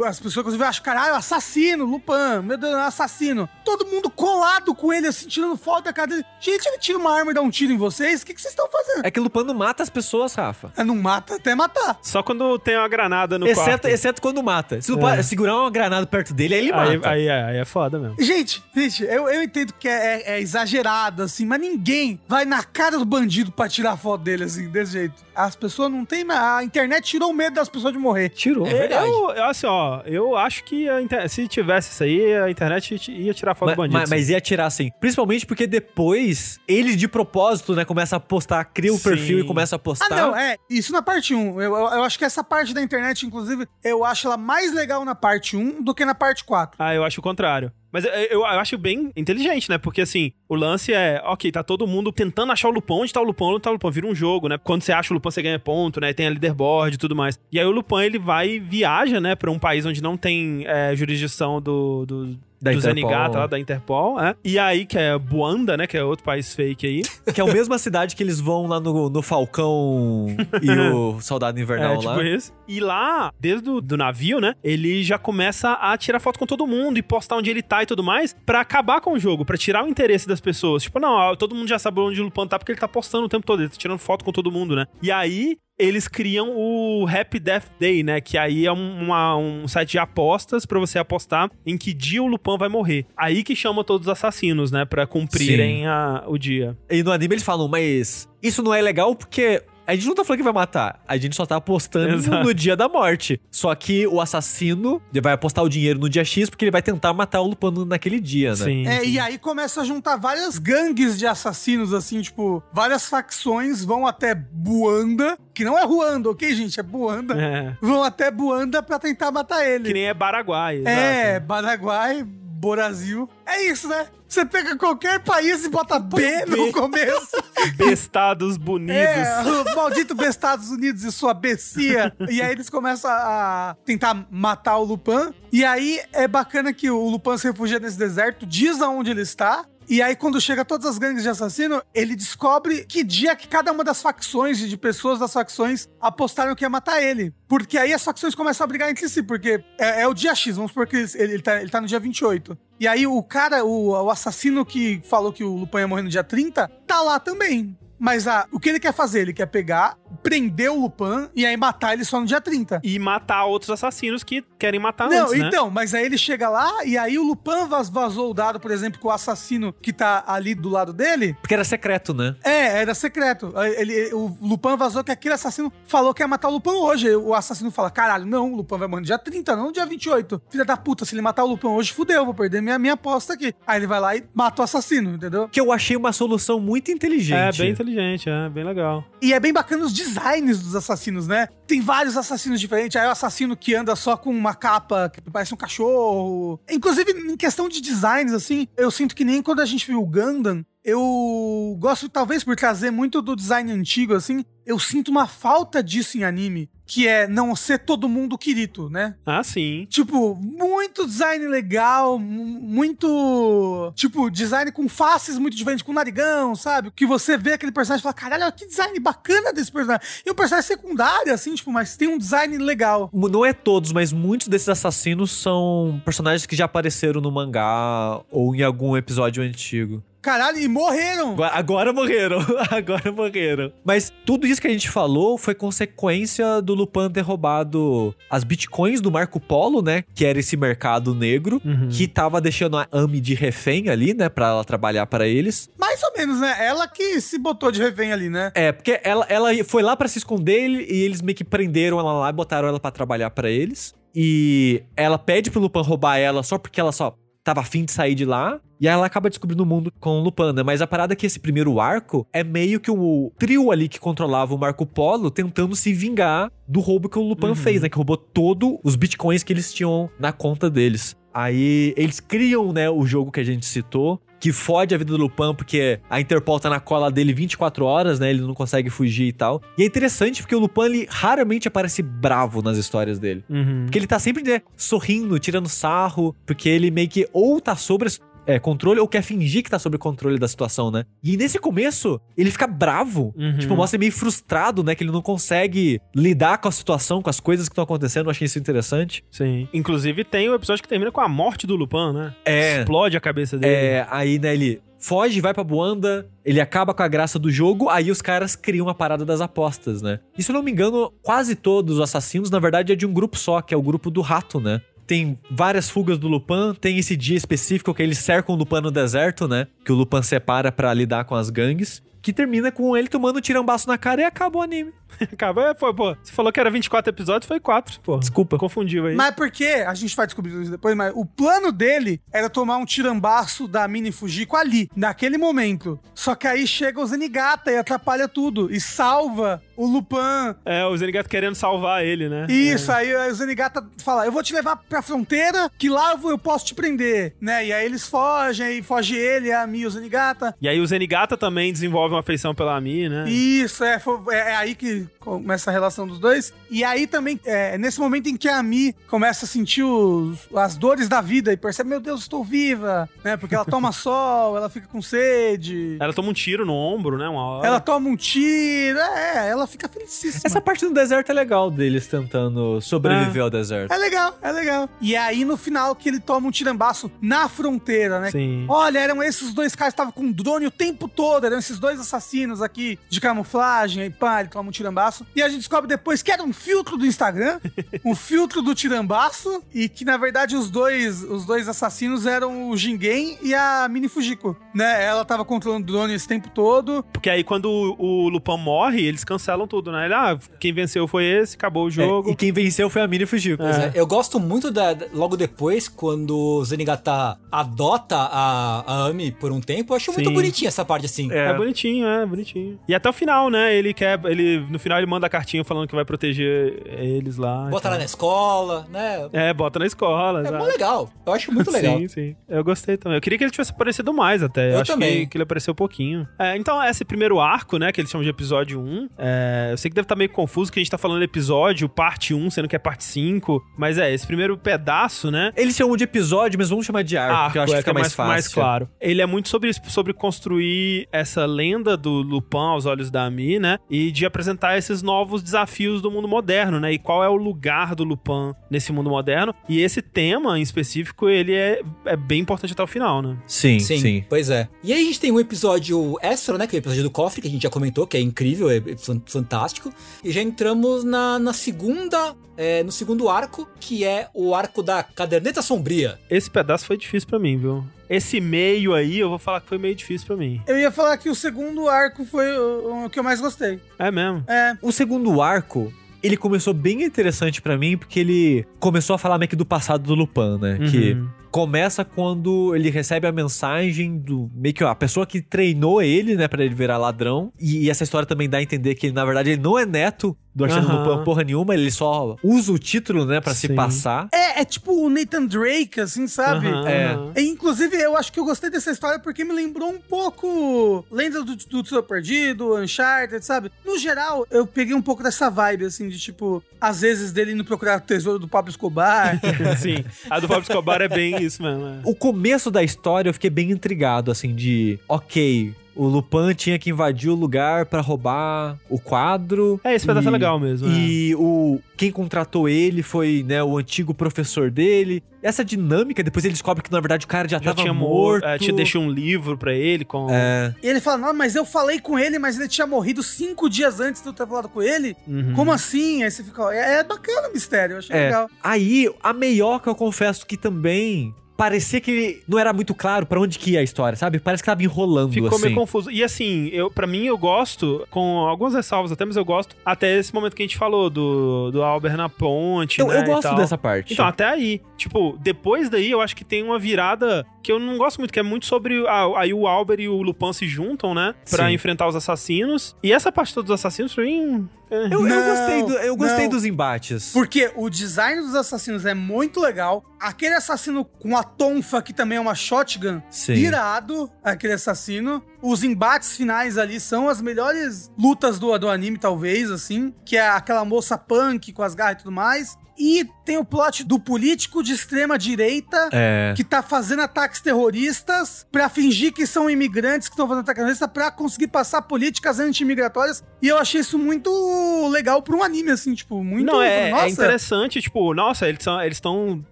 as pessoas inclusive acham, caralho, assassino, Lupin, meu Deus, é um assassino. Todo mundo colado com ele, assim, tirando foto da cara dele. Gente, ele tira uma arma e dá um tiro em vocês, o que, que vocês estão fazendo? É que o Lupin não mata as pessoas, Rafa. É, não mata até matar. Só quando tem uma granada no Exceto, quarto. exceto quando mata. Se Lupin É. segurar uma granada perto dele, aí ele Aí, mata. aí, é- aí é foda mesmo. Gente, gente, eu, eu entendo que é, é- é exagerado, assim, mas ninguém vai na cara do bandido pra tirar foto dele, assim, desse jeito. As pessoas não têm. A internet tirou o medo das pessoas de morrer. Tirou. É verdade. Eu, eu, assim, ó, eu acho que a inter- se tivesse isso aí, a internet ia tirar foto Mas, do bandido. mas- mas ia tirar assim. Principalmente porque depois ele de propósito, né, começa a postar, cria o Sim. perfil e começa a postar. Ah, não, é. Isso na parte 1. Eu, eu, eu acho que essa parte da internet, inclusive, eu acho ela mais legal na parte 1 do que na parte 4. Ah, eu acho o contrário. Mas eu, eu, eu acho bem inteligente, né? Porque assim, o lance é, ok, tá todo mundo tentando achar o Lupin. Onde tá o Lupin? Onde tá o Lupin? Vira um jogo, né? Quando você acha o Lupin, você ganha ponto, né? Tem a leaderboard e tudo mais. E aí o Lupin, ele vai e viaja, né? Pra um país onde não tem é, jurisdição do... do Da do Interpol. Zenigata, lá, da Interpol, é. E aí, que é Buanda, né? Que é outro país fake aí. Que é a mesma cidade que eles vão lá no, no Falcão e o Soldado Invernal É, tipo lá. isso. E lá, desde o do navio, né? Ele já começa a tirar foto com todo mundo e postar onde ele tá e tudo mais pra acabar com o jogo, pra tirar o interesse das pessoas. Tipo, não, todo mundo já sabe onde o Lupin tá porque ele tá postando o tempo todo, ele tá tirando foto com todo mundo, né? E aí. Eles criam o Happy Death Day, né? Que aí é um, uma- um site de apostas pra você apostar em que dia o Lupin vai morrer. Aí que chama todos os assassinos, né? Pra cumprirem a- o dia. E no anime eles falam, mas isso não é legal porque a gente não tá falando que vai matar. A gente só tá apostando Exato. no dia da morte. Só que o assassino vai apostar o dinheiro no dia X porque ele vai tentar matar o Lupin naquele dia, né? Sim. É, sim. e aí começa a juntar várias gangues de assassinos, assim, tipo, várias facções vão até Buanda, que não é Ruanda, ok, gente? É Buanda. É. Vão até Buanda pra tentar matar ele. Que nem é Baraguai. É, exato. Paraguai, Brasil. É isso, né? Você pega qualquer país e bota B no começo. Bestados bonitos. É, o maldito B Estados Unidos e sua becia. e aí eles começam a tentar matar o Lupin. E aí é bacana que o Lupin se refugia nesse deserto, diz aonde ele está. E aí, quando chega todas as gangues de assassino, ele descobre que dia que cada uma das facções, de pessoas das facções, apostaram que ia matar ele. Porque aí as facções começam a brigar entre si, porque é, é o dia X, vamos supor que ele, ele, tá, ele tá no dia 28. E aí o cara, o, o assassino que falou que o Lupin ia morrer no dia 30, tá lá também. Mas ah, o que ele quer fazer? Ele quer pegar, prender o Lupin e aí matar ele só no dia 30. E matar outros assassinos que querem matar Não, antes, né? então, mas aí ele chega lá e aí o Lupin vaz- vazou o dado, por exemplo, com o assassino que tá ali do lado dele. Porque era secreto, né? É, era secreto. Ele, o Lupin vazou que aquele assassino falou que ia matar o Lupin hoje. O assassino fala: caralho, não, o Lupin vai morrer no dia 30, não no dia 28. Filha da puta, se ele matar o Lupin hoje, fudeu, vou perder minha, minha aposta aqui. Aí ele vai lá e mata o assassino, entendeu? Que eu achei uma solução muito inteligente. É bem inteligente, é bem legal. E é bem bacana os designs dos assassinos, né? Tem vários assassinos diferentes. Aí o assassino que anda só com uma capa que parece um cachorro. Inclusive, em questão de designs, assim, eu sinto que nem quando a gente viu o Gundam, eu gosto, talvez por trazer muito do design antigo, assim, eu sinto uma falta disso em anime. Que é não ser todo mundo Kirito, né? Ah, sim. Tipo, muito design legal, mu- muito. Tipo, design com faces muito diferentes, com narigão, sabe? Que você vê aquele personagem e fala: caralho, que design bacana desse personagem. E um personagem secundário, assim, tipo, mas tem um design legal. Não é todos, mas muitos desses assassinos são personagens que já apareceram no mangá ou em algum episódio antigo. Caralho, e morreram. Agora, agora morreram, agora morreram. Mas tudo isso que a gente falou foi consequência do Lupin ter roubado as bitcoins do Marco Polo, né? Que era esse mercado negro, Uhum. que tava deixando a Ami de refém ali, né? Pra ela trabalhar pra eles. Mais ou menos, né? Ela que se botou de refém ali, né? É, porque ela, ela foi lá pra se esconder e eles meio que prenderam ela lá e botaram ela pra trabalhar pra eles. E ela pede pro Lupin roubar ela só porque ela só tava afim de sair de lá. E aí ela acaba descobrindo o mundo com né? Mas a parada é que esse primeiro arco é meio que o trio ali que controlava o Marco Polo tentando se vingar do roubo que o Lupin Uhum. fez, né? Que roubou todos os bitcoins que eles tinham na conta deles. Aí eles criam, né, o jogo que a gente citou, que fode a vida do Lupin, porque a Interpol tá na cola dele 24 horas, né? Ele não consegue fugir e tal. E é interessante porque o Lupin, ele raramente aparece bravo nas histórias dele. Uhum. Porque ele tá sempre, né, sorrindo, tirando sarro, porque ele meio que ou tá sobre é, controle ou quer fingir que tá sob controle da situação, né? E nesse começo, ele fica bravo. Uhum. Tipo, mostra meio frustrado, né? Que ele não consegue lidar com a situação, com as coisas que estão acontecendo. Eu achei isso interessante. Sim. Inclusive tem o episódio que termina com a morte do Lupin, né? É. Explode a cabeça dele. É, aí, né, ele foge, vai pra Buanda, ele acaba com a graça do jogo, aí os caras criam a parada das apostas, né? E se eu não me engano, quase todos os assassinos, na verdade, é de um grupo só, que é o grupo do rato, né? Tem várias fugas do Lupin, tem esse dia específico que eles cercam o Lupin no deserto, né? Que o Lupin separa pra lidar com as gangues. Que termina com ele tomando um tirambaço na cara e acaba o anime. Acaba, é, pô, pô. Você falou que era 24 episódios, foi 4, pô. Desculpa. Confundiu aí. Mas porque, a gente vai descobrir isso depois, mas o plano dele era tomar um tirambaço da Mini Fujiko ali, naquele momento. Só que aí chega o Zenigata e atrapalha tudo. E salva o Lupin. É, o Zenigata querendo salvar ele, né? Isso, aí o Zenigata fala: Eu vou te levar pra fronteira, que lá eu, vou- eu posso te prender, né? E aí eles fogem, aí foge ele, a Mi e o Zenigata. E aí o Zenigata também desenvolve uma afeição pela Ami, né? Isso, é, fo- é, é aí que começa a relação dos dois. E aí também, é nesse momento em que a Mi começa a sentir os- as dores da vida e percebe, meu Deus, estou viva, né? Porque ela toma sol, ela fica com sede, Ela toma um tiro no ombro, né? Uma hora. ela toma um tiro, é, ela fica felicíssima. Essa parte do deserto é legal deles tentando sobreviver ao deserto. É legal, é legal. E é aí no final que ele toma um tirambaço na fronteira, né? Sim. Olha, eram esses dois caras que estavam com drone o tempo todo, eram esses dois assassinos aqui de camuflagem, aí pá, ele toma um Tirambaço. E a gente descobre depois que era um filtro do Instagram, um filtro do Tirambaço, e que na verdade os dois, os dois assassinos eram o Jingen e a Mini Fujiko, né? Ela tava controlando o drone esse tempo todo. Porque aí quando o, o Lupin morre, eles cancelam tudo, né? Ele, ah, quem venceu foi esse, acabou o jogo. É, e quem venceu foi a Mini Fujiko. Pois é, Eu gosto muito da, logo depois, quando o Zenigata adota a, a Ami por um tempo. Eu acho muito Sim. bonitinha essa parte assim. É. bonitinho, é, bonitinho. E até o final, né? Ele quer. Ele, no final ele manda a cartinha falando que vai proteger eles lá. Bota lá na escola, né? É, bota na escola. É exato. mó legal. Eu acho muito legal. Sim, sim. Eu gostei também. Eu queria que ele tivesse aparecido mais até. Eu, Eu acho também. Que, que ele apareceu pouquinho. É, então, esse primeiro arco, né, que eles chamam de episódio 1, é, eu sei que deve estar meio confuso que a gente tá falando episódio, parte 1, sendo que é parte 5. Mas é, esse primeiro pedaço, né? Eles chamam de episódio, mas vamos chamar de arco, porque eu acho que é, fica é mais, fácil. mais claro. Ele é muito sobre, sobre construir essa lenda do Lupin aos olhos da Ami, né? E de apresentar esses novos desafios do mundo moderno, né? E qual é o lugar do Lupin nesse mundo moderno. E esse tema em específico, ele é, é bem importante até o final, né? Sim, sim. Sim, pois é. E aí a gente tem um episódio extra, né? Que é o episódio do cofre, que a gente já comentou, que é incrível, é fan- fantástico. E já entramos na, na segunda. é, no segundo arco, que é o arco da caderneta sombria. Esse pedaço foi difícil pra mim, viu? Esse meio aí, eu vou falar que foi meio difícil pra mim. Eu ia falar que o segundo arco foi o, o que eu mais gostei. É mesmo. É, O segundo arco, ele começou bem interessante pra mim, porque ele começou a falar meio que do passado do Lupin, né? Que Uhum. começa quando ele recebe a mensagem do meio que ó, a pessoa que treinou ele, né, Pra ele virar ladrão. E, e essa história também dá a entender que ele, na verdade, ele não é neto do Arsène Aham. Lupin porra nenhuma, ele só usa o título, né, Pra se passar. é, é tipo o Nathan Drake, assim, sabe? Aham, É. E, Inclusive, eu acho que eu gostei dessa história porque me lembrou um pouco Lenda do, do Tesouro Perdido, Uncharted, sabe? No geral, eu peguei um pouco dessa vibe, assim, de tipo, às vezes dele indo procurar o tesouro do Pablo Escobar. Sim. A do Pablo Escobar é bem isso mesmo. é. O começo da história eu fiquei bem intrigado, assim, de ok. O Lupin tinha que invadir o lugar pra roubar o quadro. É, esse pedaço E- é legal mesmo. é. E o quem contratou ele foi, né, o antigo professor dele. Essa dinâmica, depois ele descobre que na verdade o cara já, Já tava tinha morto. morto. É, tinha deixado um livro pra ele com. É, e ele fala, não, mas eu falei com ele, mas ele tinha morrido cinco dias antes de eu ter falado com ele. Uhum. Como assim? Aí você fica, é, é bacana o mistério, eu achei É. legal. Aí, a meioca, eu confesso que também parecia que não era muito claro pra onde que ia a história, sabe? Parece que tava enrolando, Ficou assim. meio confuso. E assim, eu, pra mim, eu gosto, com algumas ressalvas até, mas eu gosto até esse momento que a gente falou do, do Albert na ponte. Então, né, eu gosto dessa parte. Então, até aí. Tipo, depois daí, eu acho que tem uma virada que eu não gosto muito, que é muito sobre. ah, aí o Albert e o Lupin se juntam, né? Pra Sim. enfrentar os assassinos. E essa parte toda dos assassinos, pra mim. Eu, eu gostei, do- eu gostei não. dos embates. Porque o design dos assassinos é muito legal. Aquele assassino com a tonfa, que também é uma shotgun, Sim. irado, aquele assassino. Os embates finais ali são as melhores lutas do, do anime, talvez, assim. Que é aquela moça punk com as garras e tudo mais. E tem o plot do político de extrema direita É. que tá fazendo ataques terroristas pra fingir que são imigrantes que estão fazendo ataques terroristas pra conseguir passar políticas anti-imigratórias. E eu achei isso muito legal pra um anime, assim, tipo, muito... Não, é, nossa, é interessante, tipo, nossa, eles são- eles estão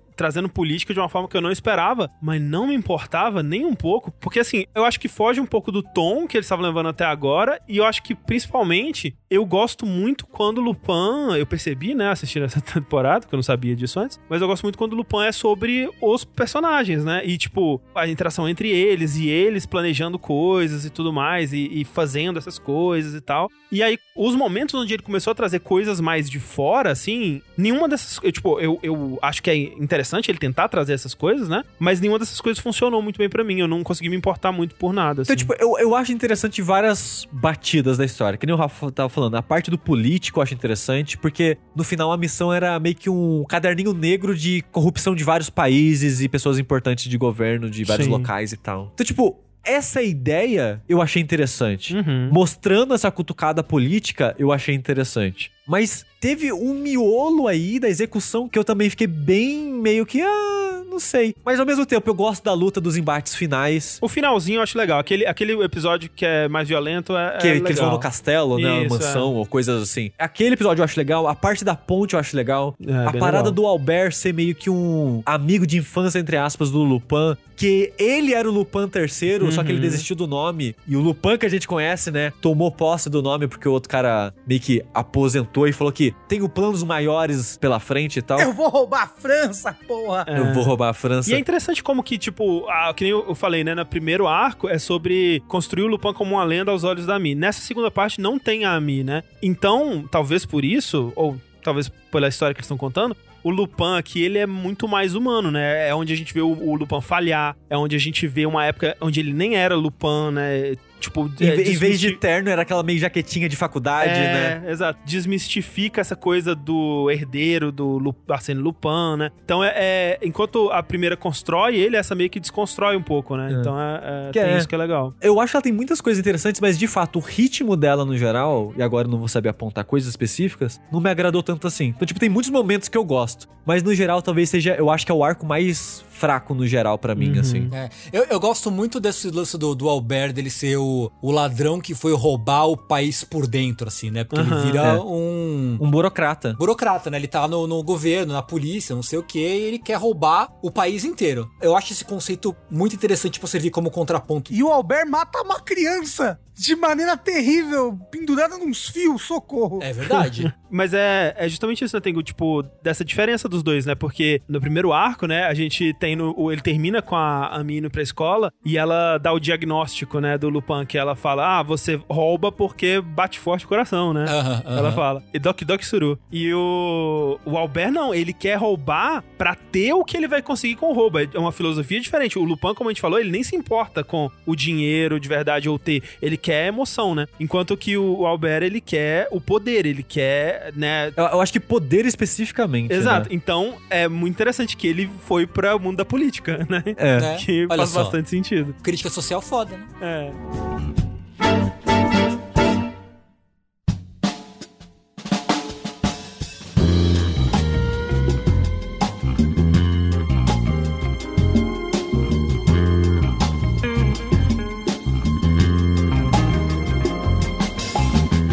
trazendo política de uma forma que eu não esperava, mas não me importava nem um pouco, porque assim, eu acho que foge um pouco do tom que eles estavam levando até agora, e eu acho que principalmente eu gosto muito quando o Lupin, eu percebi, né, assistindo essa temporada, que eu não sabia disso antes, mas eu gosto muito quando o Lupin é sobre os personagens, né, e tipo, a interação entre eles e eles planejando coisas e tudo mais, e, e fazendo essas coisas e tal. E aí, os momentos onde ele começou a trazer coisas mais de fora, assim, nenhuma dessas. Eu, tipo, eu, eu acho que é interessante ele tentar trazer essas coisas, né? Mas nenhuma dessas coisas funcionou muito bem pra mim. Eu não consegui me importar muito por nada. Então, assim. tipo, eu, eu acho interessante várias batidas da história. Que nem o Rafa tava falando. A parte do político eu acho interessante, porque no final a missão era meio que um caderninho negro de corrupção de vários países e pessoas importantes de governo de vários Sim. locais e tal. Então, tipo, essa ideia eu achei interessante. Uhum. Mostrando essa cutucada política, eu achei interessante. Mas teve um miolo aí da execução que eu também fiquei bem meio que, ah, não sei. Mas ao mesmo tempo, eu gosto da luta dos embates finais. O finalzinho eu acho legal. Aquele, aquele episódio que é mais violento é. Que, é que eles vão no castelo, né? Isso, mansão ou coisas assim. Aquele episódio eu acho legal. A parte da ponte eu acho legal. É, a parada legal. do Albert ser meio que um amigo de infância, entre aspas, do Lupin. que ele era o Lupin terceiro, só que ele Uhum. desistiu do nome. E o Lupin que a gente conhece, né, tomou posse do nome porque o outro cara meio que aposentou e falou que tenho planos maiores pela frente e tal. Eu vou roubar a França, porra! Eu vou roubar a França. E é interessante como que, tipo, a, que nem eu eu falei, né? No primeiro arco é sobre construir o Lupin como uma lenda aos olhos da Ami. Nessa segunda parte não tem a Ami, né? Então, talvez por isso, ou talvez pela história que eles estão contando, o Lupin aqui, ele é muito mais humano, né? É onde a gente vê o, o Lupin falhar, é onde a gente vê uma época onde ele nem era Lupin, né? Tipo, Em, é, em vez de terno, era aquela meio jaquetinha de faculdade, é, né? exato. Desmistifica essa coisa do herdeiro, do Lu, Arsène Lupin, né? Então, é, é- enquanto a primeira constrói ele, essa meio que desconstrói um pouco, né? É. Então, é, é, é. isso que é legal. Eu acho que ela tem muitas coisas interessantes, mas de fato, o ritmo dela no geral, e agora eu não vou saber apontar coisas específicas, não me agradou tanto assim. Então, tipo, tem muitos momentos que eu gosto, mas no geral talvez seja, eu acho que é o arco mais fraco no geral pra mim, Uhum. assim. É, eu, eu gosto muito desse lance do, do Albert, dele ser o, o ladrão que foi roubar o país por dentro, assim, né? Porque Aham. ele vira É. um Um burocrata. burocrata, né? Ele tá no, no governo, na polícia, não sei o que, e ele quer roubar o país inteiro. Eu acho esse conceito muito interessante pra você ver como contraponto. E o Albert mata uma criança de maneira terrível, pendurada nos fios, socorro. É verdade. Mas é, é justamente isso, né, Tengu? Tipo, dessa diferença dos dois, né? Porque no primeiro arco, né, a gente tem no. o- Ele termina com a Ami indo pra escola e ela dá o diagnóstico, né, do Lupin, que ela fala: Ah, você rouba porque bate forte o coração, né? Aham, aham. Ela fala. E Doc Doc Suru. E o, o Albert não, ele quer roubar pra ter o que ele vai conseguir com o roubo. É uma filosofia diferente. O Lupin, como a gente falou, ele nem se importa com o dinheiro de verdade ou ter. Ele quer emoção, né? Enquanto que o, Albert, ele quer o poder, ele quer, né? Eu, eu acho que poder especificamente. Exato. né? Então, é muito interessante que ele foi para o mundo da política, né? É. Né? Que Olha faz só. bastante sentido. Crítica social foda, né? É.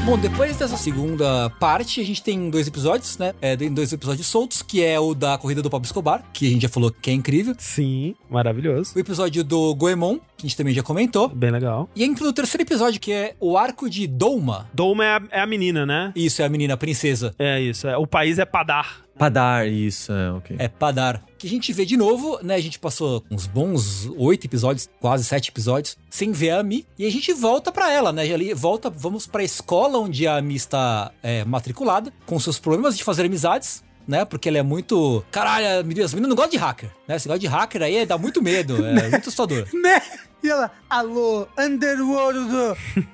Bom, depois dessa segunda parte, a gente tem dois episódios, né? É, tem dois episódios soltos, que é o da corrida do Pablo Escobar, que a gente já falou que é incrível. Sim, maravilhoso. O episódio do Goemon, que a gente também já comentou. Bem legal. E entra no terceiro episódio, que é o arco de Douma. Douma é a, é a menina, né? Isso, é a menina a princesa. É isso. É. O país é Padar. Pra dar isso, é, ok. É Padar. Que a gente vê de novo, né? A gente passou uns bons oito episódios, quase sete episódios, sem ver a Mi. E a gente volta pra ela, né? Ali volta, vamos pra escola onde a Mi está é, matriculada, com seus problemas de fazer amizades. Né? Porque ela é muito. Caralho, as meninas não gostam de hacker, né? Esse negócio de hacker aí dá muito medo, é muito assustador. Né? E ela, alô, Underworld.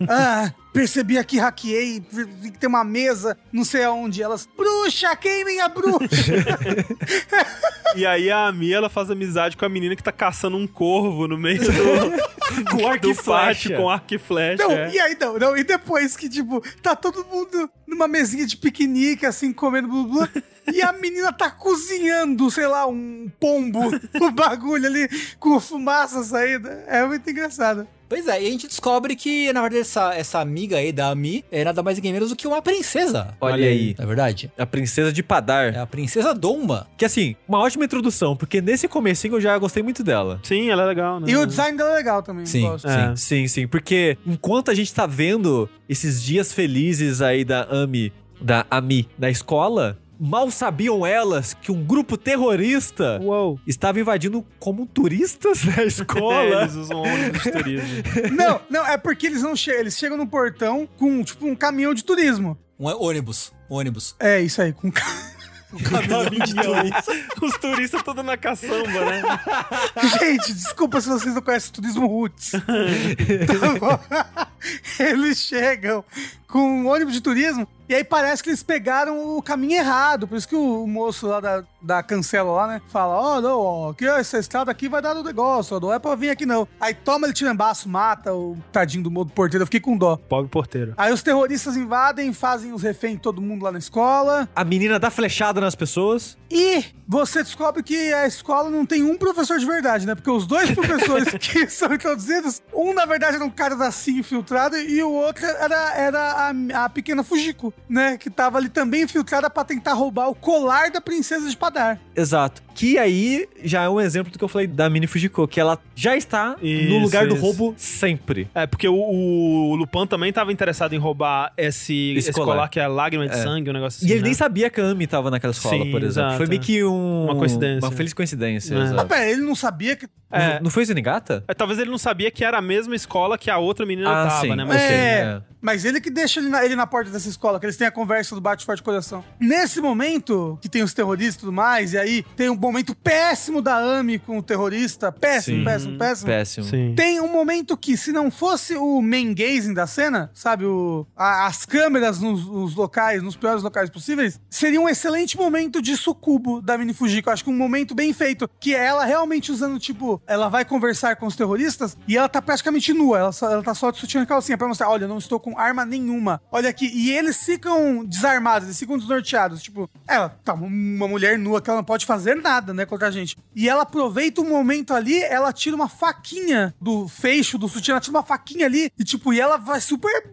ah, percebi aqui, hackeei, vi que tem uma mesa, não sei aonde. Elas, bruxa, queimem a bruxa. E aí a Ami, ela faz amizade com a menina que tá caçando um corvo no meio do, Com arco e do pátio flecha. com arco e flecha. Não, é. e aí não, não. E depois que, tipo, tá todo mundo numa mesinha de piquenique, assim, comendo blá blá. E a menina tá cozinhando, sei lá, um pombo, o bagulho ali, com fumaça saindo. É muito engraçado. Pois é, e a gente descobre que, na verdade, essa, essa amiga aí da Mi é nada mais ninguém menos do que uma princesa. Olha aí. Não é verdade? A princesa de Padar. É a princesa Douma. Que assim, uma ótima introdução, porque nesse comecinho eu já gostei muito dela. Sim, ela é legal, né? E o design dela é legal também. Sim. gosto. É. Sim, sim, porque enquanto a gente tá vendo esses dias felizes aí da Ami, da Ami na escola, mal sabiam elas que um grupo terrorista Uou. estava invadindo como turistas na É, escola. eles usam ônibus de turismo. Não, não, é porque eles não chegam, eles chegam no portão com, tipo, um caminhão de turismo. Um ônibus. Ônibus. É, isso aí, com Os turistas todos na caçamba, né? Gente, desculpa se vocês não conhecem o turismo roots. Tá bom? Eles chegam com um ônibus de turismo e aí parece que eles pegaram o caminho errado. Por isso que o moço lá da, da cancela lá, né? Fala: Ó, não, ó, que essa estrada aqui vai dar no negócio, ó, não é pra vir aqui não. Aí toma ele tirambaço, mata o tadinho do modo porteiro. Eu fiquei com dó. Pobre porteiro. Aí os terroristas invadem, fazem os reféns todo mundo lá na escola. A menina dá flechada nas pessoas. E você descobre que a escola não tem um professor de verdade, né? Porque os dois professores que são introduzidos, um na verdade era um cara da CIA infiltrado e o outro era, era a, a pequena Fujiko. né, que tava ali também infiltrada pra tentar roubar o colar da princesa de Padar. Exato. Que aí já é um exemplo do que eu falei da Mini Fujiko, que ela já está no Isso, lugar do isso. roubo sempre. É, porque o, o Lupin também tava interessado em roubar esse, esse, colar. colar. que é lágrima de É. sangue, um negócio assim. E ele né? nem sabia que a Ami tava naquela escola, Sim, por exemplo. exato, Foi meio é. que um... Uma coincidência. Uma feliz coincidência, É. Ah, pera, ele não sabia que. É. Não, não foi Zenigata? É, Talvez ele não sabia que era a mesma escola que a outra menina Ah, tava, sim. né? Mas é, é. mas ele que deixa ele na, ele na porta dessa escola, que eles têm a conversa do bate forte coração. Nesse momento, que tem os terroristas e tudo mais, e aí tem um momento péssimo da Ami com o terrorista. Péssimo, Sim. péssimo, péssimo. Péssimo. Sim. Tem um momento que, se não fosse o main gazing da cena, sabe, o, a- as câmeras nos, nos locais, nos piores locais possíveis, seria um excelente momento de sucubo da Mini Fujiko. Acho que um momento bem feito, que é ela realmente usando, tipo, ela vai conversar com os terroristas e ela tá praticamente nua, ela, só- ela tá só de sutiã calcinha pra mostrar, olha, não estou com arma nenhuma. Olha aqui, e eles ficam desarmados, eles ficam desnorteados, tipo, ela tá uma mulher nua que ela não pode fazer nada, né, contra a gente. E ela aproveita o momento ali, ela tira uma faquinha do fecho do sutiã, ela tira uma faquinha ali e tipo, e ela vai super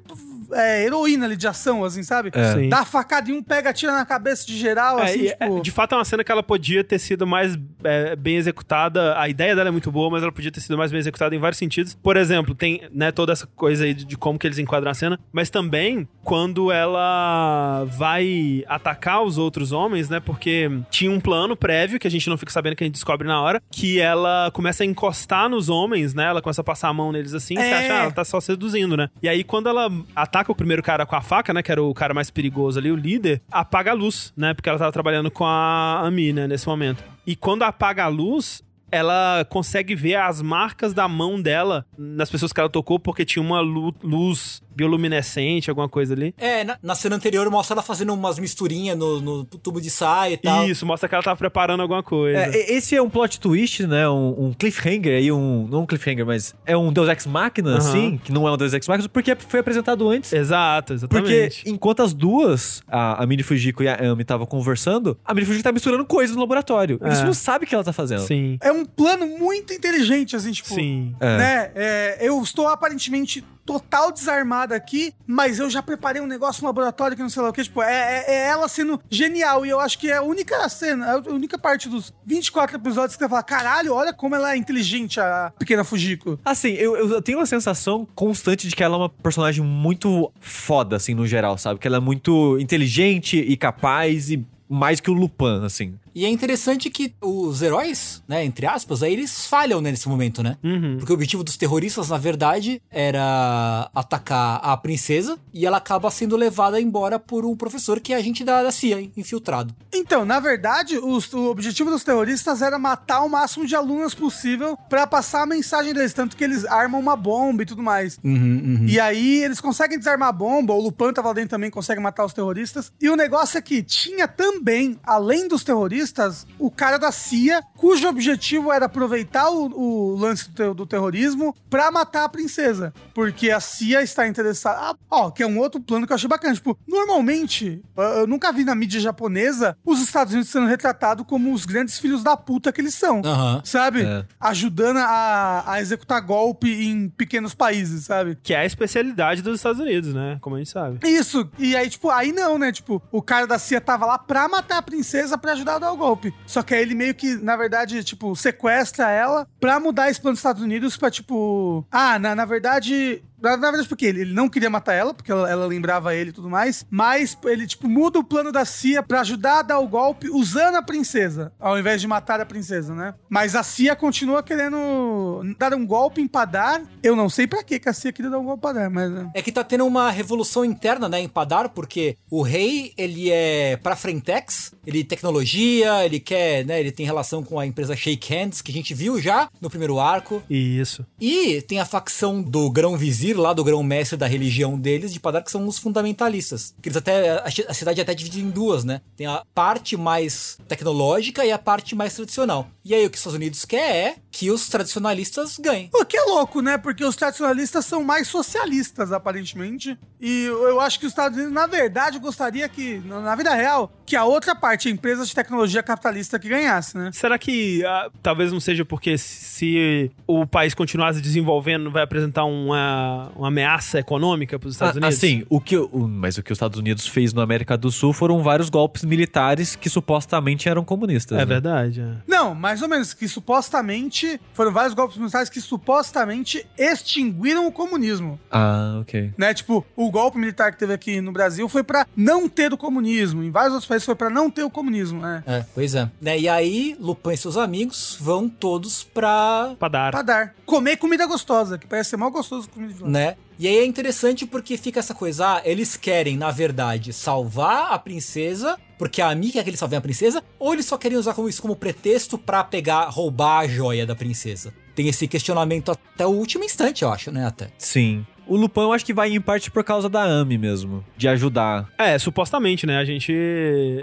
é, heroína ali de ação, assim, sabe? É. Dá a facada em um, pega, tira na cabeça de geral, É, assim, e, tipo... é, de fato é uma cena que ela podia ter sido mais é, bem executada. A ideia dela é muito boa, mas ela podia ter sido mais bem executada em vários sentidos. Por exemplo, tem né, toda essa coisa aí de, de como que eles enquadram a cena, mas também quando ela vai atacar os outros homens, né? Porque tinha um plano prévio que a gente não fica sabendo que a gente descobre na hora, que ela começa a encostar nos homens, né? Ela começa a passar a mão neles assim, você É. acha, ah, ela tá só seduzindo, né? E aí quando ela ataca o primeiro cara com a faca, né? Que era o cara mais perigoso ali, o líder, apaga a luz, né? Porque ela tava trabalhando com a Ami, né? Nesse momento. E quando apaga a luz, ela consegue ver as marcas da mão dela nas pessoas que ela tocou, porque tinha uma lu- luz bioluminescente, alguma coisa ali. É, na, na cena anterior mostra ela fazendo umas misturinhas no, no tubo de saia e tal. Isso, mostra que ela tava preparando alguma coisa. É, e- esse é um plot twist, né? Um, um cliffhanger aí, um. Não um cliffhanger, mas é um Deus Ex Machina, Aham. assim, que não é um Deus Ex Machina, porque foi apresentado antes. Exato, Porque exatamente. enquanto as duas, a, a Mini Fujiko e a Ami, estavam conversando, a Mini Fujiko tá misturando coisas no laboratório. E É. você não sabe o que ela tá fazendo. Sim. É um plano muito inteligente, assim, tipo... Sim. É. Né? É, eu estou aparentemente total desarmada aqui, mas eu já preparei um negócio no laboratório que não sei lá o que. Tipo, é, é- é ela sendo genial. E eu acho que é a única cena, é a única parte dos 24 episódios que você fala: caralho, olha como ela é inteligente, a pequena Fujiko. Assim, eu, eu tenho uma sensação constante de que ela é uma personagem muito foda, assim, no geral, sabe? Que ela é muito inteligente e capaz e mais que o Lupin, assim. E é interessante que os heróis, né, entre aspas, aí eles falham né, nesse momento, né? Uhum. Porque o objetivo dos terroristas, na verdade, era atacar a princesa e ela acaba sendo levada embora por um professor que é agente da, da CIA, infiltrado. Então, na verdade, os- o objetivo dos terroristas era matar o máximo de alunas possível pra passar a mensagem deles. Tanto que eles armam uma bomba e tudo mais. Uhum, E aí eles conseguem desarmar a bomba, o Lupin tava dentro também, consegue matar os terroristas. E o negócio é que tinha também, além dos terroristas, o cara da CIA, cujo objetivo era aproveitar o, o lance do, do terrorismo pra matar a princesa. Porque a CIA está interessada. Ah, ó, que é um outro plano que eu achei bacana. Tipo, normalmente, eu- eu nunca vi na mídia japonesa os Estados Unidos sendo retratados como os grandes filhos da puta que eles são. Sabe? É. Ajudando a, a executar golpe em pequenos países, sabe? Que é a especialidade dos Estados Unidos, né? Como a gente sabe. Isso. E aí, tipo, aí não, né? Tipo, o cara da CIA tava lá pra matar a princesa pra ajudar a o golpe. Só que aí ele meio que, na verdade, tipo, sequestra ela pra mudar esse plano dos Estados Unidos pra, tipo. Ah, na, na verdade. Na, verdade, porque ele, não queria matar ela, porque ela, ela lembrava ele e tudo mais. Mas ele, tipo, muda o plano da CIA pra ajudar a dar o golpe usando a princesa, ao invés de matar a princesa, né? Mas a CIA continua querendo dar um golpe em Padar. Eu não sei quê que a CIA queria dar um golpe em Padar, mas. né? É que tá tendo uma revolução interna, né, em Padar, porque o rei, ele é pra frentex, ele tecnologia, ele quer, né, ele tem relação com a empresa Shake Hands, que a gente viu já no primeiro arco. Isso. E tem a facção do grão-vizir, lá do grão-mestre da religião deles, de Padar, que são os fundamentalistas. Que eles até, a cidade é até dividida em duas, né? Tem a parte mais tecnológica e a parte mais tradicional. E aí o que os Estados Unidos quer é que os tradicionalistas ganhem. O que é louco, né? Porque os tradicionalistas são mais socialistas, aparentemente. E eu acho que os Estados Unidos, na verdade, gostaria que, na na vida real, que a outra parte, a empresa de tecnologia capitalista, que ganhasse, né? Será que ah, talvez não seja porque se o país continuar se desenvolvendo, vai apresentar uma, uma, ameaça econômica para os Estados Ah, Unidos? Assim, o que, o- mas o que os Estados Unidos fez no América do Sul foram vários golpes militares que supostamente eram comunistas. É né? verdade. é. Não, mais ou menos, que supostamente foram vários golpes militares que supostamente extinguiram o comunismo. Ah, ok. Né? Tipo, o golpe militar que teve aqui no Brasil foi pra não ter o comunismo. Em vários outros países foi pra não ter o comunismo, né? É, pois é. Né, E aí, Lupin e seus amigos vão todos pra. Pra dar. Pra dar. Comer comida gostosa, que parece ser mal gostoso comida de vilão. Né? E aí é interessante porque fica essa coisa, ah, eles querem, na verdade, salvar a princesa, porque a Ami quer que eles salvem a princesa, ou eles só querem usar isso como pretexto pra pegar, roubar a joia da princesa? Tem esse questionamento até o último instante, eu acho, né, até. Sim. O Lupin eu acho que vai em parte por causa da Ami mesmo. De ajudar. É, supostamente, né? A gente.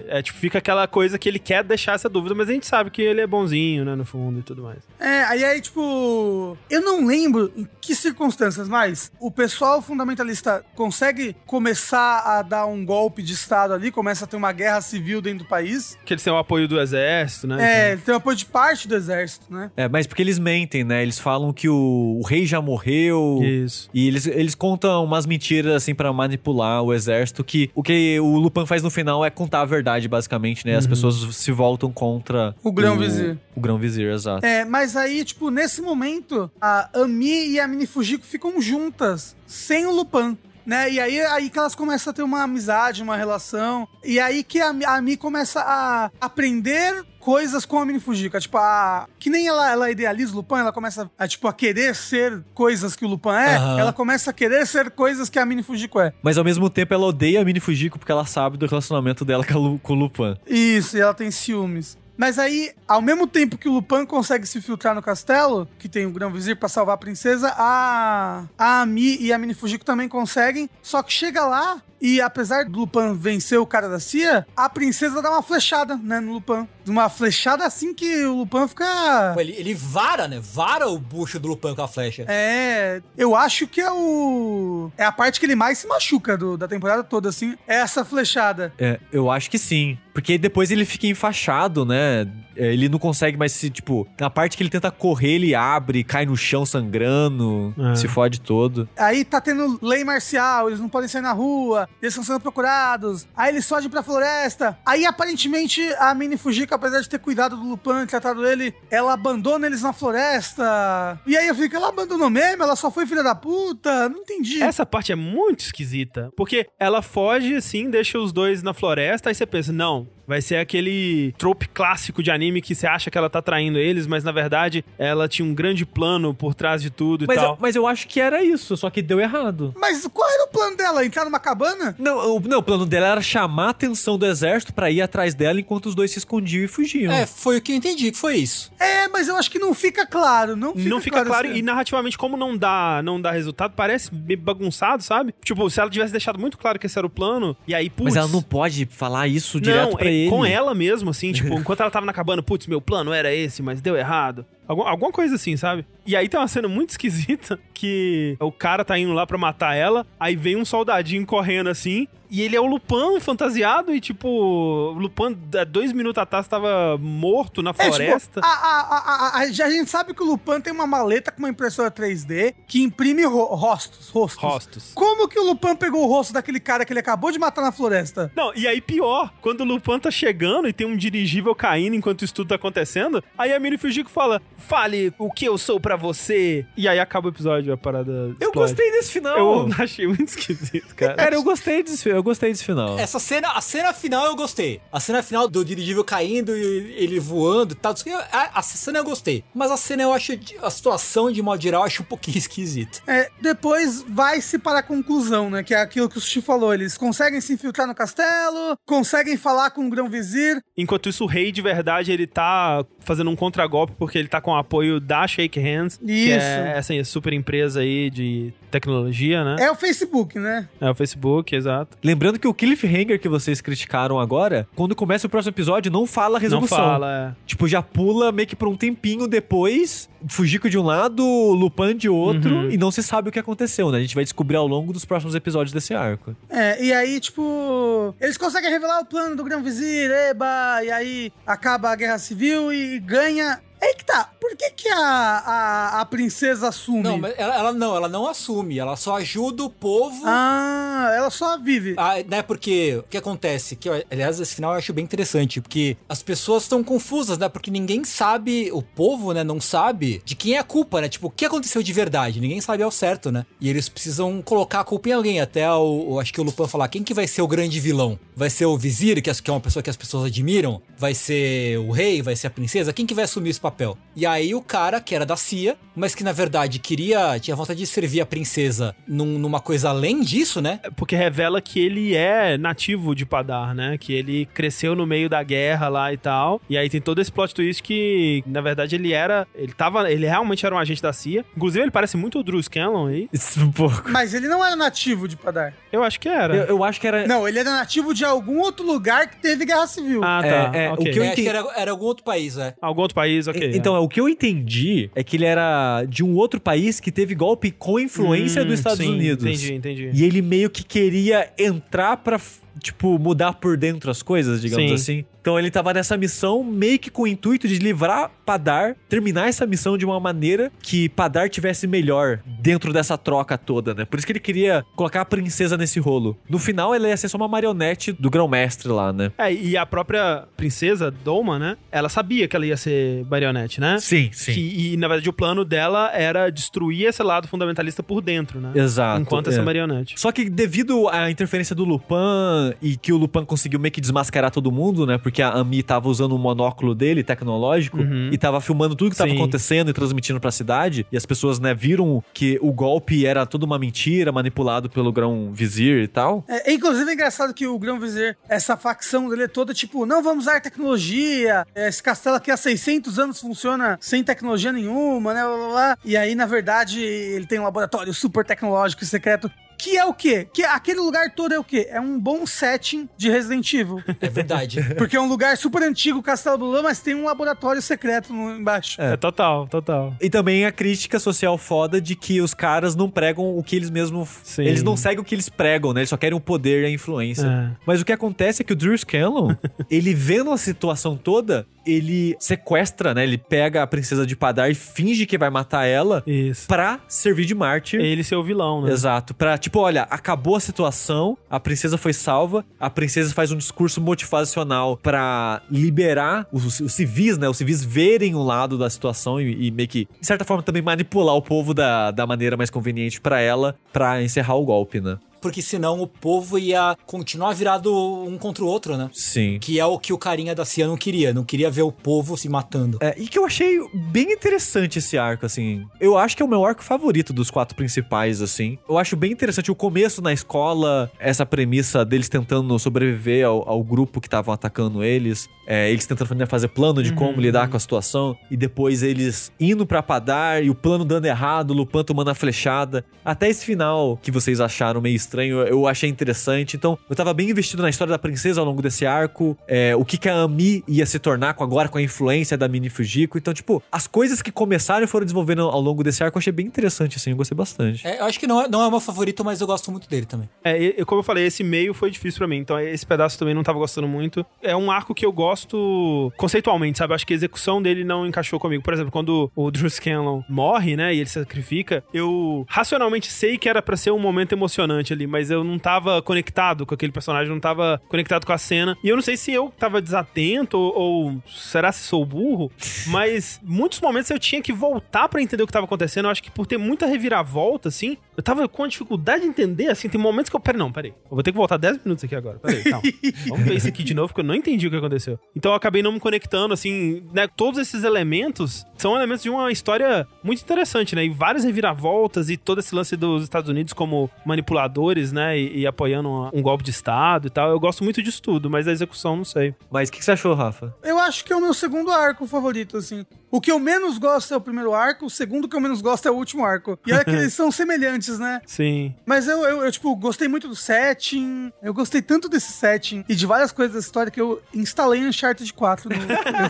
É, tipo, fica aquela coisa que ele quer deixar essa dúvida, mas a gente sabe que ele é bonzinho, né? No fundo e tudo mais. É, aí aí, tipo. Eu não lembro em que circunstâncias, mas o pessoal fundamentalista consegue começar a dar um golpe de Estado ali, começa a ter uma guerra civil dentro do país. Que eles têm o apoio do exército, né? É, ele tem o apoio de parte do exército, né? É, mas porque eles mentem, né? Eles falam que o, o rei já morreu. Então, Isso. E eles, eles contam umas mentiras, assim, pra manipular o exército, que o que o Lupin faz no final é contar a verdade, basicamente, né? As pessoas se voltam contra... O Grão-Vizir. O Grão-Vizir, exato. É, mas aí, tipo, nesse momento, a Ami e a Mini Fujiko ficam juntas, sem o Lupin. Né? E aí, aí que elas começam a ter uma amizade, uma relação. E aí que a, a Mi começa a aprender coisas com a Mini Fujiko. Tipo, a, que nem ela, ela idealiza o Lupin, ela começa a, tipo, a querer ser coisas que o Lupin é. Aham. Ela começa a querer ser coisas que a Mini Fujiko é. Mas ao mesmo tempo ela odeia a Mini Fujiko porque ela sabe do relacionamento dela com, com o Lupin. Isso, e ela tem ciúmes. Mas aí, ao mesmo tempo que o Lupin consegue se filtrar no castelo, que tem o Grão Vizir pra salvar a princesa, a, a Ami e a Mini Fujiko também conseguem. Só que chega lá e, apesar do Lupin vencer o cara da CIA, a princesa dá uma flechada, né, no Lupin. Uma flechada assim que o Lupin fica. Ele, ele vara, né? Vara o bucho do Lupin com a flecha. É, eu acho que é o. É a parte que ele mais se machuca do- da temporada toda, assim. É essa flechada. É, eu acho que sim. Porque depois ele fica enfaixado, né? É, Ele não consegue mais se, tipo... Na parte que ele tenta correr, ele abre, cai no chão sangrando, É. se fode todo. Aí tá tendo lei marcial, eles não podem sair na rua, eles estão sendo procurados. Aí eles fogem pra floresta. Aí aparentemente a Mini Fujiko, apesar de ter cuidado do Lupin, tratado ele, ela abandona eles na floresta. E aí eu fico, ela abandonou mesmo? Ela só foi filha da puta? Não entendi. Essa parte é muito esquisita. Porque ela foge, assim, deixa os dois na floresta, aí você pensa, não. Vai ser aquele trope clássico de anime que você acha que ela tá traindo eles, mas na verdade ela tinha um grande plano por trás de tudo e Mas tal. eu, mas eu acho que era isso, só que deu errado. Mas qual era o plano dela? Entrar numa cabana? Não, o, não, o plano dela era chamar a atenção do exército pra ir atrás dela enquanto os dois se escondiam e fugiam. É, foi o que eu entendi que foi isso. É, mas eu acho que não fica claro. Não fica, não fica claro, assim. e narrativamente, como não dá, não dá resultado, parece meio bagunçado, sabe? Tipo, se ela tivesse deixado muito claro que esse era o plano, e aí, putz. Mas ela não pode falar isso direto não, pra é ele. com ela mesmo, assim, tipo, enquanto ela tava na cabana, putz, meu plano era esse, mas deu errado. Algum- alguma coisa assim, sabe? E aí tem uma cena muito esquisita que o cara tá indo lá pra matar ela, aí vem um soldadinho correndo assim, e ele é o Lupin fantasiado, e tipo, Lupin, há dois minutos atrás, tava morto na É, tipo, floresta. a, a, a, a, a- já a gente sabe que o Lupin tem uma maleta com uma impressora 3D que imprime ro- rostos, rostos. Rostos. Como que o Lupin pegou o rosto daquele cara que ele acabou de matar na floresta? Não, e aí pior, quando o Lupin tá chegando e tem um dirigível caindo enquanto isso tudo tá acontecendo, aí a Mini Fujiko fala, fale o que eu sou pra você. E aí acaba o episódio, a parada Eu explode. gostei desse final. Eu achei muito esquisito, cara. Cara, eu gostei desse, eu gostei desse final. Essa cena, a cena final eu gostei. A cena final do dirigível caindo e ele voando e tal. A, a cena eu gostei. Mas a cena eu acho, de- a situação de modo geral, eu acho um pouquinho esquisita. É, depois vai-se para a conclusão, né? Que é aquilo que o Sushi falou. Eles conseguem se infiltrar no castelo, conseguem falar com o Grão-Vizir. Enquanto isso, o rei de verdade, ele tá fazendo um contragolpe porque ele tá com o apoio da Shake Hands, que Isso. é essa super empresa aí de tecnologia, né? É o Facebook, né? É, o Facebook, exato. Lembrando que o cliffhanger que vocês criticaram agora, quando começa o próximo episódio, não fala a resolução. Não fala, é. Tipo, já pula meio que por um tempinho depois, Fujiko de um lado, Lupin de outro, Uhum. e não se sabe o que aconteceu, né? A gente vai descobrir ao longo dos próximos episódios desse arco. É, e aí, tipo, eles conseguem revelar o plano do Grão Vizir, eba, e aí acaba a guerra civil e ganha É que tá. Por que, que a, a, a princesa assume? Não, mas ela, ela não, ela não assume, ela só ajuda o povo. Ah, ela só vive. Ah, né, porque o que acontece? Que, aliás, esse final eu acho bem interessante, porque as pessoas estão confusas, né? Porque ninguém sabe, o povo, né, não sabe de quem é a culpa, né? Tipo, o que aconteceu de verdade? Ninguém sabe ao certo, né? E eles precisam colocar a culpa em alguém. Até o, o- acho que o Lupin falar, quem que vai ser o grande vilão? Vai ser o vizir, que é que é uma pessoa que as pessoas admiram? Vai ser o rei? Vai ser a princesa? Quem que vai assumir esse papel? E aí o cara, que era da CIA, mas que na verdade queria, tinha vontade de servir a princesa num- numa coisa além disso, né? Porque revela que ele é nativo de Padar, né? Que ele cresceu no meio da guerra lá e tal. E aí tem todo esse plot twist que, na verdade, ele era. Ele tava. Ele realmente era um agente da CIA. Inclusive, ele parece muito o Drew Scanlon aí. Isso um pouco. Mas ele não era nativo de Padar. Eu acho que era. Eu, eu acho que era. Não, ele era nativo de algum outro lugar que teve guerra civil. Ah, É, tá. é, o ok. que eu É, acho que entendi- era, era algum outro país, é. Algum outro país, ok. Então, é. o que eu entendi é que ele era de um outro país que teve golpe com influência Hum, dos Estados sim, Unidos. Entendi, entendi. E ele meio que queria entrar pra, tipo, mudar por dentro as coisas, digamos Sim. assim. Então ele tava nessa missão meio que com o intuito de livrar Padar, terminar essa missão de uma maneira que Padar tivesse melhor dentro dessa troca toda, né? Por isso que ele queria colocar a princesa nesse rolo. No final, ela ia ser só uma marionete do grão-mestre lá, né? É, e a própria princesa, Doma, né? Ela sabia que ela ia ser marionete, né? Sim, sim. Que- e, na verdade, o plano dela era destruir esse lado fundamentalista por dentro, né? Exato. Enquanto é. essa marionete. Só que devido à interferência do Lupin e que o Lupin conseguiu meio que desmascarar todo mundo, né? Porque a Ami tava usando o monóculo dele, tecnológico, Uhum. e tava filmando tudo que tava Sim. acontecendo e transmitindo pra cidade. E as pessoas, né, viram que o golpe era toda uma mentira, manipulado pelo grão vizir e tal. É, inclusive é engraçado que o Grão Vizir, essa facção dele é toda tipo, não vamos usar tecnologia, esse castelo aqui há 600 anos funciona sem tecnologia nenhuma, né, blá, blá, blá. E aí, na verdade, ele tem um laboratório super tecnológico e secreto, que é o quê? Que aquele lugar todo é o quê? É um bom setting de Resident Evil. É verdade. Porque é um lugar super antigo, o Castelo do Lã, mas tem um laboratório secreto embaixo. É. total, total. E também a crítica social foda de que os caras não pregam o que eles mesmos. Sim. Eles não seguem o que eles pregam, né? Eles só querem o poder e a influência. É. Mas o que acontece é que o Drew Scanlon, ele vendo a situação toda, ele sequestra, né? Ele pega a princesa de Padar e finge que vai matar ela Isso. pra servir de mártir. Ele ser o vilão, né? Exato. Pra, tipo, olha, acabou a situação, a princesa foi salva, a princesa faz um discurso motivacional pra liberar os, os civis, né? Os civis verem o lado da situação e, e meio que, de certa forma, também manipular o povo da, da maneira mais conveniente pra ela, pra encerrar o golpe, né? Porque senão o povo ia continuar virado um contra o outro, né? Sim. Que é o que o carinha da CIA não queria. Não queria ver o povo se matando. É, e que eu achei bem interessante esse arco, assim. Eu acho que é o meu arco favorito dos quatro principais, assim. Eu acho bem interessante o começo na escola, essa premissa deles tentando sobreviver ao, ao grupo que estavam atacando eles. É, eles tentando fazer plano de como lidar com a situação. E depois eles indo pra Padar e o plano dando errado, o Lupin tomando a flechada. Até esse final que vocês acharam meio estranho, eu achei interessante. Então, eu tava bem investido na história da princesa ao longo desse arco. é, o que, que a Ami ia se tornar com agora com a influência da Mini Fujiko. Então, tipo, as coisas que começaram e foram desenvolvendo ao longo desse arco, eu achei bem interessante, assim. Eu gostei bastante. É, eu acho que não é, não é o meu favorito, mas eu gosto muito dele também. É, como eu falei, esse meio foi difícil pra mim, então esse pedaço também não tava gostando muito. É um arco que eu gosto conceitualmente, sabe? Eu acho que a execução dele não encaixou comigo. Por exemplo, quando o Drew Scanlon morre, né, e ele se sacrifica, eu racionalmente sei que era pra ser um momento emocionante ali, mas eu não tava conectado com aquele personagem, não tava conectado com a cena. E eu não sei se eu tava desatento ou, ou será se sou burro, mas muitos momentos eu tinha que voltar pra entender o que tava acontecendo. Eu acho que por ter muita reviravolta, assim, eu tava com dificuldade de entender, assim, tem momentos que eu. Pera, não, peraí. Eu vou ter que voltar 10 minutos aqui agora. Peraí, calma. Vamos ver isso aqui de novo, porque eu não entendi o que aconteceu. Então eu acabei não me conectando, assim, né? Todos esses elementos são elementos de uma história muito interessante, né? E várias reviravoltas e todo esse lance dos Estados Unidos como manipuladores, né? E, e apoiando uma- um golpe de Estado e tal. Eu gosto muito disso tudo, mas a execução não sei. Mas o que, que você achou, Rafa? Eu acho que é o meu segundo arco favorito, assim. O que eu menos gosto é o primeiro arco, o segundo que eu menos gosto é o último arco. E olha que eles são semelhantes, né? Sim. Mas eu, eu, eu, tipo, gostei muito do setting. Eu gostei tanto desse setting e de várias coisas da história que eu instalei Uncharted 4 no,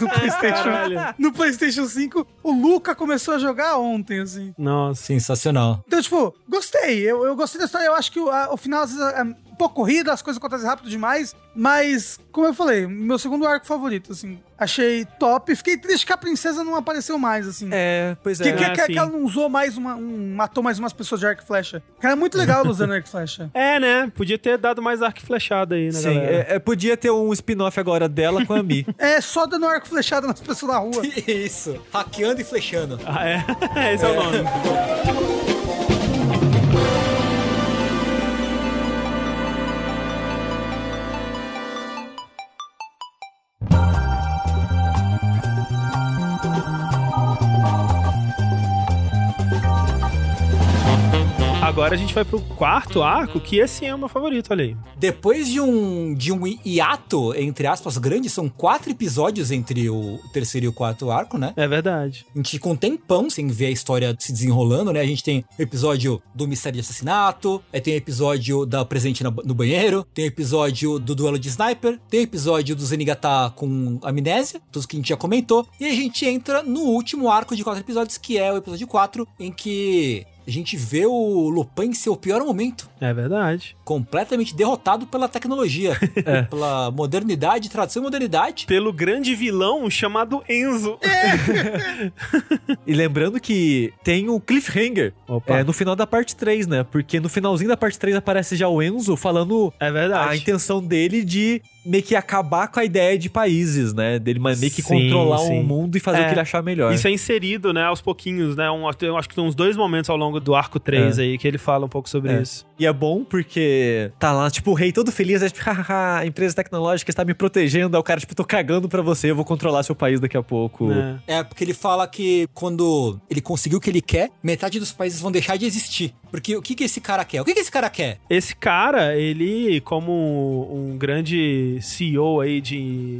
no PlayStation. No PlayStation 5. O Luca começou a jogar ontem, assim. Nossa. Sensacional. Então, tipo, gostei. Eu, eu gostei da história. Eu acho que o, a- o final, às vezes, é, pouco corrida, as coisas acontecem rápido demais, mas, como eu falei, meu segundo arco favorito, assim, achei top. Fiquei triste que a princesa não apareceu mais, assim. É, pois é. Que, que, É, que- que sim. ela não usou mais uma. um- matou mais umas pessoas de arco e flecha. Cara, é muito legal ela usando arco e flecha. É, né? Podia ter dado mais arco e flechada aí, né, Sim, galera? é, é, podia ter um spin-off agora dela com a Mi. É só dando arco e flechada nas pessoas na rua. Isso. Hackeando e flechando. Ah, é? Esse é, o nome. Agora a gente vai pro quarto arco, que esse é o meu favorito, olha aí. Depois de um, de um hiato, entre aspas, grande, são quatro episódios entre o terceiro e o quarto arco, né? É verdade. A gente um tempão sem ver a história se desenrolando, né? A gente tem o episódio do mistério de assassinato, aí tem o episódio da presente no banheiro, tem o episódio do duelo de sniper, tem o episódio do Zenigata com amnésia, tudo que a gente já comentou, e a gente entra no último arco de quatro episódios, que é o episódio 4, em que a gente vê o Lupin em seu pior momento. É verdade. Completamente derrotado pela tecnologia, pela modernidade, tradução e modernidade. Pelo grande vilão chamado Enzo. E lembrando que tem o cliffhanger Opa. é, no final da parte 3, né? Porque no finalzinho da parte 3 aparece já o Enzo falando É verdade. a intenção dele de meio que acabar com a ideia de países, né? Dele mas meio que Sim, controlar sim. o mundo e fazer É. o que ele achar melhor. Isso é inserido, né, aos pouquinhos, né? Um, eu acho que tem uns dois momentos ao longo do arco 3 aí que ele fala um pouco sobre É. isso. E é bom porque tá lá, tipo, o rei todo feliz, é tipo, hahaha, a empresa tecnológica está me protegendo. Aí o cara, tipo, tô cagando pra você, eu vou controlar seu país daqui a pouco. né? É, porque ele fala que quando ele conseguiu o que ele quer, metade dos países vão deixar de existir. Porque o que, que esse cara quer? O que, que esse cara quer? Esse cara, ele, como um grande CEO aí de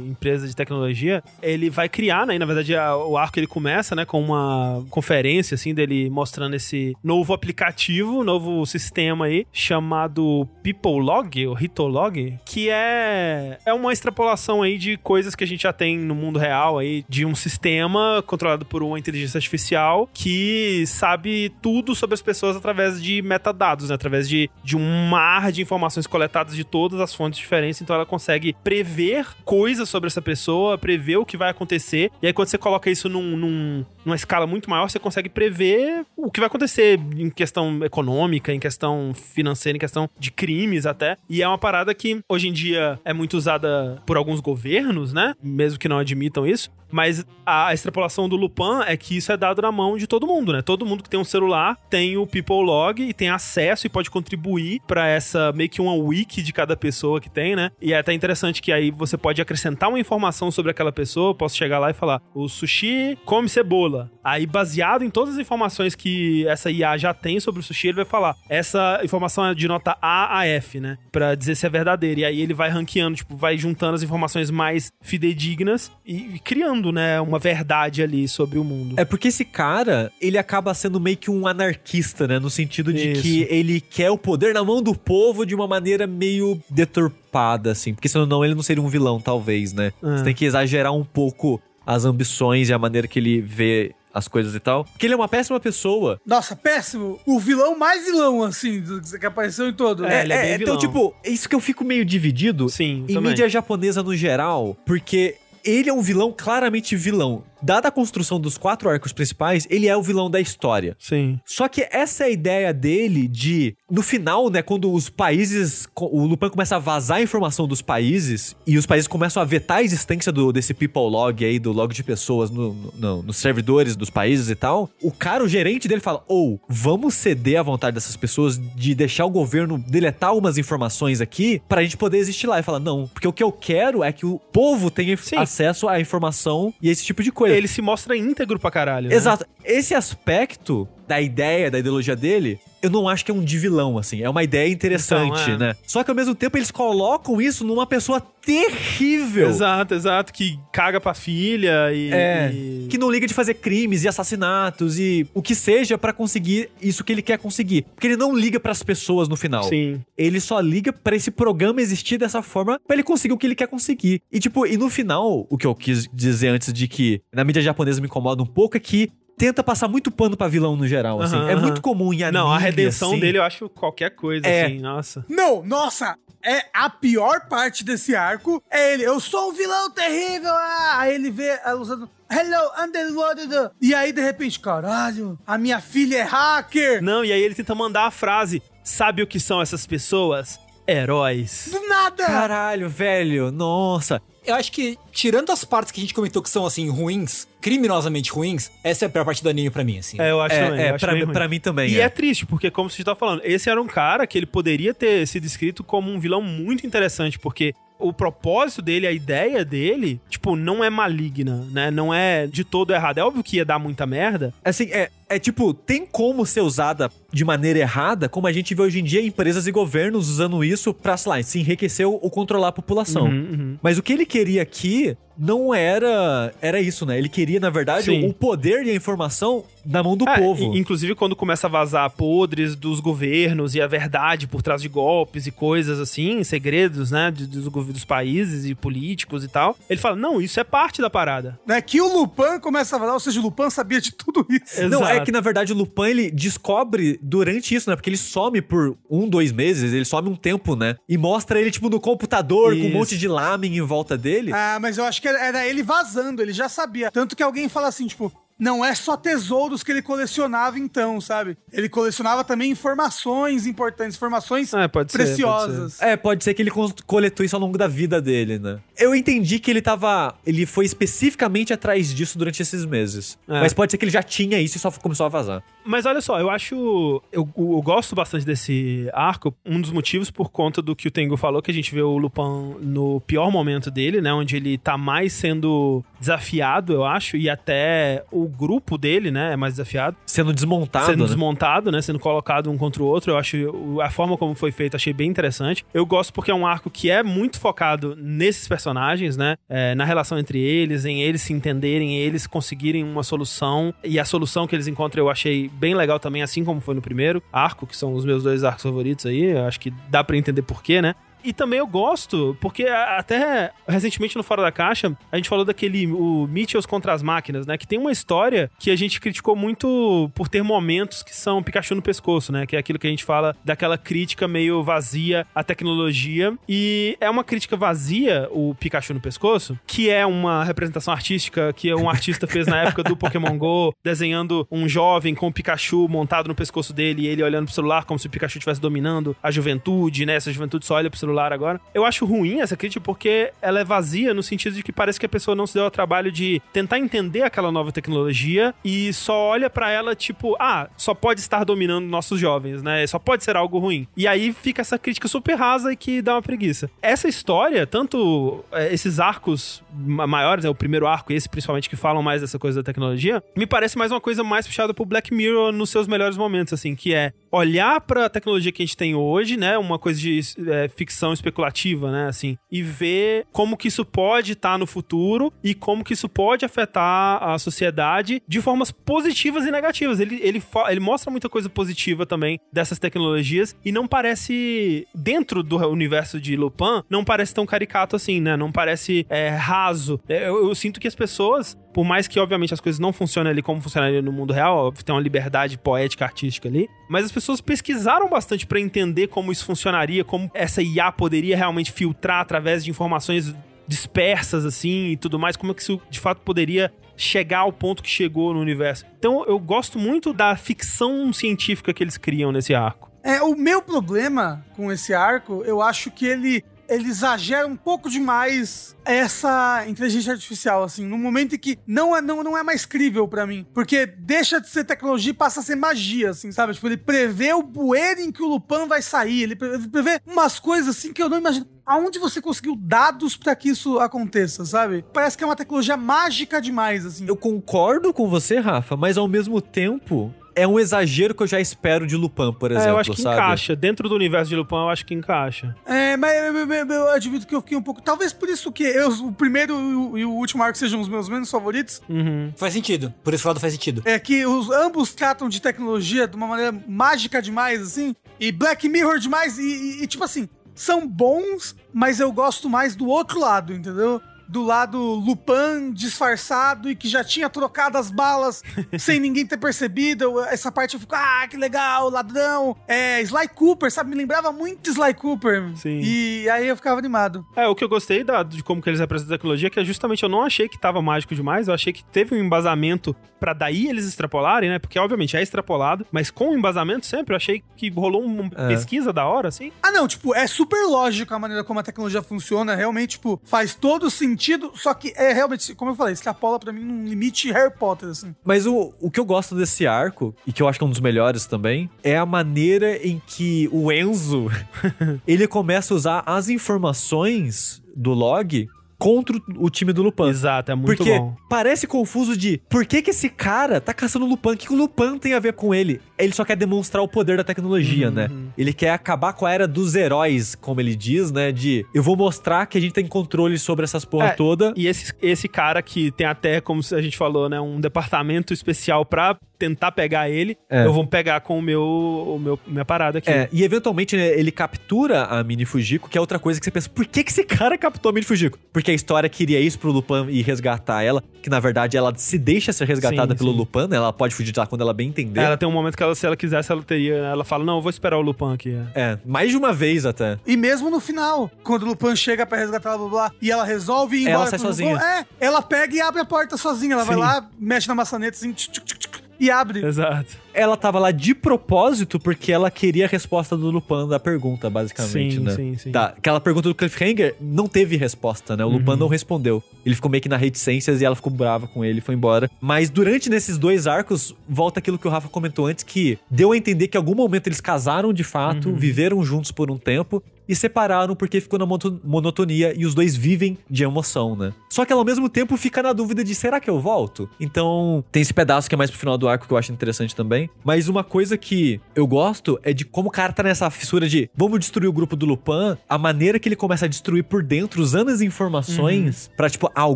empresa de tecnologia, ele vai criar, né? E, na verdade, a- o arco ele começa, né, com uma conferência, assim, dele mostrando esse novo aplicativo, novo sistema aí, chamado PeopleLog, ou Hitolog, que é, é uma extrapolação aí de coisas que a gente já tem no mundo real aí, de um sistema controlado por uma inteligência artificial que sabe tudo sobre as pessoas através de metadados, né? Através de, de um mar de informações coletadas de todas as fontes diferentes, então ela consegue prever coisas sobre essa pessoa, prever o que vai acontecer, e aí quando você coloca isso num, num- numa escala muito maior, você consegue prever o que vai acontecer em questão econômica, em questão financeira, em questão de crimes até, e é uma parada que hoje em dia é muito usada por alguns governos, né? Mesmo que não admitam isso, mas a extrapolação do Lupin é que isso é dado na mão de todo mundo, né? Todo mundo que tem um celular tem o People Log e tem acesso e pode contribuir pra essa meio que uma wiki de cada pessoa que tem, né? E é até interessante que aí você pode acrescentar uma informação sobre aquela pessoa. Eu posso chegar lá e falar: o sushi come cebola. Aí, baseado em todas as informações que essa IA já tem sobre o sushi, ele vai falar: essa informação é de nota A a F, né? Pra dizer se é verdadeira. E aí ele vai ranqueando, tipo, vai juntando as informações mais fidedignas e e criando, né, uma verdade ali sobre o mundo. É porque esse cara, ele acaba sendo meio que um anarquista, né? No sentido de Isso. que ele quer o poder na mão do povo de uma maneira meio deturpada, assim. Porque senão não, ele não seria um vilão, talvez, né? Ah. Você tem que exagerar um pouco as ambições e a maneira que ele vê as coisas e tal. Porque ele é uma péssima pessoa. Nossa, péssimo. O vilão mais vilão, assim, do- que apareceu em todo. É, ele é bem então, vilão. tipo, é isso que eu fico meio dividido Sim, em também. mídia japonesa no geral, porque ele é um vilão claramente vilão. Dada a construção dos quatro arcos principais, ele é o vilão da história. Sim. Só que essa é a ideia dele de, no final, né, quando os países, o Lupin começa a vazar a informação dos países e os países começam a vetar a existência do, desse people log aí, do log de pessoas no, no- no- nos servidores dos países e tal, o cara, o gerente dele fala, ou, vamos ceder à vontade dessas pessoas de deixar o governo deletar algumas informações aqui pra gente poder existir lá. E fala, não, porque o que eu quero é que o povo tenha Sim. acesso à informação e esse tipo de coisa. Ele se mostra íntegro pra caralho. né? Exato. Esse aspecto da ideia, da ideologia dele, eu não acho que é um de vilão, assim. É uma ideia interessante, Então, é. né? Só que ao mesmo tempo eles colocam isso numa pessoa terrível. Exato, exato. Que caga pra filha e. É, e- que não liga de fazer crimes e assassinatos e o que seja pra conseguir isso que ele quer conseguir. Porque ele não liga pras pessoas no final. Sim. Ele só liga pra esse programa existir dessa forma pra ele conseguir o que ele quer conseguir. E tipo, e no final, o que eu quis dizer antes de que na mídia japonesa me incomoda um pouco é que tenta passar muito pano pra vilão no geral, assim. Aham, é aham. muito comum em anime, Não, a redenção assim. dele eu acho qualquer coisa, É. assim, nossa. Não, nossa! é a pior parte desse arco. É ele, eu sou um vilão terrível. Ah! Aí ele vê ela usando. Hello, Underwater. E aí, de repente, caralho, a minha filha é hacker. Não, e aí ele tenta mandar a frase: Sabe o que são essas pessoas? Heróis. Do nada. Caralho, velho, nossa. Eu acho que, tirando as partes que a gente comentou que são, assim, ruins, criminosamente ruins, essa é a pior parte do anime pra mim, assim. É, eu acho É, também. é acho pra, pra mim também. E é. é. triste, porque como você tá falando, esse era um cara que ele poderia ter sido escrito como um vilão muito interessante, porque o propósito dele, a ideia dele, tipo, não é maligna, né? Não é de todo errado. É óbvio que ia dar muita merda. Assim, é, é tipo, tem como ser usada de maneira errada, como a gente vê hoje em dia empresas e governos usando isso pra, sei lá, se enriquecer ou controlar a população. Uhum, uhum. Mas o que ele queria aqui não era era isso, né? Ele queria, na verdade, Sim. o poder e a informação na mão do É, povo. Inclusive, quando começa a vazar podres dos governos e a verdade por trás de golpes e coisas assim, segredos, né, dos, gov- dos países e políticos e tal, ele fala: não, isso é parte da parada. Né, que o Lupin começa a falar, ou seja, o Lupin sabia de tudo isso. Não, é Exato. que na verdade o Lupin ele descobre durante isso, né? Porque ele some por um, dois meses, ele some um tempo, né? E mostra ele, tipo, no computador com um Isso. monte de lamen em volta dele. Ah, mas eu acho que era- era ele vazando, ele já sabia. Tanto que alguém fala assim, tipo, não é só tesouros que ele colecionava então, sabe? Ele colecionava também informações importantes, informações É, pode ser, preciosas. É, pode ser que ele coletou isso ao longo da vida dele, né? Eu entendi que ele tava. Ele foi especificamente atrás disso durante esses meses. É. Mas pode ser que ele já tinha isso e só começou a vazar. Mas olha só, eu acho. Eu, eu gosto bastante desse arco. Um dos motivos por conta do que o Tengu falou, que a gente vê o Lupin no pior momento dele, né? Onde ele tá mais sendo desafiado, eu acho, e até o grupo dele, né? É mais desafiado. Sendo desmontado, sendo né? desmontado, né? Sendo colocado um contra o outro. Eu acho a forma como foi feito, achei bem interessante. Eu gosto porque é um arco que é muito focado nesses personagens, né? É, na relação entre eles, em eles se entenderem, eles conseguirem uma solução. E a solução que eles encontram eu achei bem legal também, assim como foi no primeiro arco, que são os meus dois arcos favoritos aí. Eu acho que dá pra entender porquê, né? E também eu gosto, porque até recentemente no Fora da Caixa, a gente falou daquele o Mitchells contra as máquinas, né? Que tem uma história que a gente criticou muito por ter momentos que são Pikachu no pescoço, né? Que é aquilo que a gente fala daquela crítica meio vazia à tecnologia. E é uma crítica vazia, o Pikachu no pescoço, que é uma representação artística que um artista fez na época do Pokémon GO, desenhando um jovem com o Pikachu montado no pescoço dele e ele olhando pro celular como se o Pikachu estivesse dominando a juventude, né? Essa juventude só olha pro celular agora. Eu acho ruim essa crítica porque ela é vazia no sentido de que parece que a pessoa não se deu ao trabalho de tentar entender aquela nova tecnologia e só olha pra ela tipo, ah, só pode estar dominando nossos jovens, né? Só pode ser algo ruim. E aí fica essa crítica super rasa e que dá uma preguiça. Essa história, tanto é, esses arcos ma- maiores, é o primeiro arco e esse principalmente que falam mais dessa coisa da tecnologia, me parece mais uma coisa mais puxada pro Black Mirror nos seus melhores momentos, assim, que é olhar pra tecnologia que a gente tem hoje, né? Uma coisa de é, ficção especulativa, né? Assim, e ver como que isso pode estar no futuro e como que isso pode afetar a sociedade de formas positivas e negativas. Ele, ele, ele mostra muita coisa positiva também dessas tecnologias e não parece, dentro do universo de Lupin, não parece tão caricato assim, né? Não parece é, raso. É, Eu, eu sinto que as pessoas, por mais que obviamente as coisas não funcionem ali como funcionaria no mundo real, óbvio, tem uma liberdade poética, artística ali, mas as pessoas pesquisaram bastante pra entender como isso funcionaria, como essa IA poderia realmente filtrar através de informações dispersas assim e tudo mais, como é que isso de fato poderia chegar ao ponto que chegou no universo. Então eu gosto muito da ficção científica que eles criam nesse arco. É, o meu problema com esse arco, eu acho que ele, ele exagera um pouco demais essa inteligência artificial, assim, no momento em que não é, não, não é mais crível pra mim. Porque deixa de ser tecnologia e passa a ser magia, assim, sabe? Tipo, ele prevê o bueiro em que o Lupin vai sair, ele pre- ele prevê umas coisas assim que eu não imagino. Aonde você conseguiu dados pra que isso aconteça, sabe? Parece que é uma tecnologia mágica demais, assim. Eu concordo com você, Rafa, mas ao mesmo tempo é um exagero que eu já espero de Lupin, por exemplo, É, eu acho que sabe? encaixa. Dentro do universo de Lupin, eu acho que encaixa. É, mas eu, eu- eu- eu admito que eu fiquei um pouco. Talvez por isso que eu, o primeiro e o, e o último arco sejam os meus menos favoritos. Uhum. Faz sentido. Por esse lado faz sentido. É que os, ambos tratam de tecnologia de uma maneira mágica demais, assim. E Black Mirror demais. E, e- e, tipo assim, são bons, mas eu gosto mais do outro lado, entendeu? Do lado Lupin disfarçado e que já tinha trocado as balas sem ninguém ter percebido. Essa parte eu fico, ah, que legal, ladrão. É, Sly Cooper, sabe? Me lembrava muito Sly Cooper. Sim. E aí eu ficava animado. É, o que eu gostei da- de como que eles apresentam a tecnologia é que é justamente eu não achei que tava mágico demais, eu achei que teve um embasamento pra daí eles extrapolarem, né? Porque obviamente é extrapolado, mas com o embasamento sempre eu achei que rolou uma É. pesquisa da hora, assim. Ah, não, tipo, é super lógico a maneira como a tecnologia funciona. Realmente, tipo, faz todo sentido. Só que é realmente, como eu falei, extrapola pra mim num limite Harry Potter, assim. Mas o, o que eu gosto desse arco, e que eu acho que é um dos melhores também, é a maneira em que o Enzo ele começa a usar as informações do log contra o- time do Lupin. Exato, é muito Porque bom. parece confuso de por que, que esse cara tá caçando o Lupin? O que, que o Lupin tem a ver com ele? Ele só quer demonstrar o poder da tecnologia, Uhum, né? Ele quer acabar com a era dos heróis, como ele diz, né? De eu vou mostrar que a gente tem controle sobre essas porra É, toda. E esse, esse cara que tem até, como a gente falou, né, um departamento especial pra tentar pegar ele, É. eu vou pegar com o meu, o meu minha parada aqui. É, e eventualmente né, ele captura a Mini Fujiko, que é outra coisa que você pensa, por que, que esse cara captou a Mini Fujiko? Porque a história queria isso pro Lupin e resgatar ela, que na verdade ela se deixa ser resgatada Sim, pelo sim. Lupin, né? Ela pode fugir de lá quando ela bem entender. Ela tem um momento que ela, se ela quisesse, ela teria. Ela fala: Não, eu vou esperar o Lupin aqui. é. É, mais de uma vez até. E mesmo no final, quando o Lupin chega pra resgatar ela, blá, blá, e ela resolve ir Ela embora sai com o sozinha. Lupin, É, ela pega e abre a porta sozinha. Ela vai Sim. lá, mexe na maçaneta assim, tchuc, tchuc, tchuc, e abre. Exato. Ela tava lá de propósito porque ela queria a resposta do Lupin da pergunta, basicamente, Sim, né? sim, sim. Tá, aquela pergunta do Cliffhanger não teve resposta, né? O Uhum. não respondeu. Ele ficou meio que na reticências e ela ficou brava com ele e foi embora. Mas durante nesses dois arcos, volta aquilo que o Rafa comentou antes, que deu a entender que em algum momento eles casaram de fato, Uhum. viveram juntos por um tempo e separaram porque ficou na monotonia e os dois vivem de emoção, né? Só que ela ao mesmo tempo fica na dúvida de será que eu volto? Então, tem esse pedaço que é mais pro final do arco que eu acho interessante também. Mas uma coisa que eu gosto é de como o cara tá nessa fissura de vamos destruir o grupo do Lupin, a maneira que ele começa a destruir por dentro, usando as informações pra tipo, ah, o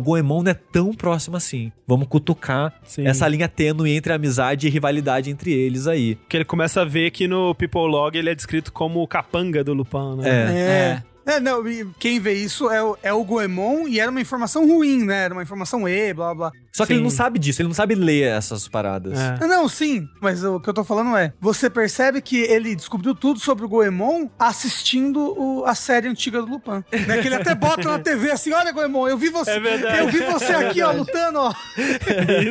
Goemon não é tão próximo assim. Vamos cutucar Sim. essa linha tênue entre amizade e rivalidade entre eles aí. Que ele começa a ver que no People Log ele é descrito como o capanga do Lupin, né? É. É. É, não, e quem vê isso é o, é o Goemon e era uma informação ruim, né? Era uma informação E, blá blá. Só que ele Sim. não sabe disso, ele não sabe ler essas paradas. É. Ah, Não, sim, mas o que eu tô falando é: você percebe que ele descobriu tudo sobre o Goemon assistindo o- a série antiga do Lupin. Né? Que ele até bota na TV assim: olha, Goemon, eu vi você. É verdade. Eu vi você aqui, ó, lutando, ó.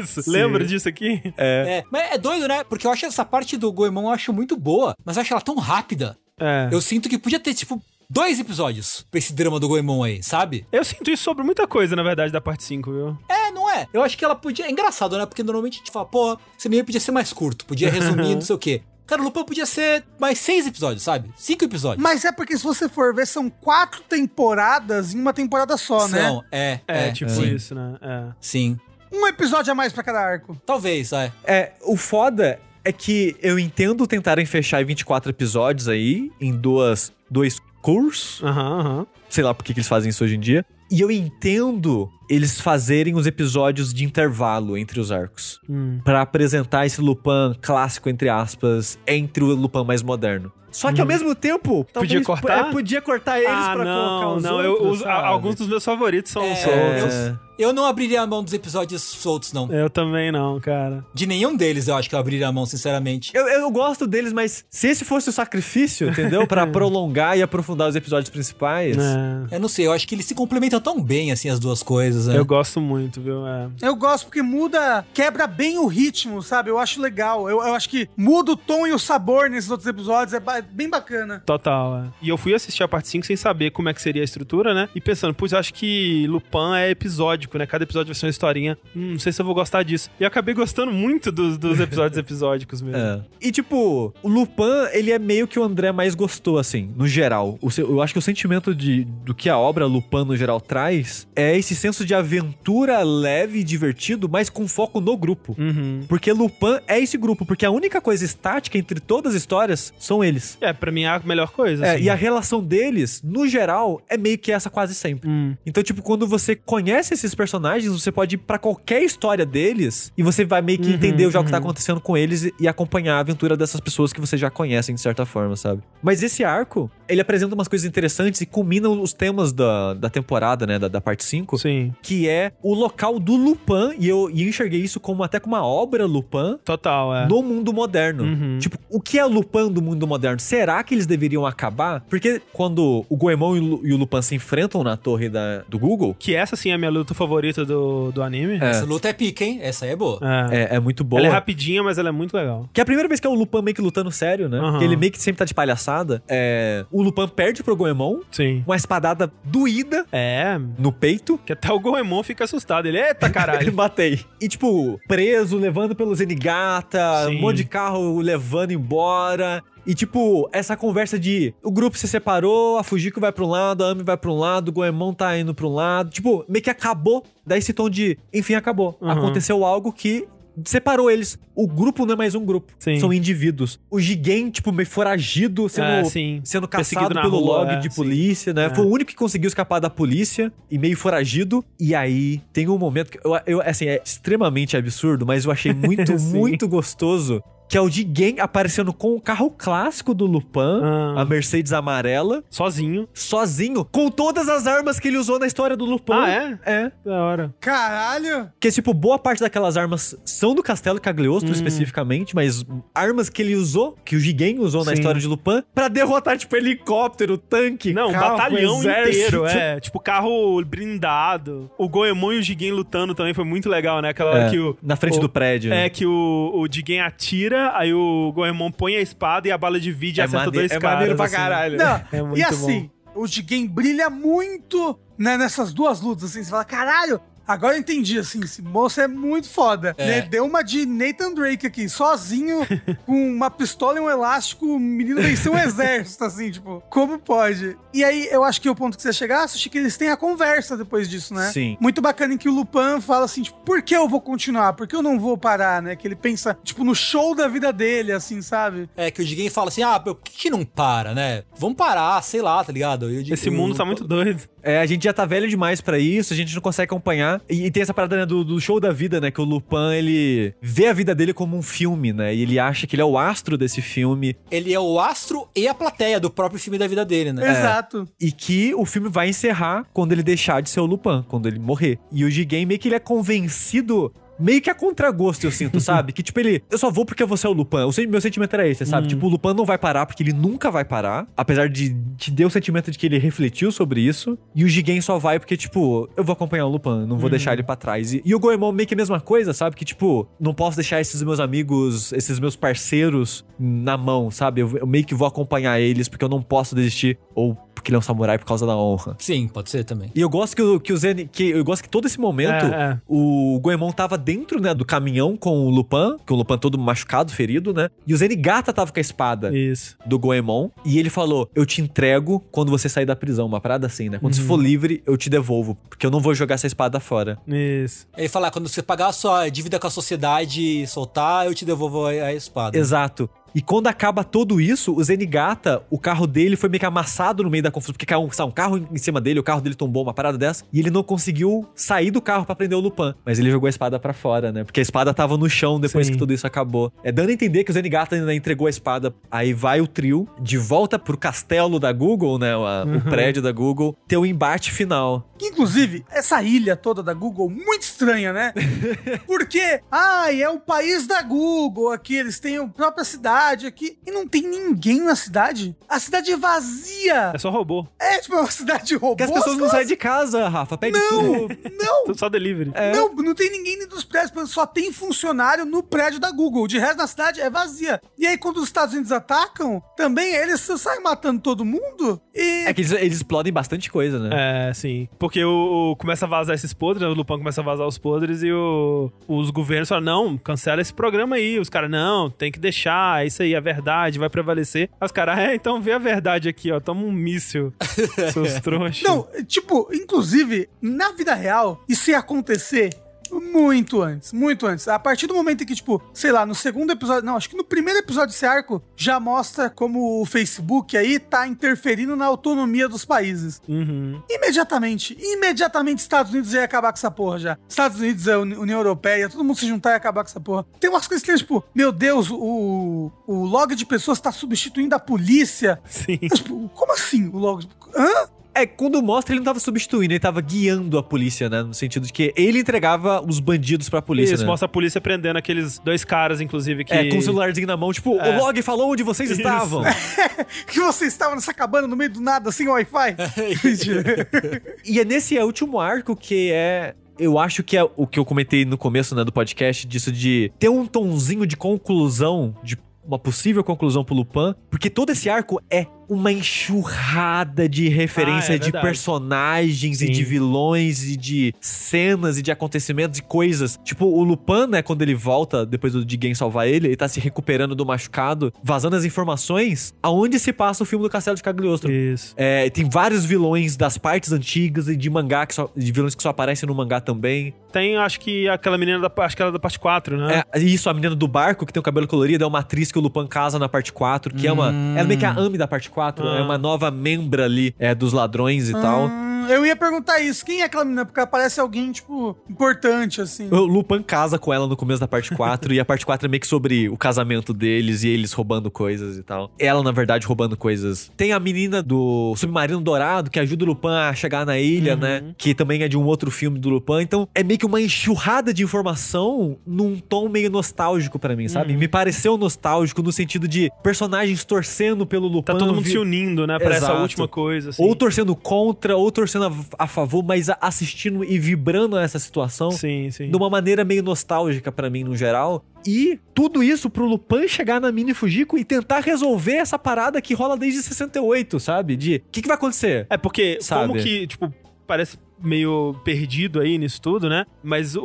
Isso. Lembra disso aqui? É, mas é doido, né? Porque eu acho essa parte do Goemon eu acho muito boa, mas eu acho ela tão rápida. É. Eu sinto que podia ter, tipo, dois episódios pra esse drama do Goemon aí, sabe? Eu sinto isso sobre muita coisa, na verdade, da parte 5, viu? É, não é? Eu acho que ela podia. É engraçado, né? Porque normalmente a gente fala, pô, esse meio podia ser mais curto, podia resumir, não sei o quê. Cara, o Lupin podia ser mais seis episódios, sabe? Cinco episódios. Mas é porque se você for ver, são quatro temporadas em uma temporada só, né? São, é, É, é, tipo sim, isso, né? É. Sim. Um episódio a mais pra cada arco. Talvez, é. É, o foda é que eu entendo tentarem fechar em 24 episódios aí, em duas, dois cursos. Aham, aham. Sei lá por que eles fazem isso hoje em dia. E eu entendo eles fazerem os episódios de intervalo entre os arcos. Hum. Pra apresentar esse Lupin clássico, entre aspas, entre o Lupin mais moderno. Só que ao mesmo tempo. Podia cortar? é, podia cortar eles ah, pra colocar não, os não. eu, outros, sabe? alguns dos meus favoritos são É, soltos. É. Eu não abriria a mão dos episódios soltos, não. Eu também não, cara. De nenhum deles eu acho que eu abriria a mão, sinceramente. Eu, eu gosto deles, mas se esse fosse o sacrifício, entendeu? Pra prolongar e aprofundar os episódios principais. É. Eu não sei, eu acho que eles se complementam tão bem, assim, as duas coisas, né? Eu gosto muito, viu? É. Eu gosto porque muda, quebra bem o ritmo, sabe? Eu acho legal. Eu, eu acho que muda o tom e o sabor nesses outros episódios. É bem bacana. Total, é. E eu fui assistir a parte 5 sem saber como é que seria a estrutura, né? E pensando, putz, eu acho que Lupin é episódico, né? Cada episódio vai ser uma historinha. Hum, não sei se eu vou gostar disso. E eu acabei gostando muito dos, dos episódios episódicos mesmo. É. E tipo, o Lupin, ele é meio que o André mais gostou, assim, no geral. O seu- eu acho que o sentimento de, do que a obra Lupin, no geral, traz é esse senso de aventura leve e divertido, mas com foco no grupo. Uhum. Porque Lupin é esse grupo, porque a única coisa estática entre todas as histórias são eles. É, pra mim é a melhor coisa. É, assim. e a relação deles, no geral, é meio que essa quase sempre. Hum. Então, tipo, quando você conhece esses personagens, você pode ir pra qualquer história deles e você vai meio que Uhum, entender já o que tá uhum. acontecendo com eles e, acompanhar a aventura dessas pessoas que você já conhece de certa forma, sabe? Mas esse arco, ele apresenta umas coisas interessantes e culmina os temas da, da temporada, né, da, da parte 5. Sim. Que é o local do Lupin, e eu, e enxerguei isso como até como uma obra Lupin total, é. no mundo moderno. Uhum. Tipo, o que é Lupin do mundo moderno? Será que eles deveriam acabar? Porque quando o Goemon e o Lu- o Lupin se enfrentam na torre da, do Google, Que essa sim é a minha luta favorita do, do anime. É. Essa luta é pica, hein? Essa aí é boa. É. é, é muito boa. Ela é rapidinha, mas ela é muito legal. Que é a primeira vez que é o Lupin meio que lutando sério, né? Que ele meio que sempre tá de palhaçada. É, o Lupin perde pro Goemon, Sim. uma espadada doída É, no peito. que até o Goemon fica assustado. Ele, eita Ele caralho. batei. E, tipo, preso, levando pelo Zenigata, Sim. um monte de carro levando embora. E, tipo, essa conversa de o grupo se separou, a Fujiko vai pra um lado, a Ami vai pra um lado, o Goemon tá indo pra um lado. Tipo, meio que acabou. Daí esse tom de, enfim, acabou. Uhum. Aconteceu algo que separou eles. O grupo não é mais um grupo. Sim. São indivíduos. O Jigen, tipo, meio foragido, sendo, É, sim. sendo caçado pelo rua, log é, de sim. polícia, né? É. Foi o único que conseguiu escapar da polícia e meio foragido. E aí tem um momento que eu, eu assim, é extremamente absurdo, mas eu achei muito, Sim. muito gostoso. Que é o Jigen aparecendo com o carro clássico do Lupin, Ah. a Mercedes amarela, Sozinho. sozinho, com todas as armas que ele usou na história do Lupin. Ah, é? É. Da hora. Caralho! Porque, tipo, boa parte daquelas armas são do Castelo Cagliostro, Hum. especificamente, mas armas que ele usou, que o Jigen usou na Sim. história de Lupin, pra derrotar, tipo, helicóptero, tanque. Não, um carro, batalhão inteiro, é. Tipo, carro blindado. O Goemon e o Jigen lutando também foi muito legal, né? Aquela hora É, que o... na frente o- do prédio. É, que o, o Jigen atira, aí o Goemon põe a espada e a bala divide e É acerta dois é caras. maneiro pra assim. caralho. Não, É muito e assim, o Jigen brilha muito né, nessas duas lutas, assim, você fala, caralho, agora eu entendi, assim, esse moço é muito foda. É. Né? Deu uma de Nathan Drake aqui, sozinho, com uma pistola e um elástico, o menino venceu um exército, assim, tipo, como pode? E aí, eu acho que o ponto que você chegar, acho que eles têm a conversa depois disso, né? Sim. Muito bacana em que o Lupin fala assim, tipo, por que eu vou continuar? Por que eu não vou parar, né? Que ele pensa, tipo, no show da vida dele, assim, sabe? É que o Jigen fala assim: ah, por que, que não para, né? Vamos parar, sei lá, tá ligado? E o Jigen- Esse mundo o- tá muito doido. É, a gente já tá velho demais pra isso, a gente não consegue acompanhar. E, e tem essa parada né, do, do show da vida, né? Que o Lupin, ele vê a vida dele como um filme, né? E ele acha que ele é o astro desse filme. Ele é o astro e a plateia do próprio filme da vida dele, né? Exato. E que o filme vai encerrar quando ele deixar de ser o Lupin, quando ele morrer. E o Jigen meio que ele é convencido. Meio que a contragosto, eu sinto, sabe? Que, tipo, ele... Eu só vou porque você é o Lupin. O meu sentimento era esse, sabe? Tipo, o Lupin não vai parar porque ele nunca vai parar. Apesar de te dar o sentimento de que ele refletiu sobre isso. E o Jigen só vai porque, tipo... Eu vou acompanhar o Lupin, não vou deixar ele pra trás. E, e o Goemon meio que a mesma coisa, sabe? Que, tipo... Não posso deixar esses meus amigos, esses meus parceiros na mão, sabe? Eu, eu meio que vou acompanhar eles porque eu não posso desistir. Ou porque ele é um samurai por causa da honra. Sim, pode ser também. E eu gosto que o, que o Zen, que eu gosto que todo esse momento É, é. o Goemon tava dentro, né, do caminhão com o Lupin, com o Lupin todo machucado, ferido, né? E o Zenigata tava com a espada Isso. do Goemon e ele falou: "Eu te entrego quando você sair da prisão", uma parada assim, né? Quando você Uhum. for livre, eu te devolvo, porque eu não vou jogar essa espada fora. Isso. Ele fala: quando você pagar a sua dívida com a sociedade e soltar, eu te devolvo a, a espada. Exato. E quando acaba tudo isso, o Zenigata, o carro dele foi meio que amassado no meio da confusão, porque caiu um, sabe, um carro em cima dele, o carro dele tombou uma parada dessa, e ele não conseguiu sair do carro pra prender o Lupin. Mas ele jogou a espada pra fora, né? Porque a espada tava no chão depois Sim. que tudo isso acabou. É dando a entender que o Zenigata ainda entregou a espada. Aí vai o trio de volta pro castelo da Google, né? O, a- o prédio da Google, ter o embate final. Inclusive, essa ilha toda da Google, muito estranha, né? Porque, ai, é o país da Google aqui, eles têm a própria cidade aqui, e não tem ninguém na cidade. A cidade é vazia. É só robô. É, tipo, é uma cidade robô. Porque as pessoas não saem de casa, Rafa. Pede tudo. Não, Só delivery. não, não tem ninguém dentro dos prédios, só tem funcionário no prédio da Google. De resto, na cidade é vazia. E aí, quando os Estados Unidos atacam, também eles saem matando todo mundo. E É que eles, eles explodem bastante coisa, né? É, sim. Porque o, o- começa a vazar esses podres, né? o Lupin começa a vazar os podres e o- os governos falam, não, cancela esse programa aí. Os caras, não, tem que deixar, é isso aí, a verdade vai prevalecer. Aí os caras, é, então vê a verdade aqui, ó, toma um míssil, seus trouxas. Não, tipo, inclusive, na vida real, isso ia acontecer muito antes, muito antes. A partir do momento em que, tipo, sei lá, no segundo episódio, não, acho que no primeiro episódio desse arco, já mostra como o Facebook aí tá interferindo na autonomia dos países. Uhum. Imediatamente, imediatamente Estados Unidos ia acabar com essa porra já. Estados Unidos, a Uni- União Europeia, todo mundo se juntar e acabar com essa porra. Tem umas coisas que tipo, meu Deus, o, o log de pessoas tá substituindo a polícia. Sim. Mas, tipo, como assim o log de... Hã? É, É, quando mostra, ele não tava substituindo, ele tava guiando a polícia, né? No sentido de que ele entregava os bandidos pra polícia, Isso, né? mostra a polícia prendendo aqueles dois caras, inclusive, que... É, com o celularzinho na mão, tipo, É. o log falou onde vocês Isso. estavam. que você estava nessa cabana no meio do nada, sem Wi-Fi? Mentira. E é nesse último arco que é. Eu acho que é o que eu comentei no começo né, do podcast, disso de ter um tonzinho de conclusão, de uma possível conclusão pro Lupin, porque todo esse arco é uma enxurrada de referência Ah, é de verdade. personagens e Sim. de vilões e de cenas e de acontecimentos e coisas. Tipo, o Lupin, né, quando ele volta depois do Jigen salvar ele, ele tá se recuperando do machucado, vazando as informações aonde se passa o filme do Castelo de Cagliostro. Isso. É, tem vários vilões das partes antigas e de mangá, que só, de vilões que só aparecem no mangá também. Tem, acho que aquela menina da, acho que é da parte 4, né? É, isso, a menina do barco, que tem o cabelo colorido, é uma atriz que o Lupin casa na parte 4, que é uma. Hum. Ela meio que a Ami da parte 4, Ah. é uma nova membra ali é, dos ladrões e tal. Hum, eu ia perguntar isso. Quem é aquela menina? Porque ela parece alguém, tipo, importante, assim. O Lupin casa com ela no começo da parte 4, e a parte 4 é meio que sobre o casamento deles e eles roubando coisas e tal. Ela, na verdade, roubando coisas. Tem a menina do Submarino Dourado, que ajuda o Lupin a chegar na ilha, Uhum. né? Que também é de um outro filme do Lupin. Então, é meio que uma enxurrada de informação num tom meio nostálgico pra mim, sabe? Uhum. Me pareceu nostálgico no sentido de personagens torcendo pelo Lupin. Tá todo mundo vi- se unindo, né? Pra essa Exato. última coisa, assim. Ou torcendo contra, ou torcendo a, a favor, mas a- assistindo e vibrando essa situação Sim, sim. de uma maneira meio nostálgica pra mim no geral. E tudo isso pro Lupin chegar na Mini Fujiko e tentar resolver essa parada que rola desde 68, sabe? De o que, que vai acontecer? É porque, Sabe? como que, tipo, parece meio perdido aí nisso tudo, né? Mas o,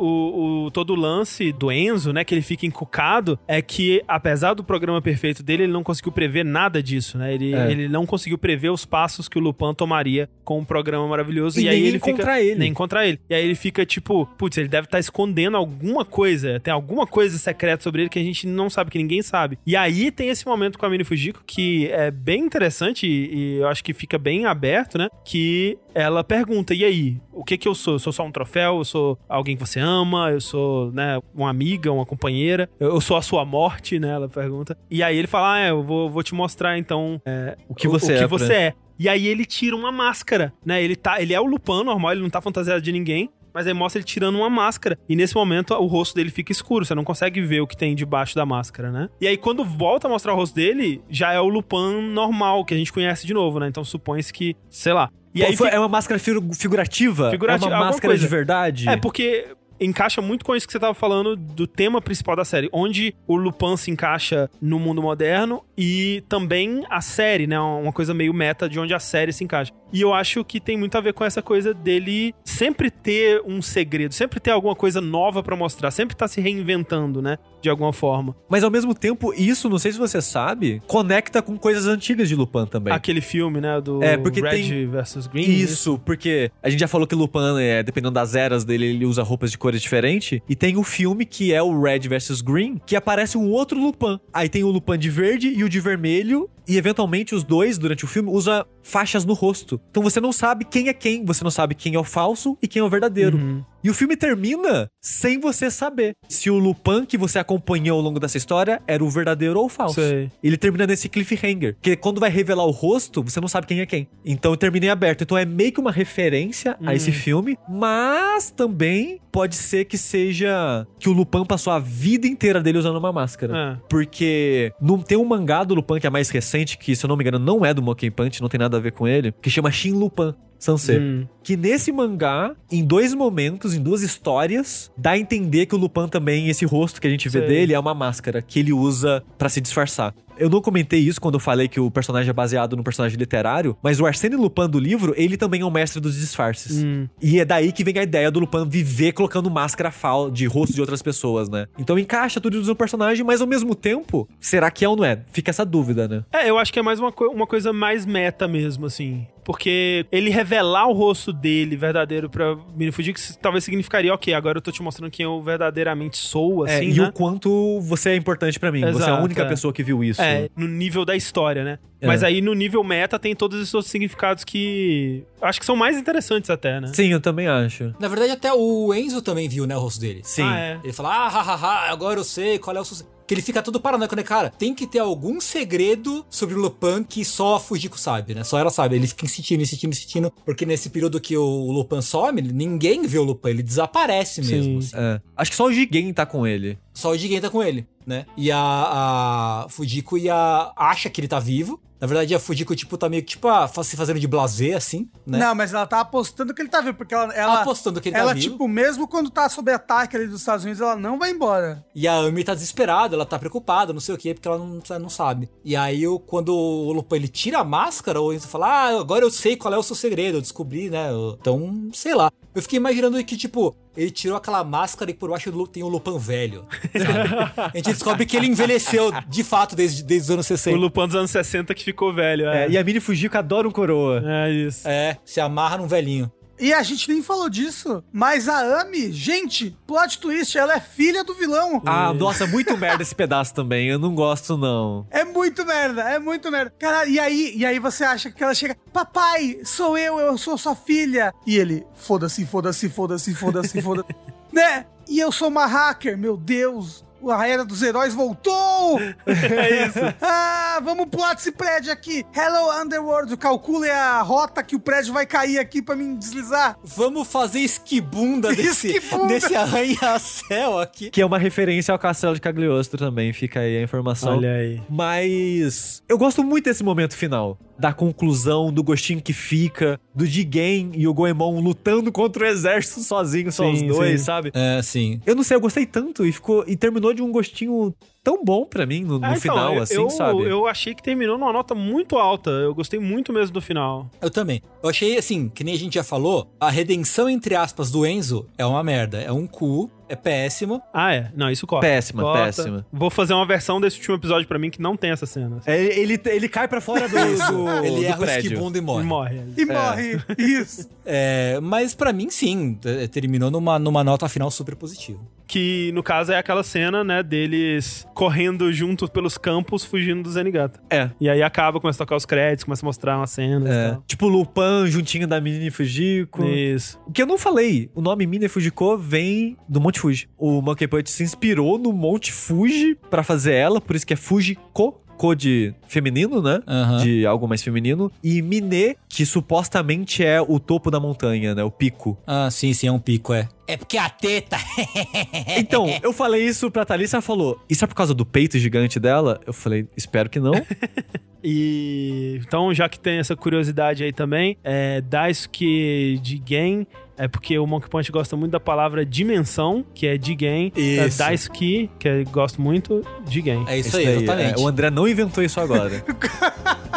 o- todo o lance do Enzo, né, que ele fica encucado, é que apesar do programa perfeito dele, ele não conseguiu prever nada disso, né? Ele, É. ele não conseguiu prever os passos que o Lupin tomaria com um programa maravilhoso. E E, aí nem ele fica ele. nem encontrar ele. E aí ele fica tipo, putz, ele deve estar escondendo alguma coisa, tem alguma coisa secreta sobre ele que a gente não sabe, que ninguém sabe. E aí tem esse momento com a Mini Fujiko que é bem interessante e, e eu acho que fica bem aberto, né? Que ela pergunta: "E aí, o que que eu sou? Eu sou só um troféu? Eu sou alguém que você ama? Eu sou, né, uma amiga, uma companheira? Eu, eu sou a sua morte?", né? Ela pergunta. E aí ele fala: "Ah, é, eu vou, vou te mostrar então é, O que você o, que é, você é. E aí ele tira uma máscara, né? Ele tá, ele é o Lupin normal, ele não tá fantasiado de ninguém. Mas aí mostra ele tirando uma máscara. E nesse momento o rosto dele fica escuro. Você não consegue ver o que tem debaixo da máscara, né? E aí quando volta a mostrar o rosto dele, já é o Lupin normal, que a gente conhece de novo, né? Então supõe-se que, sei lá. E Pô, aí foi- fica- é uma máscara figu- figurativa? Figurativa, é uma máscara coisa. de verdade? É, porque encaixa muito com isso que você tava falando do tema principal da série, onde o Lupin se encaixa no mundo moderno e também a série, né? Uma coisa meio meta de onde a série se encaixa. E eu acho que tem muito a ver com essa coisa dele sempre ter um segredo, sempre ter alguma coisa nova pra mostrar, sempre tá se reinventando, né? De alguma forma. Mas ao mesmo tempo, isso, não sei se você sabe, conecta com coisas antigas de Lupin também. Aquele filme, né? Do É, porque Red tem- versus Green. Isso, porque a gente já falou que Lupin, é, dependendo das eras dele, ele usa roupas de cores diferentes. E tem o filme que é o Red vs Green, que aparece um outro Lupin. Aí tem o Lupin de verde e o de vermelho. E eventualmente os dois, durante o filme, usa faixas no rosto. Então você não sabe quem é quem, você não sabe quem é o falso e quem é o verdadeiro. Uhum. E o filme termina sem você saber se o Lupin que você acompanhou ao longo dessa história era o verdadeiro ou o falso. Sei. Ele termina nesse cliffhanger. Que quando vai revelar o rosto, você não sabe quem é quem. Então eu terminei aberto. Então é meio que uma referência a Hum. esse filme, mas também pode ser que seja que o Lupin passou a vida inteira dele usando uma máscara. É. Porque não tem um mangá do Lupin que é mais recente, que se eu não me engano não é do Monkey Punch, não tem nada a ver com ele, que chama Shin Lupin. Sansei. Hum. Que nesse mangá, em dois momentos, em duas histórias, dá a entender que o Lupin também, esse rosto que a gente vê Sei. dele, é uma máscara que ele usa pra se disfarçar. Eu não comentei isso quando eu falei que o personagem é baseado no personagem literário, mas o Arsène Lupin do livro, ele também é um mestre dos disfarces. Hum. E é daí que vem a ideia do Lupin viver colocando máscara fal de rosto de outras pessoas, né? Então encaixa tudo no personagem, mas ao mesmo tempo, será que é ou não é? Fica essa dúvida, né? É, eu acho que é mais uma, co- uma coisa mais meta mesmo, assim. Porque ele revelar o rosto dele verdadeiro pra Mini Fujiko talvez significaria, ok, agora eu tô te mostrando quem eu verdadeiramente sou, É, assim, e né? o quanto você é importante pra mim. você é a Exato, única é. pessoa que viu isso. É, no nível da história, né? É. Mas aí no nível meta tem todos esses outros significados que acho que são mais interessantes até, né? Sim, eu também acho. Na verdade, até o Enzo também viu, né, o rosto dele. Sim. Ah, é. Ele fala, ah, hahaha, agora eu sei qual é o sucesso. Que ele fica todo paranoico, né, cara? Tem que ter algum segredo sobre o Lupin que só a Fujiko sabe, né? Só ela sabe. Ele fica insistindo, insistindo, insistindo. Porque nesse período que o Lupin some, ninguém vê o Lupin, ele desaparece mesmo. Sim. assim. É. Acho que só o Jigen tá com ele. Só o Jigen tá com ele, né? E a, a Fujiko e a, acha que ele tá vivo. Na verdade, a Fujiko, tipo, tá meio que, tipo, ah, se fazendo de blazer, assim, né? Não, mas ela tá apostando que ele tá vivo, porque ela, ela, apostando que ele ela tá vivo. tipo, mesmo quando tá sob ataque ali dos Estados Unidos, ela não vai embora. E a Amy tá desesperada, ela tá preocupada, não sei o quê, porque ela não, não sabe. E aí, eu, quando o Lupin ele tira a máscara, o Enzo fala: Ah, agora eu sei qual é o seu segredo, eu descobri, né? Então, sei lá. Eu fiquei imaginando que, tipo, ele tirou aquela máscara e por baixo tem o Lupin velho. sabe? a gente descobre que ele envelheceu de fato desde, desde os anos O 60. Lupin dos anos 60 que ficou velho. É, É, e a Mini Fujiko adora um coroa. é isso. É, se amarra num velhinho. E a gente nem falou disso, mas a Amy, gente, plot twist, ela é filha do vilão. Ah, nossa, muito merda esse pedaço também. Eu não gosto, não. É muito merda, é muito merda. Cara, e aí, e aí você acha que ela chega, papai, sou eu, eu sou sua filha. E ele, foda-se, foda-se, foda-se, foda-se, foda-se. né? E eu sou uma hacker, meu Deus. A era dos heróis voltou! É isso. Ah, vamos pular desse prédio aqui. Hello, Underworld. Calcule a rota que o prédio vai cair aqui pra mim deslizar. Vamos fazer esquibunda desse, Esquibunda. desse arranha-céu aqui. Que é uma referência ao Castelo de Cagliostro também, fica aí a informação. Olha aí. Mas eu gosto muito desse momento final. Da conclusão, do gostinho que fica, do Jigen e o Goemon lutando contra o exército sozinho, só os Sim, dois, sim. sabe? É, sim. Eu não sei, eu gostei tanto e ficou e terminou de um gostinho tão bom pra mim no, no Ah, então, final, eu, assim, eu, sabe? Eu achei que terminou numa nota muito alta. Eu gostei muito mesmo do final. Eu também. Eu achei, assim, que nem a gente já falou, a redenção, entre aspas, do Enzo é uma merda. É um cu, é péssimo. Ah, é. Não, isso corta. Péssima, Corta. péssima. Vou fazer uma versão desse último episódio pra mim que não tem essa cena. É, ele, ele cai pra fora do, do, Ele do erra o prédio. esquibunda e E morre. morre. E morre. Isso. É, mas pra mim, sim, é, terminou numa, numa nota final super positiva. Que, no caso, é aquela cena, né, deles correndo juntos pelos campos, fugindo do Zenigata. É. E aí acaba, começa a tocar os créditos, começa a mostrar umas cenas e É. tal. Tipo Lupin juntinho da Mini Fujiko. Isso. O que eu não falei, o nome Mini Fujiko vem do Monte Fuji. O Monkey Punch se inspirou no Monte Fuji pra fazer ela, por isso que é Fujiko. Ko de feminino, né? Aham. De algo mais feminino. E Mine, que supostamente é o topo da montanha, né? O pico. Ah, sim, sim, é um pico, é. É porque a teta. Então, eu falei isso pra Thalissa, ela falou, isso é por causa do peito gigante dela? Eu falei, espero que não. E então, já que tem essa curiosidade aí também, é, Daisuke Jigen é porque o Monkey Punch gosta muito da palavra dimensão, que é Jigen. É Isso. Daisuke, que eu gosto muito, Jigen. É isso, Isso aí, daí, exatamente. é, o André não inventou isso agora.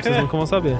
Vocês nunca vão saber.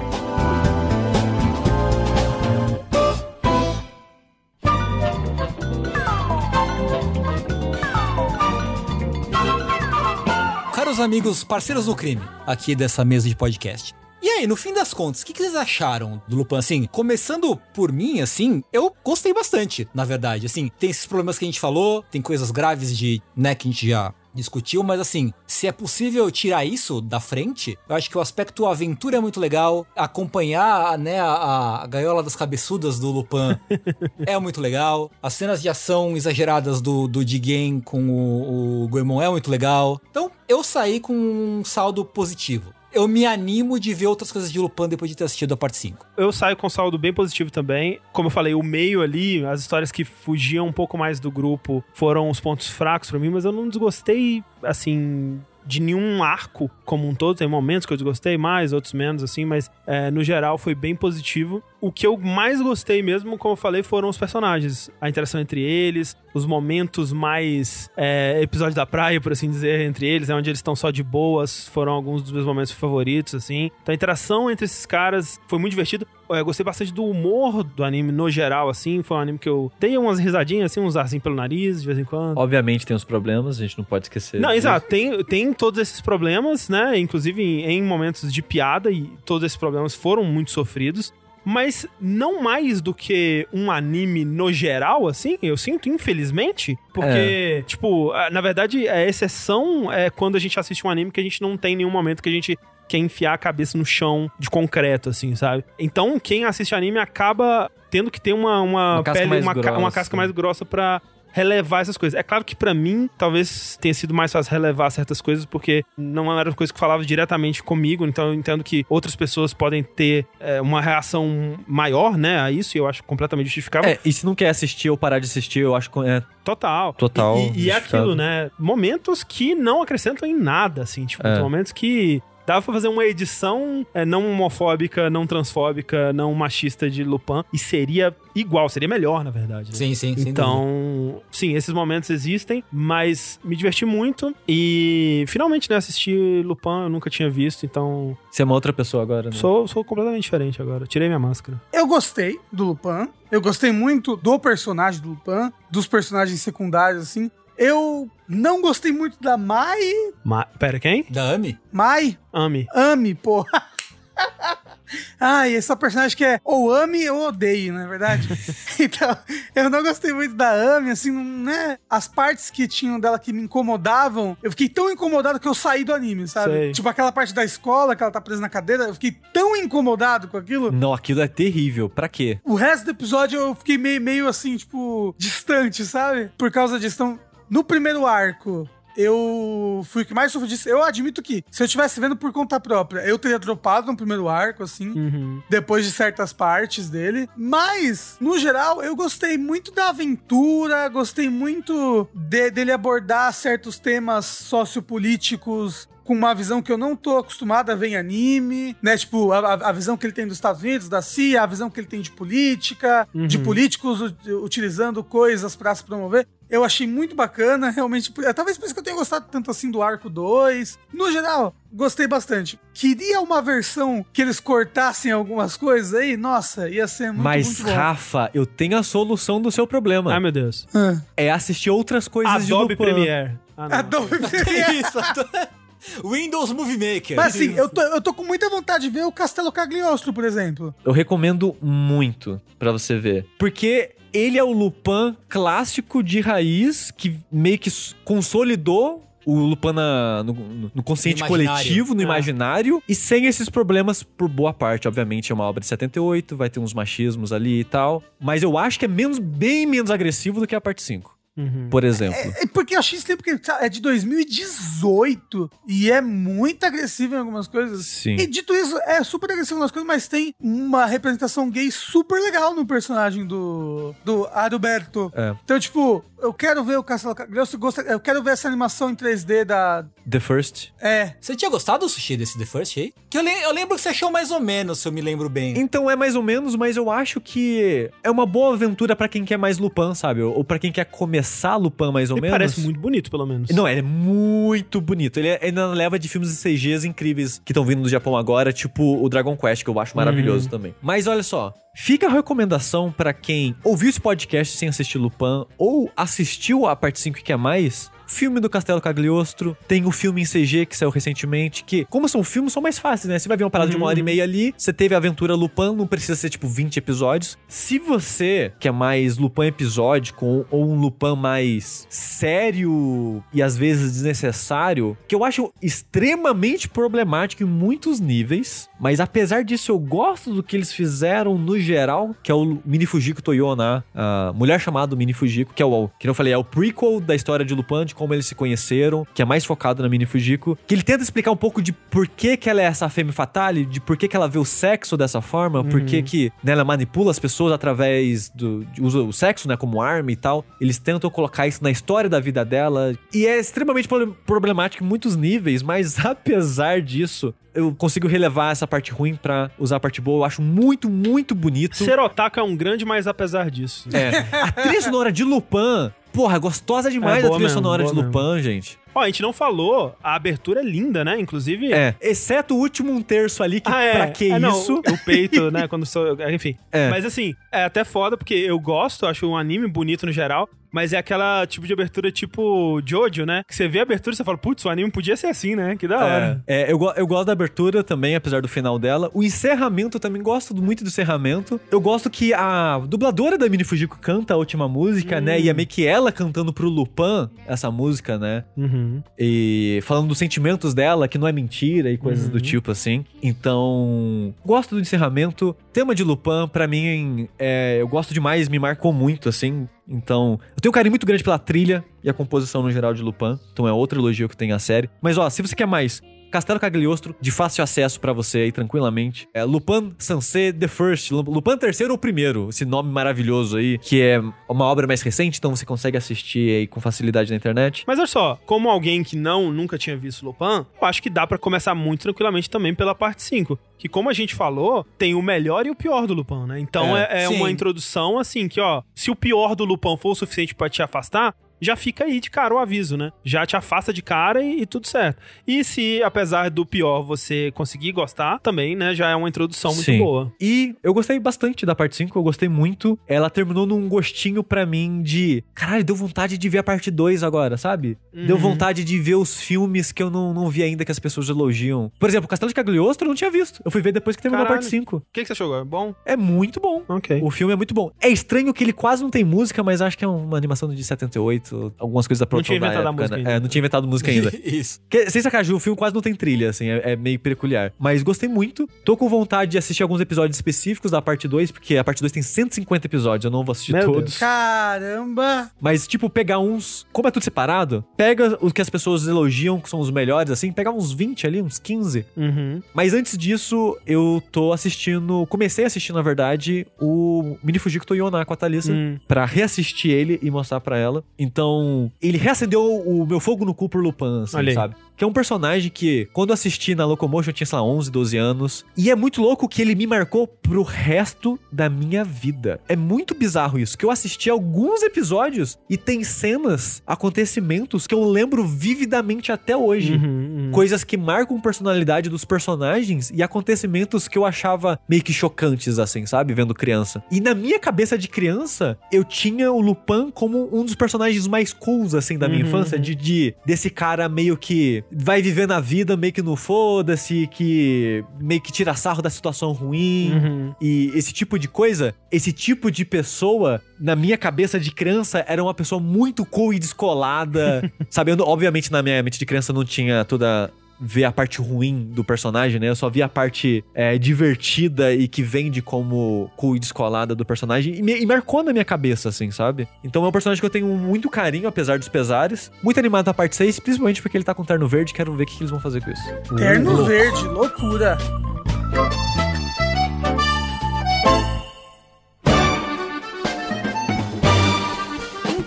Caros amigos, parceiros do crime, aqui dessa mesa de podcast. E aí, no fim das contas, o que, que vocês acharam do Lupin? Assim, começando por mim, assim, eu gostei bastante, na verdade. Assim, tem esses problemas que a gente falou, tem coisas graves de, né, que a gente já discutiu, mas assim, se é possível tirar isso da frente, eu acho que o aspecto aventura é muito legal, acompanhar, né, a, a gaiola das cabeçudas do Lupin é muito legal, as cenas de ação exageradas do, do Jigen com o, o Goemon é muito legal, então eu saí com um saldo positivo. Eu me animo de ver outras coisas de Lupin depois de ter assistido a parte 5. Eu saio com saldo bem positivo também. Como eu falei, o meio ali, as histórias que fugiam um pouco mais do grupo foram os pontos fracos pra mim, mas eu não desgostei, assim, de nenhum arco como um todo. Tem momentos que eu desgostei mais, outros menos, assim, mas é, no geral foi bem positivo. O que eu mais gostei mesmo, como eu falei, foram os personagens. A interação entre eles, os momentos mais é, episódio da praia, por assim dizer, entre eles, é onde eles estão só de boas, foram alguns dos meus momentos favoritos, assim. Então a interação entre esses caras foi muito divertido. Eu gostei bastante do humor do anime no geral, assim. Foi um anime que eu dei umas risadinhas, assim, uns arzinhos pelo nariz, de vez em quando. Obviamente tem os problemas, a gente não pode esquecer. Não, disso. exato. Tem, tem todos esses problemas, né? Inclusive em, em momentos de piada, e todos esses problemas foram muito sofridos. Mas não mais do que um anime no geral, assim, eu sinto, infelizmente. Porque, tipo, a- na verdade, a exceção é quando a gente assiste um anime que a gente não tem nenhum momento que a gente quer enfiar a cabeça no chão de concreto, assim, sabe? Então, quem assiste anime acaba tendo que ter uma, uma, Uma casca pele, mais uma, ca- uma grossa. casca mais grossa pra relevar essas coisas. É claro que pra mim, talvez tenha sido mais fácil relevar certas coisas, porque não era coisa que falava diretamente comigo, então eu entendo que outras pessoas podem ter é, uma reação maior, né, a isso, e eu acho completamente justificável. É, e se não quer assistir ou parar de assistir, eu acho que é Total. Total, E, e é justificável. aquilo, né? Momentos que não acrescentam em nada, assim. Tipo, É. momentos que. Dava pra fazer uma edição é, não homofóbica, não transfóbica, não machista de Lupin. E seria igual, seria melhor, na verdade. né? Sim, sim, dúvida. Então, sim, esses momentos existem, mas me diverti muito. E finalmente, né, assisti Lupin, eu nunca tinha visto, então Você é uma outra pessoa agora, né? sou, sou completamente diferente agora. Tirei minha máscara. Eu gostei do Lupin. Eu gostei muito do personagem do Lupin, dos personagens secundários, assim. Eu não gostei muito da Mai. Ma Pera, quem? Da Ami? Mai? Ame. Ame, pô. Ai, essa personagem que é ou ame ou odeie, não é verdade? então, eu não gostei muito da Ame, assim, não, né? As partes que tinham dela que me incomodavam, eu fiquei tão incomodado que eu saí do anime, sabe? Sei. Tipo aquela parte da escola que ela tá presa na cadeira, eu fiquei tão incomodado com aquilo. Não, aquilo é terrível. Pra quê? O resto do episódio eu fiquei meio, meio assim, tipo, distante, sabe? Por causa disso. Então, no primeiro arco, eu fui o que mais sofri disso. Eu admito que, se eu estivesse vendo por conta própria, eu teria dropado no primeiro arco, assim. Uhum. Depois de certas partes dele. Mas, no geral, eu gostei muito da aventura, gostei muito de- dele abordar certos temas sociopolíticos com uma visão que eu não tô acostumado a ver em anime, né? Tipo, a, a- visão que ele tem dos Estados Unidos, da CIA, a visão que ele tem de política, de Uhum. políticos u- utilizando coisas pra se promover. Eu achei muito bacana, realmente. é, Talvez por isso que eu tenha gostado tanto assim do arco 2. No geral, gostei bastante. Queria uma versão que eles cortassem algumas coisas aí? Nossa, ia ser muito, Mas, muito bom. Rafa, eu tenho a solução do seu problema. Ai, meu Deus. Ah. É assistir outras coisas Adobe de Lupin. Premiere. Ah. Adobe Premiere. isso? Windows Movie Maker. Mas assim, eu tô, eu tô com muita vontade de ver o Castelo Cagliostro, por exemplo. Eu recomendo muito pra você ver. Porque ele é o Lupin clássico de raiz que meio que consolidou o Lupin na- no, no- consciente No coletivo, no Ah. imaginário, e sem esses problemas por boa parte. Obviamente é uma obra de 78, vai ter uns machismos ali e tal. Mas eu acho que é menos, bem menos agressivo do que a parte 5, Uhum. por exemplo. É porque eu achei esse tempo que é de 2018 e é muito agressivo em algumas coisas. Sim. E dito isso, é super agressivo nas coisas, mas tem uma representação gay super legal no personagem do, do Adalberto. É. Então, tipo, eu quero ver o Castelo gosto- eu quero ver essa animação em 3D da... The First. É, Você tinha gostado, Sushi, desse The First aí? Que eu, le- eu lembro que você achou mais ou menos, se eu me lembro bem. Então é mais ou menos, mas eu acho que é uma boa aventura pra quem quer mais Lupin, sabe? Ou pra quem quer começar Lupin mais ou Ele menos. parece muito bonito, pelo menos. Não, ele é muito bonito. Ele é- ainda leva de filmes de CGs incríveis que estão vindo do Japão agora, tipo o Dragon Quest, que eu acho maravilhoso também. Mas olha só, fica a recomendação pra quem ouviu esse podcast sem assistir Lupin ou assistiu a parte 5 e quer mais. Filme do Castelo Cagliostro, tem o filme em CG que saiu recentemente, que, como são filmes, são mais fáceis, né? Você vai ver uma parada de uma hora e meia ali, você teve a aventura Lupin, não precisa ser tipo 20 episódios. Se você quer mais Lupin episódico ou, ou um Lupin mais sério e às vezes desnecessário, que eu acho extremamente problemático em muitos níveis, mas apesar disso eu gosto do que eles fizeram no geral, que é o Mini Fujiko Toyona, a mulher chamada Mini Fujiko, que é o, que eu falei, é o prequel da história de Lupin, de como eles se conheceram, que é mais focado na Mini Fujiko, que ele tenta explicar um pouco de por que que ela é essa femme fatale, de por que que ela vê o sexo dessa forma, por que que né, ela manipula as pessoas através do usa o sexo, né, como arma e tal. Eles tentam colocar isso na história da vida dela e é extremamente pro- problemático em muitos níveis, mas apesar disso, eu consigo relevar essa parte ruim pra usar a parte boa. Eu acho muito, muito bonito. Ser otaku é um grande, mas apesar disso. É. A trilha sonora de Lupin, porra, gostosa demais É a trilha mesmo, sonora de Lupin, gente. Ó, a gente não falou, a abertura é linda, né? Inclusive. É. Exceto o último um terço ali, que Ah, é. pra que É, não, isso? o, o peito, né? Quando sou. Enfim. É. Mas assim, é até foda, porque eu gosto, acho um anime bonito no geral. Mas é aquela tipo de abertura tipo Jojo, né? Que você vê a abertura e você fala, putz, o anime podia ser assim, né? Que da hora. É, é, eu, eu gosto da abertura também, apesar do final dela. O encerramento eu também gosto muito do encerramento. Eu gosto que a dubladora da Mini Fujiko canta a última música, né? E é meio que ela cantando pro Lupin essa música, né? Uhum. Uhum. E falando dos sentimentos dela, que não é mentira e coisas do Uhum. tipo assim. Então, gosto do encerramento. Tema de Lupin, pra mim, é, eu gosto demais, me marcou muito, assim. Então, eu tenho um carinho muito grande pela trilha e a composição no geral de Lupin. Então é outro elogio que tem a série. Mas ó, se você quer mais Castelo Cagliostro, de fácil acesso pra você aí, tranquilamente. É Lupin Sansé The First, Lu- Lupin terceiro ou primeiro, esse nome maravilhoso aí, que é uma obra mais recente, então você consegue assistir aí com facilidade na internet. Mas olha só, como alguém que não nunca tinha visto Lupin, eu acho que dá pra começar muito tranquilamente também pela parte 5. Que como a gente falou, tem o melhor e o pior do Lupin, né? Então É, é, é uma introdução assim que, ó, se o pior do Lupin for o suficiente pra te afastar, já fica aí de cara o aviso, né? Já te afasta de cara e, e tudo certo. E se, apesar do pior, você conseguir gostar, também, né, já é uma introdução muito Sim. boa. E eu gostei bastante da parte 5, eu gostei muito. Ela terminou num gostinho pra mim de. Caralho, deu vontade de ver a parte 2 agora, sabe? Deu Uhum. vontade de ver os filmes que eu não, não vi ainda que as pessoas elogiam. Por exemplo, Castelo de Cagliostro eu não tinha visto. Eu fui ver depois que terminou a Caralho. parte 5. O que, que você achou? É bom? É muito bom. Ok. O filme é muito bom. É estranho que ele quase não tem música, mas acho que é uma animação de 78, algumas coisas da produção tinha da época, música né? ainda. É, não tinha inventado música ainda. Isso. Que, sem sacanagem, o filme quase não tem trilha, assim, é, é meio peculiar. Mas gostei muito. Tô com vontade de assistir alguns episódios específicos da parte 2, porque a parte 2 tem 150 episódios, eu não vou assistir Meu todos. Caramba! Mas, tipo, pegar uns. Como é tudo separado, pega os que as pessoas elogiam, que são os melhores, assim, pegar uns 20 ali, uns 15. Uhum. Mas antes disso, eu tô assistindo. Comecei a assistir, na verdade, o Mini Fujiko Toyona com a Thalissa. Hum. Pra reassistir ele e mostrar pra ela. Então, ele reacendeu o meu fogo no cu por Lupin, assim, sabe? Que é um personagem que, quando assisti na Locomotion, eu tinha, sei lá, 11, 12 anos. E é muito louco que ele me marcou pro resto da minha vida. É muito bizarro isso, que eu assisti alguns episódios e tem cenas, acontecimentos que eu lembro vividamente até hoje. Uhum, uhum. Coisas que marcam a personalidade dos personagens e acontecimentos que eu achava meio que chocantes, assim, sabe? Vendo criança. E na minha cabeça de criança, eu tinha o Lupin como um dos personagens mais cools, assim, da minha Uhum, infância. uhum. De, de- desse cara meio que vai viver na vida, meio que no foda-se, que meio que tira sarro da situação ruim. Uhum. E esse tipo de coisa, esse tipo de pessoa, na minha cabeça de criança, era uma pessoa muito cool e descolada. sabe? Eu, não- obviamente, na minha mente de criança não tinha toda. Ver a parte ruim do personagem, né? Eu só via a parte é, divertida e que vende como cool e descolada do personagem. E, me, e marcou na minha cabeça, assim, sabe? Então é um personagem que eu tenho muito carinho, apesar dos pesares. Muito animado na parte 6, principalmente porque ele tá com terno verde. Quero ver o que, que eles vão fazer com isso. Terno verde, loucura.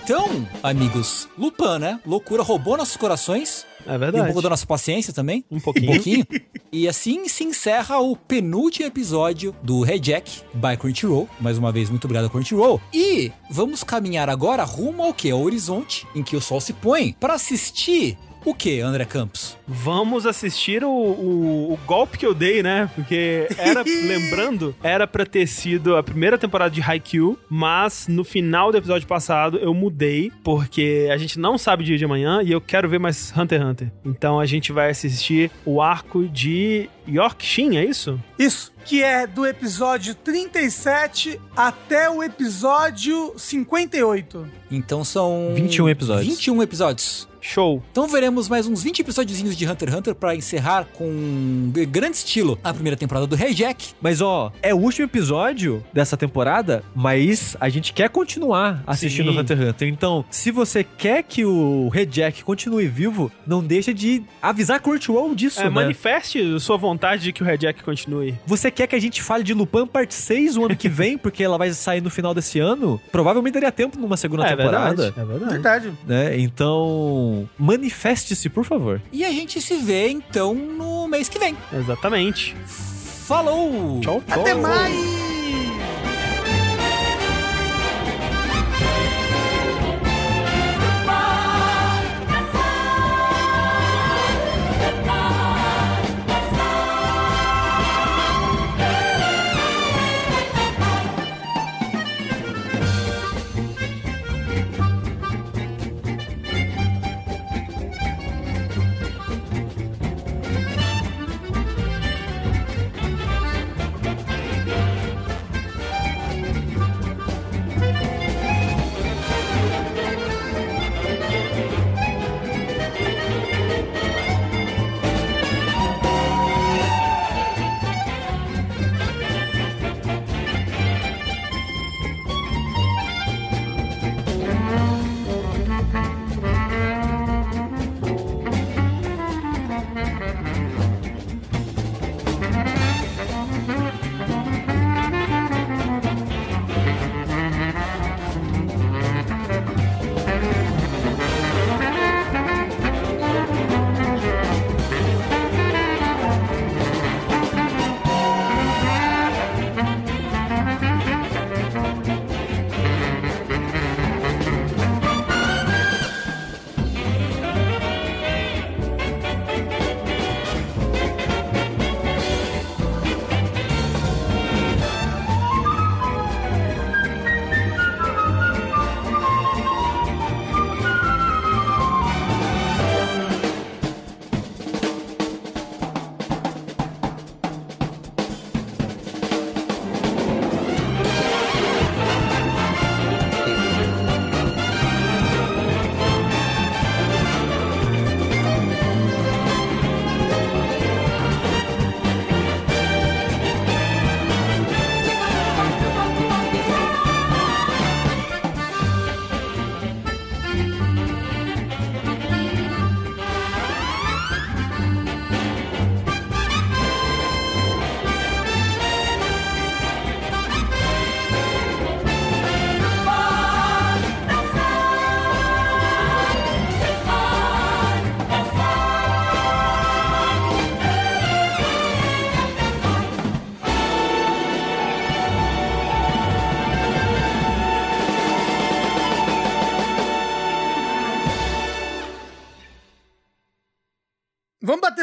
Então, amigos, Lupin, né? Loucura roubou nossos corações. É E um verdade. pouco da nossa paciência também. Um Um pouquinho. pouquinho. e assim se encerra o penúltimo episódio do Rejack by Crunchyroll. Mais uma vez, muito obrigado, Crunchyroll. E vamos caminhar agora rumo ao que? Ao horizonte em que o sol se põe para assistir o que, André Campos? Vamos assistir o, o, o golpe que eu dei, né? Porque era, lembrando, era pra ter sido a primeira temporada de Haikyuu, mas no final do episódio passado eu mudei, porque a gente não sabe dia de amanhã e eu quero ver mais Hunter x Hunter. Então a gente vai assistir o arco de Yorkshin, é isso? Isso, que é do episódio 37 até o episódio 58. Então são 21 episódios. 21 episódios. Show. Então veremos mais uns 20 episódiozinhos de Hunter x Hunter pra encerrar com grande estilo a primeira temporada do Rejack. Mas ó, é o último episódio dessa temporada, mas a gente quer continuar assistindo Sim. Hunter x Hunter. Então, se você quer que o Red Jack continue vivo, não deixa de avisar Crunchyroll disso, É, né? manifeste sua vontade de que o Red Jack continue. Você quer que a gente fale de Lupin parte 6 o ano que vem, porque ela vai sair no final desse ano? Provavelmente daria tempo numa segunda é temporada. verdade. É verdade. Verdade. Né? Então, manifeste-se, por favor. E a gente se vê então no mês que vem. Exatamente. Falou! Tchau, tchau. Até mais!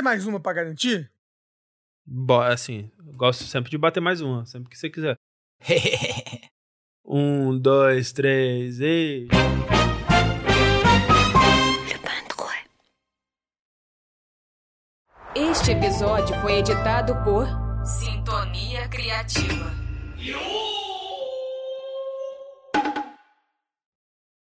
Mais uma pra garantir? Bo assim, gosto sempre de bater mais uma, sempre que você quiser. um, dois, três e. Este episódio foi editado por Sintonia Criativa.